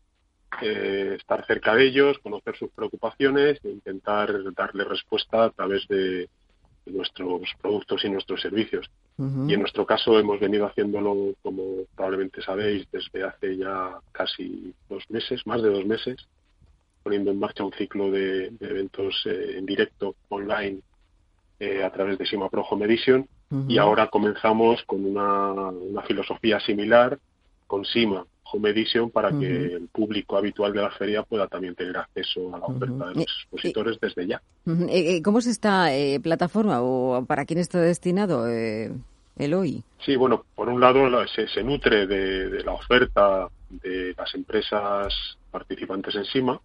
eh, estar cerca de ellos, conocer sus preocupaciones e intentar darle respuesta a través de, nuestros productos y nuestros servicios. Y en nuestro caso hemos venido haciéndolo, como probablemente sabéis, desde hace ya casi dos meses, más de dos meses, poniendo en marcha un ciclo de, eventos eh, en directo, online, eh, a través de Sima Pro Home Edition. Y ahora comenzamos con una, una filosofía similar con Sima, Home Edition para que el público habitual de la feria pueda también tener acceso a la oferta de los expositores desde ya. Eh, eh, ¿Cómo es esta eh, plataforma o para quién está destinado eh, el hoy? Sí, bueno, por un lado se, nutre de, la oferta de las empresas participantes en SIMA,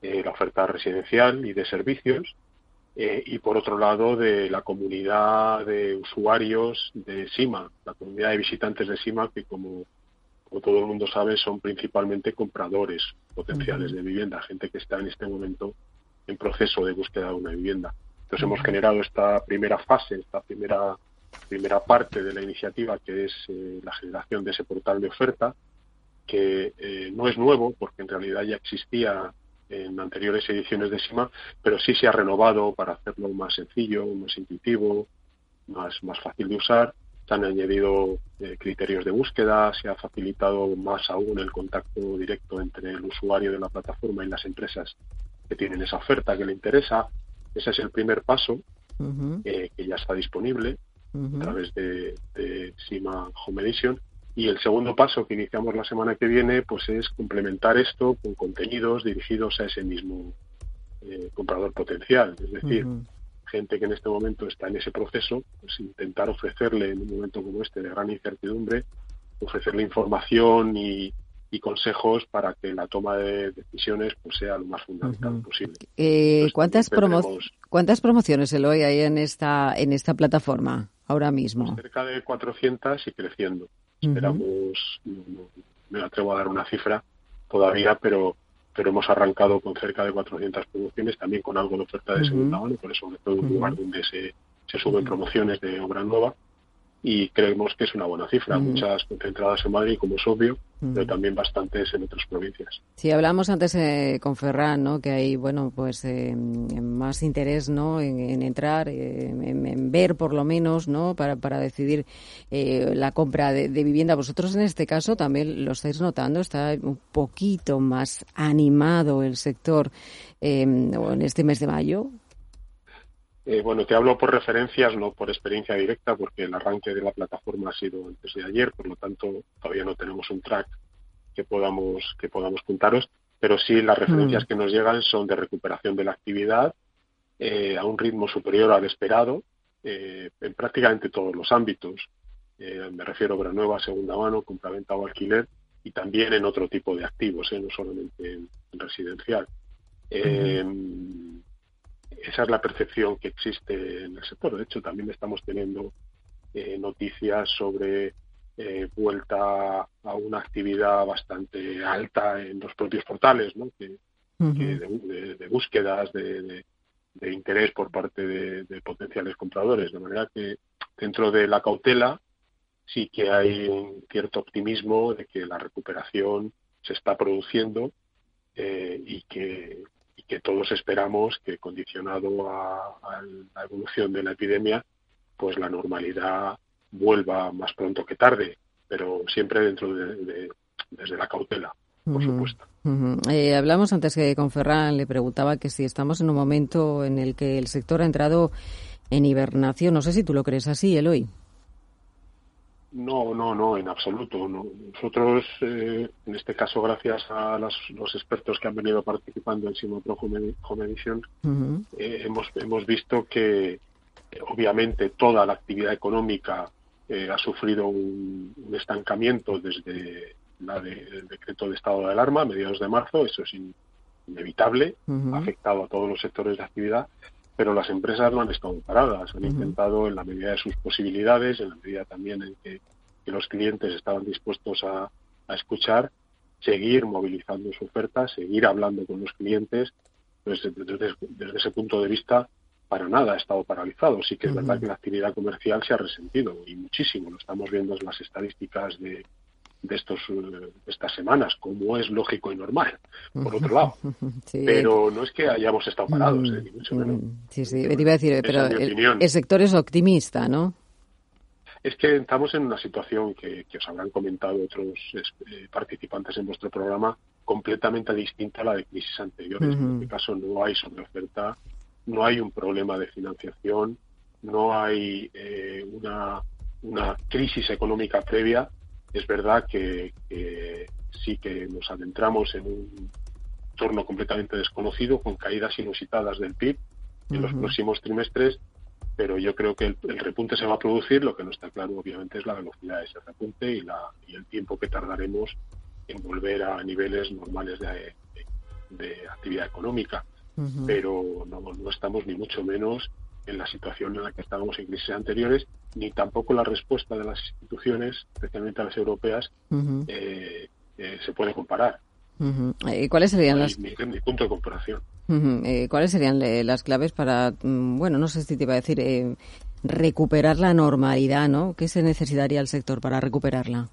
la oferta residencial y de servicios, y por otro lado de la comunidad de usuarios de SIMA, la comunidad de visitantes de SIMA que como como todo el mundo sabe, son principalmente compradores potenciales de vivienda, gente que está en este momento en proceso de búsqueda de una vivienda. Entonces hemos generado esta primera fase, esta primera primera parte de la iniciativa, que es eh, la generación de ese portal de oferta, que eh, no es nuevo, porque en realidad ya existía en anteriores ediciones de SIMA, pero sí se ha renovado para hacerlo más sencillo, más intuitivo, más, más fácil de usar. Se han añadido eh, criterios de búsqueda, se ha facilitado más aún el contacto directo entre el usuario de la plataforma y las empresas que tienen esa oferta que le interesa. Ese es el primer paso, eh, que ya está disponible a través de, de SIMA Home Edition. Y el segundo paso que iniciamos la semana que viene, pues es complementar esto con contenidos dirigidos a ese mismo eh, comprador potencial. Es decir, gente que en este momento está en ese proceso, pues intentar ofrecerle en un momento como este de gran incertidumbre, ofrecerle información y, consejos para que la toma de decisiones pues sea lo más fundamental posible. Eh, ¿cuántas, ¿Cuántas promociones, Eloy, hay en esta, en esta plataforma ahora mismo? Pues cerca de 400 y creciendo. Esperamos, no, me atrevo a dar una cifra todavía, pero pero hemos arrancado con cerca de 400 promociones, también con algo de oferta de segunda mano, por eso me todo un lugar donde se, se suben promociones de obra nueva y creemos que es una buena cifra, muchas concentradas en Madrid, como es obvio, pero también bastantes en otras provincias. Sí, hablamos antes eh, con Ferran, ¿no? que hay bueno, pues eh, más interés ¿no? en, entrar, eh, en, ver por lo menos ¿no? para, para decidir la compra de, vivienda. Vosotros en este caso también lo estáis notando, está un poquito más animado el sector en este mes de mayo. Eh, bueno, te hablo por referencias, no por experiencia directa, porque el arranque de la plataforma ha sido antes de ayer, por lo tanto todavía no tenemos un track que podamos que podamos contaros, pero sí las referencias mm. que nos llegan son de recuperación de la actividad eh, a un ritmo superior al esperado eh, en prácticamente todos los ámbitos. me refiero a obra nueva, segunda mano, compraventa o alquiler y también en otro tipo de activos, no solamente en, residencial esa es la percepción que existe en el sector. De hecho, también estamos teniendo eh, noticias sobre eh, vuelta a una actividad bastante alta en los propios portales, ¿no? de, búsquedas, de, interés por parte de, potenciales compradores. De manera que dentro de la cautela sí que hay un cierto optimismo de que la recuperación se está produciendo eh, y que que todos esperamos que condicionado a, la evolución de la epidemia, pues la normalidad vuelva más pronto que tarde, pero siempre dentro de, desde la cautela, por supuesto. Eh, hablamos antes que con Ferran, le preguntaba que si estamos en un momento en el que el sector ha entrado en hibernación. No sé si tú lo crees así, Eloy. No, no, no, en absoluto. Nosotros, eh, en este caso, gracias a los expertos que han venido participando en Simopro Home, Edition, eh, hemos, hemos visto que, eh, obviamente, toda la actividad económica ha sufrido un, estancamiento desde la el decreto de estado de alarma a mediados de marzo. Eso es inevitable, ha afectado a todos los sectores de actividad pero las empresas no han estado paradas, han intentado en la medida de sus posibilidades, en la medida también en que, los clientes estaban dispuestos a, escuchar, seguir movilizando su oferta, seguir hablando con los clientes. Entonces, desde, ese punto de vista, para nada ha estado paralizado. Sí que es verdad que la actividad comercial se ha resentido y muchísimo. Lo estamos viendo en las estadísticas de, de estos eh, estas semanas, como es lógico y normal, por otro lado. Pero no es que hayamos estado parados, eh, ni mucho menos. Sí, sí, te iba a decir, pero el, sector es optimista, ¿no? Es que estamos en una situación que, os habrán comentado otros eh, participantes en vuestro programa, completamente distinta a la de crisis anteriores. En este caso no hay sobreoferta, no hay un problema de financiación, no hay una, una crisis económica previa, es verdad que, sí que nos adentramos en un entorno completamente desconocido, con caídas inusitadas del PIB en los próximos trimestres, pero yo creo que el, repunte se va a producir. Lo que no está claro, obviamente, es la velocidad de ese repunte y, la, y el tiempo que tardaremos en volver a niveles normales de, actividad económica. Pero no, no estamos ni mucho menos en la situación en la que estábamos en crisis anteriores, ni tampoco la respuesta de las instituciones, especialmente las europeas, eh, eh, se puede comparar. ¿Y cuáles serían las... Mi, punto de comparación. Eh, ¿Cuáles serían las claves para, mm, bueno, no sé si te iba a decir, recuperar la normalidad, ¿no? ¿Qué se necesitaría el sector para recuperarla?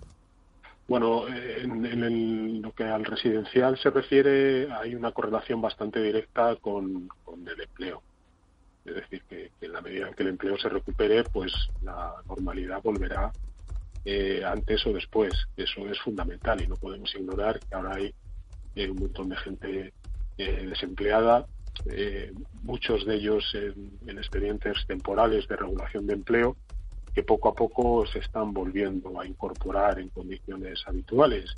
Bueno, en, lo que al residencial se refiere, hay una correlación bastante directa con, el empleo. Es decir, que, en la medida en que el empleo se recupere, pues la normalidad volverá eh, antes o después. Eso es fundamental y no podemos ignorar que ahora hay eh, un montón de gente eh, desempleada, muchos de ellos en expedientes temporales de regulación de empleo que poco a poco se están volviendo a incorporar en condiciones habituales.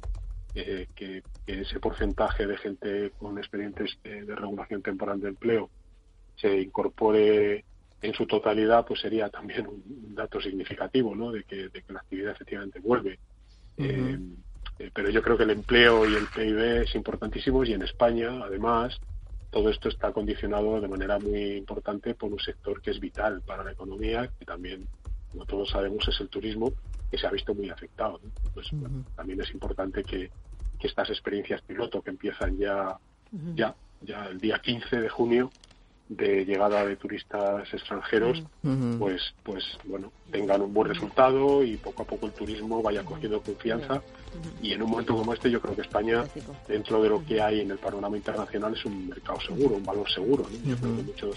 Que, ese porcentaje de gente con expedientes de, regulación temporal de empleo se incorpore en su totalidad, pues sería también un, dato significativo, ¿no? De que, la actividad efectivamente vuelve. Eh, eh, pero yo creo que el empleo y el PIB es importantísimo y en España, además, todo esto está condicionado de manera muy importante por un sector que es vital para la economía, que también como todos sabemos, es el turismo que se ha visto muy afectado. Pues, también es importante que, estas experiencias piloto que empiezan ya, ya, ya el día 15 de junio de llegada de turistas extranjeros, pues, pues bueno, tengan un buen resultado y poco a poco el turismo vaya cogiendo confianza. Y en un momento como este, yo creo que España, dentro de lo que hay en el panorama internacional, es un mercado seguro, un valor seguro. Yo creo que muchos,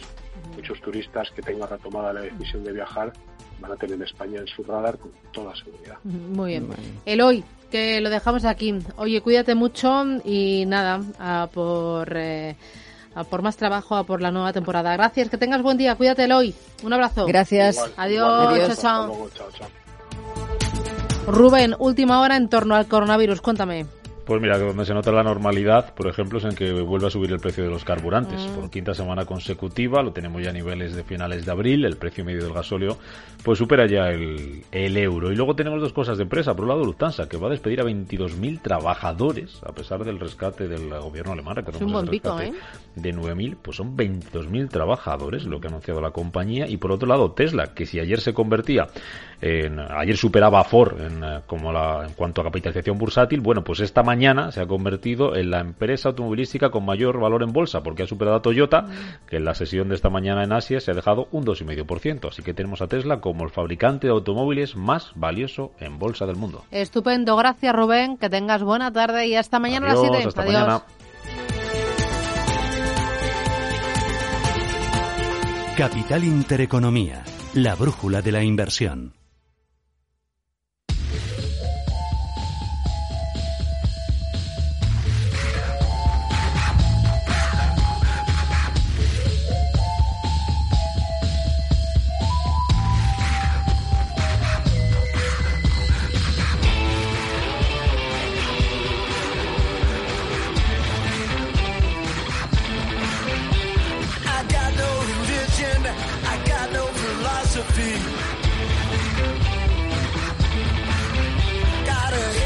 muchos turistas que tengan retomada la decisión de viajar van a tener España en su radar con toda seguridad. Muy bien. Eloy, que lo dejamos aquí. Oye, cuídate mucho y nada, a por, eh, por más trabajo, a por la nueva temporada. Gracias, que tengas buen día. Cuídate, Eloy. Un abrazo. Gracias. Adiós. Chao, chao. Rubén, última hora en torno al coronavirus. Cuéntame. Pues mira, donde se nota la normalidad, por ejemplo, es en que vuelve a subir el precio de los carburantes. Mm. Por quinta semana consecutiva, lo tenemos ya a niveles de finales de abril, el precio medio del gasóleo pues supera ya el, euro. Y luego tenemos dos cosas de empresa. Por un lado, Lufthansa, que va a despedir a 22.000 trabajadores, a pesar del rescate del gobierno alemán. Es un buen ¿eh? De 9.000, pues son 22.000 trabajadores, lo que ha anunciado la compañía. Y por otro lado, Tesla, que si ayer se convertía en... Ayer superaba a Ford en, eh, como la, en cuanto a capitalización bursátil, bueno, pues esta mañana mañana se ha convertido en la empresa automovilística con mayor valor en bolsa, porque ha superado a Toyota, que en la sesión de esta mañana en Asia se ha dejado un 2,5%. Así que tenemos a Tesla como el fabricante de automóviles más valioso en bolsa del mundo. Estupendo, gracias Rubén, que tengas buena tarde y hasta mañana a las 7. Hasta Mañana. Capital Intereconomía, la brújula de la inversión.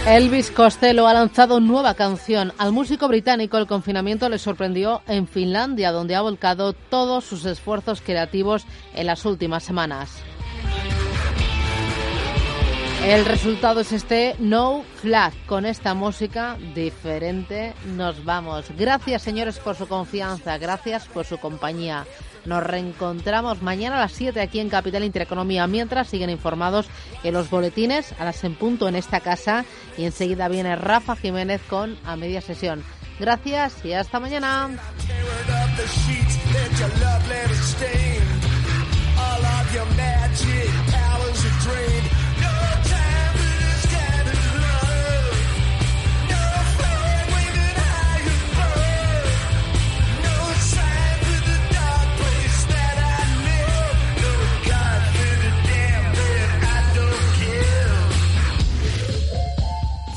Elvis Costello ha lanzado nueva canción. Al músico británico el confinamiento le sorprendió en Finlandia, donde ha volcado todos sus esfuerzos creativos en las últimas semanas. El resultado es este No Flag. Con esta música diferente nos vamos. Gracias señores por su confianza, gracias por su compañía. Nos reencontramos mañana a las 7 aquí en Capital Intereconomía, mientras siguen informados en los boletines a las en punto en esta casa y enseguida viene Rafa Jiménez con a media sesión. Gracias y hasta mañana.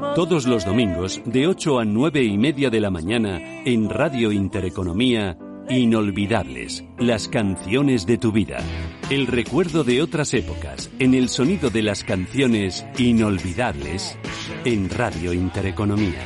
Todos los domingos, de 8 a 9 y media de la mañana, en Radio Intereconomía, Inolvidables, las canciones de tu vida. El recuerdo de otras épocas, en el sonido de las canciones inolvidables, en Radio Intereconomía.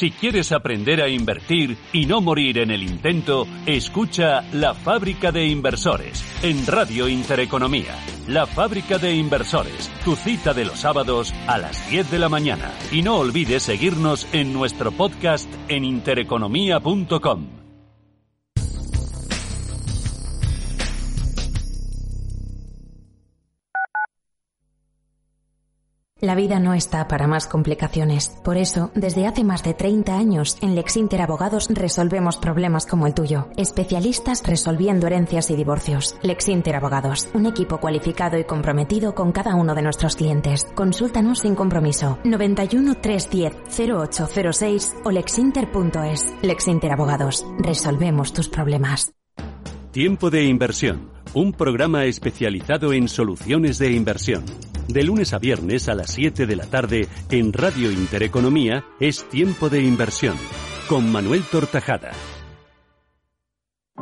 Si quieres aprender a invertir y no morir en el intento, escucha La Fábrica de Inversores en Radio Intereconomía. La Fábrica de Inversores, tu cita de los sábados a las 10 de la mañana. Y no olvides seguirnos en nuestro podcast en intereconomía.com. La vida no está para más complicaciones. Por eso, desde hace más de 30 años, en Lexinter Abogados resolvemos problemas como el tuyo. Especialistas resolviendo herencias y divorcios. Lexinter Abogados, un equipo cualificado y comprometido con cada uno de nuestros clientes. Consúltanos sin compromiso. 91 310 0806 o lexinter.es. Lexinter Abogados, resolvemos tus problemas. Tiempo de inversión, un programa especializado en soluciones de inversión. De lunes a viernes a las 7 de la tarde en Radio Intereconomía es Tiempo de Inversión con Manuel Tortajada.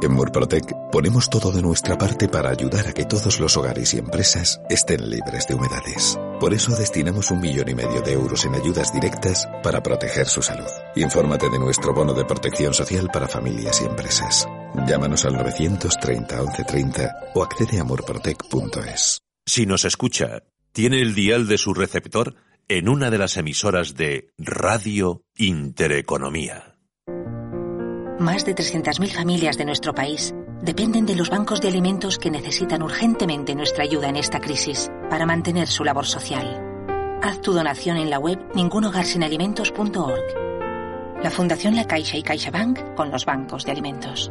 En Murprotec ponemos todo de nuestra parte para ayudar a que todos los hogares y empresas estén libres de humedades. Por eso destinamos un millón y medio de euros en ayudas directas para proteger su salud. Infórmate de nuestro bono de protección social para familias y empresas. Llámanos al 930 1130 o accede a murprotec.es. Si nos escucha, tiene el dial de su receptor en una de las emisoras de Radio Intereconomía. Más de 300.000 familias de nuestro país dependen de los bancos de alimentos que necesitan urgentemente nuestra ayuda en esta crisis para mantener su labor social. Haz tu donación en la web ningunogarsinalimentos.org. La Fundación La Caixa y CaixaBank con los bancos de alimentos.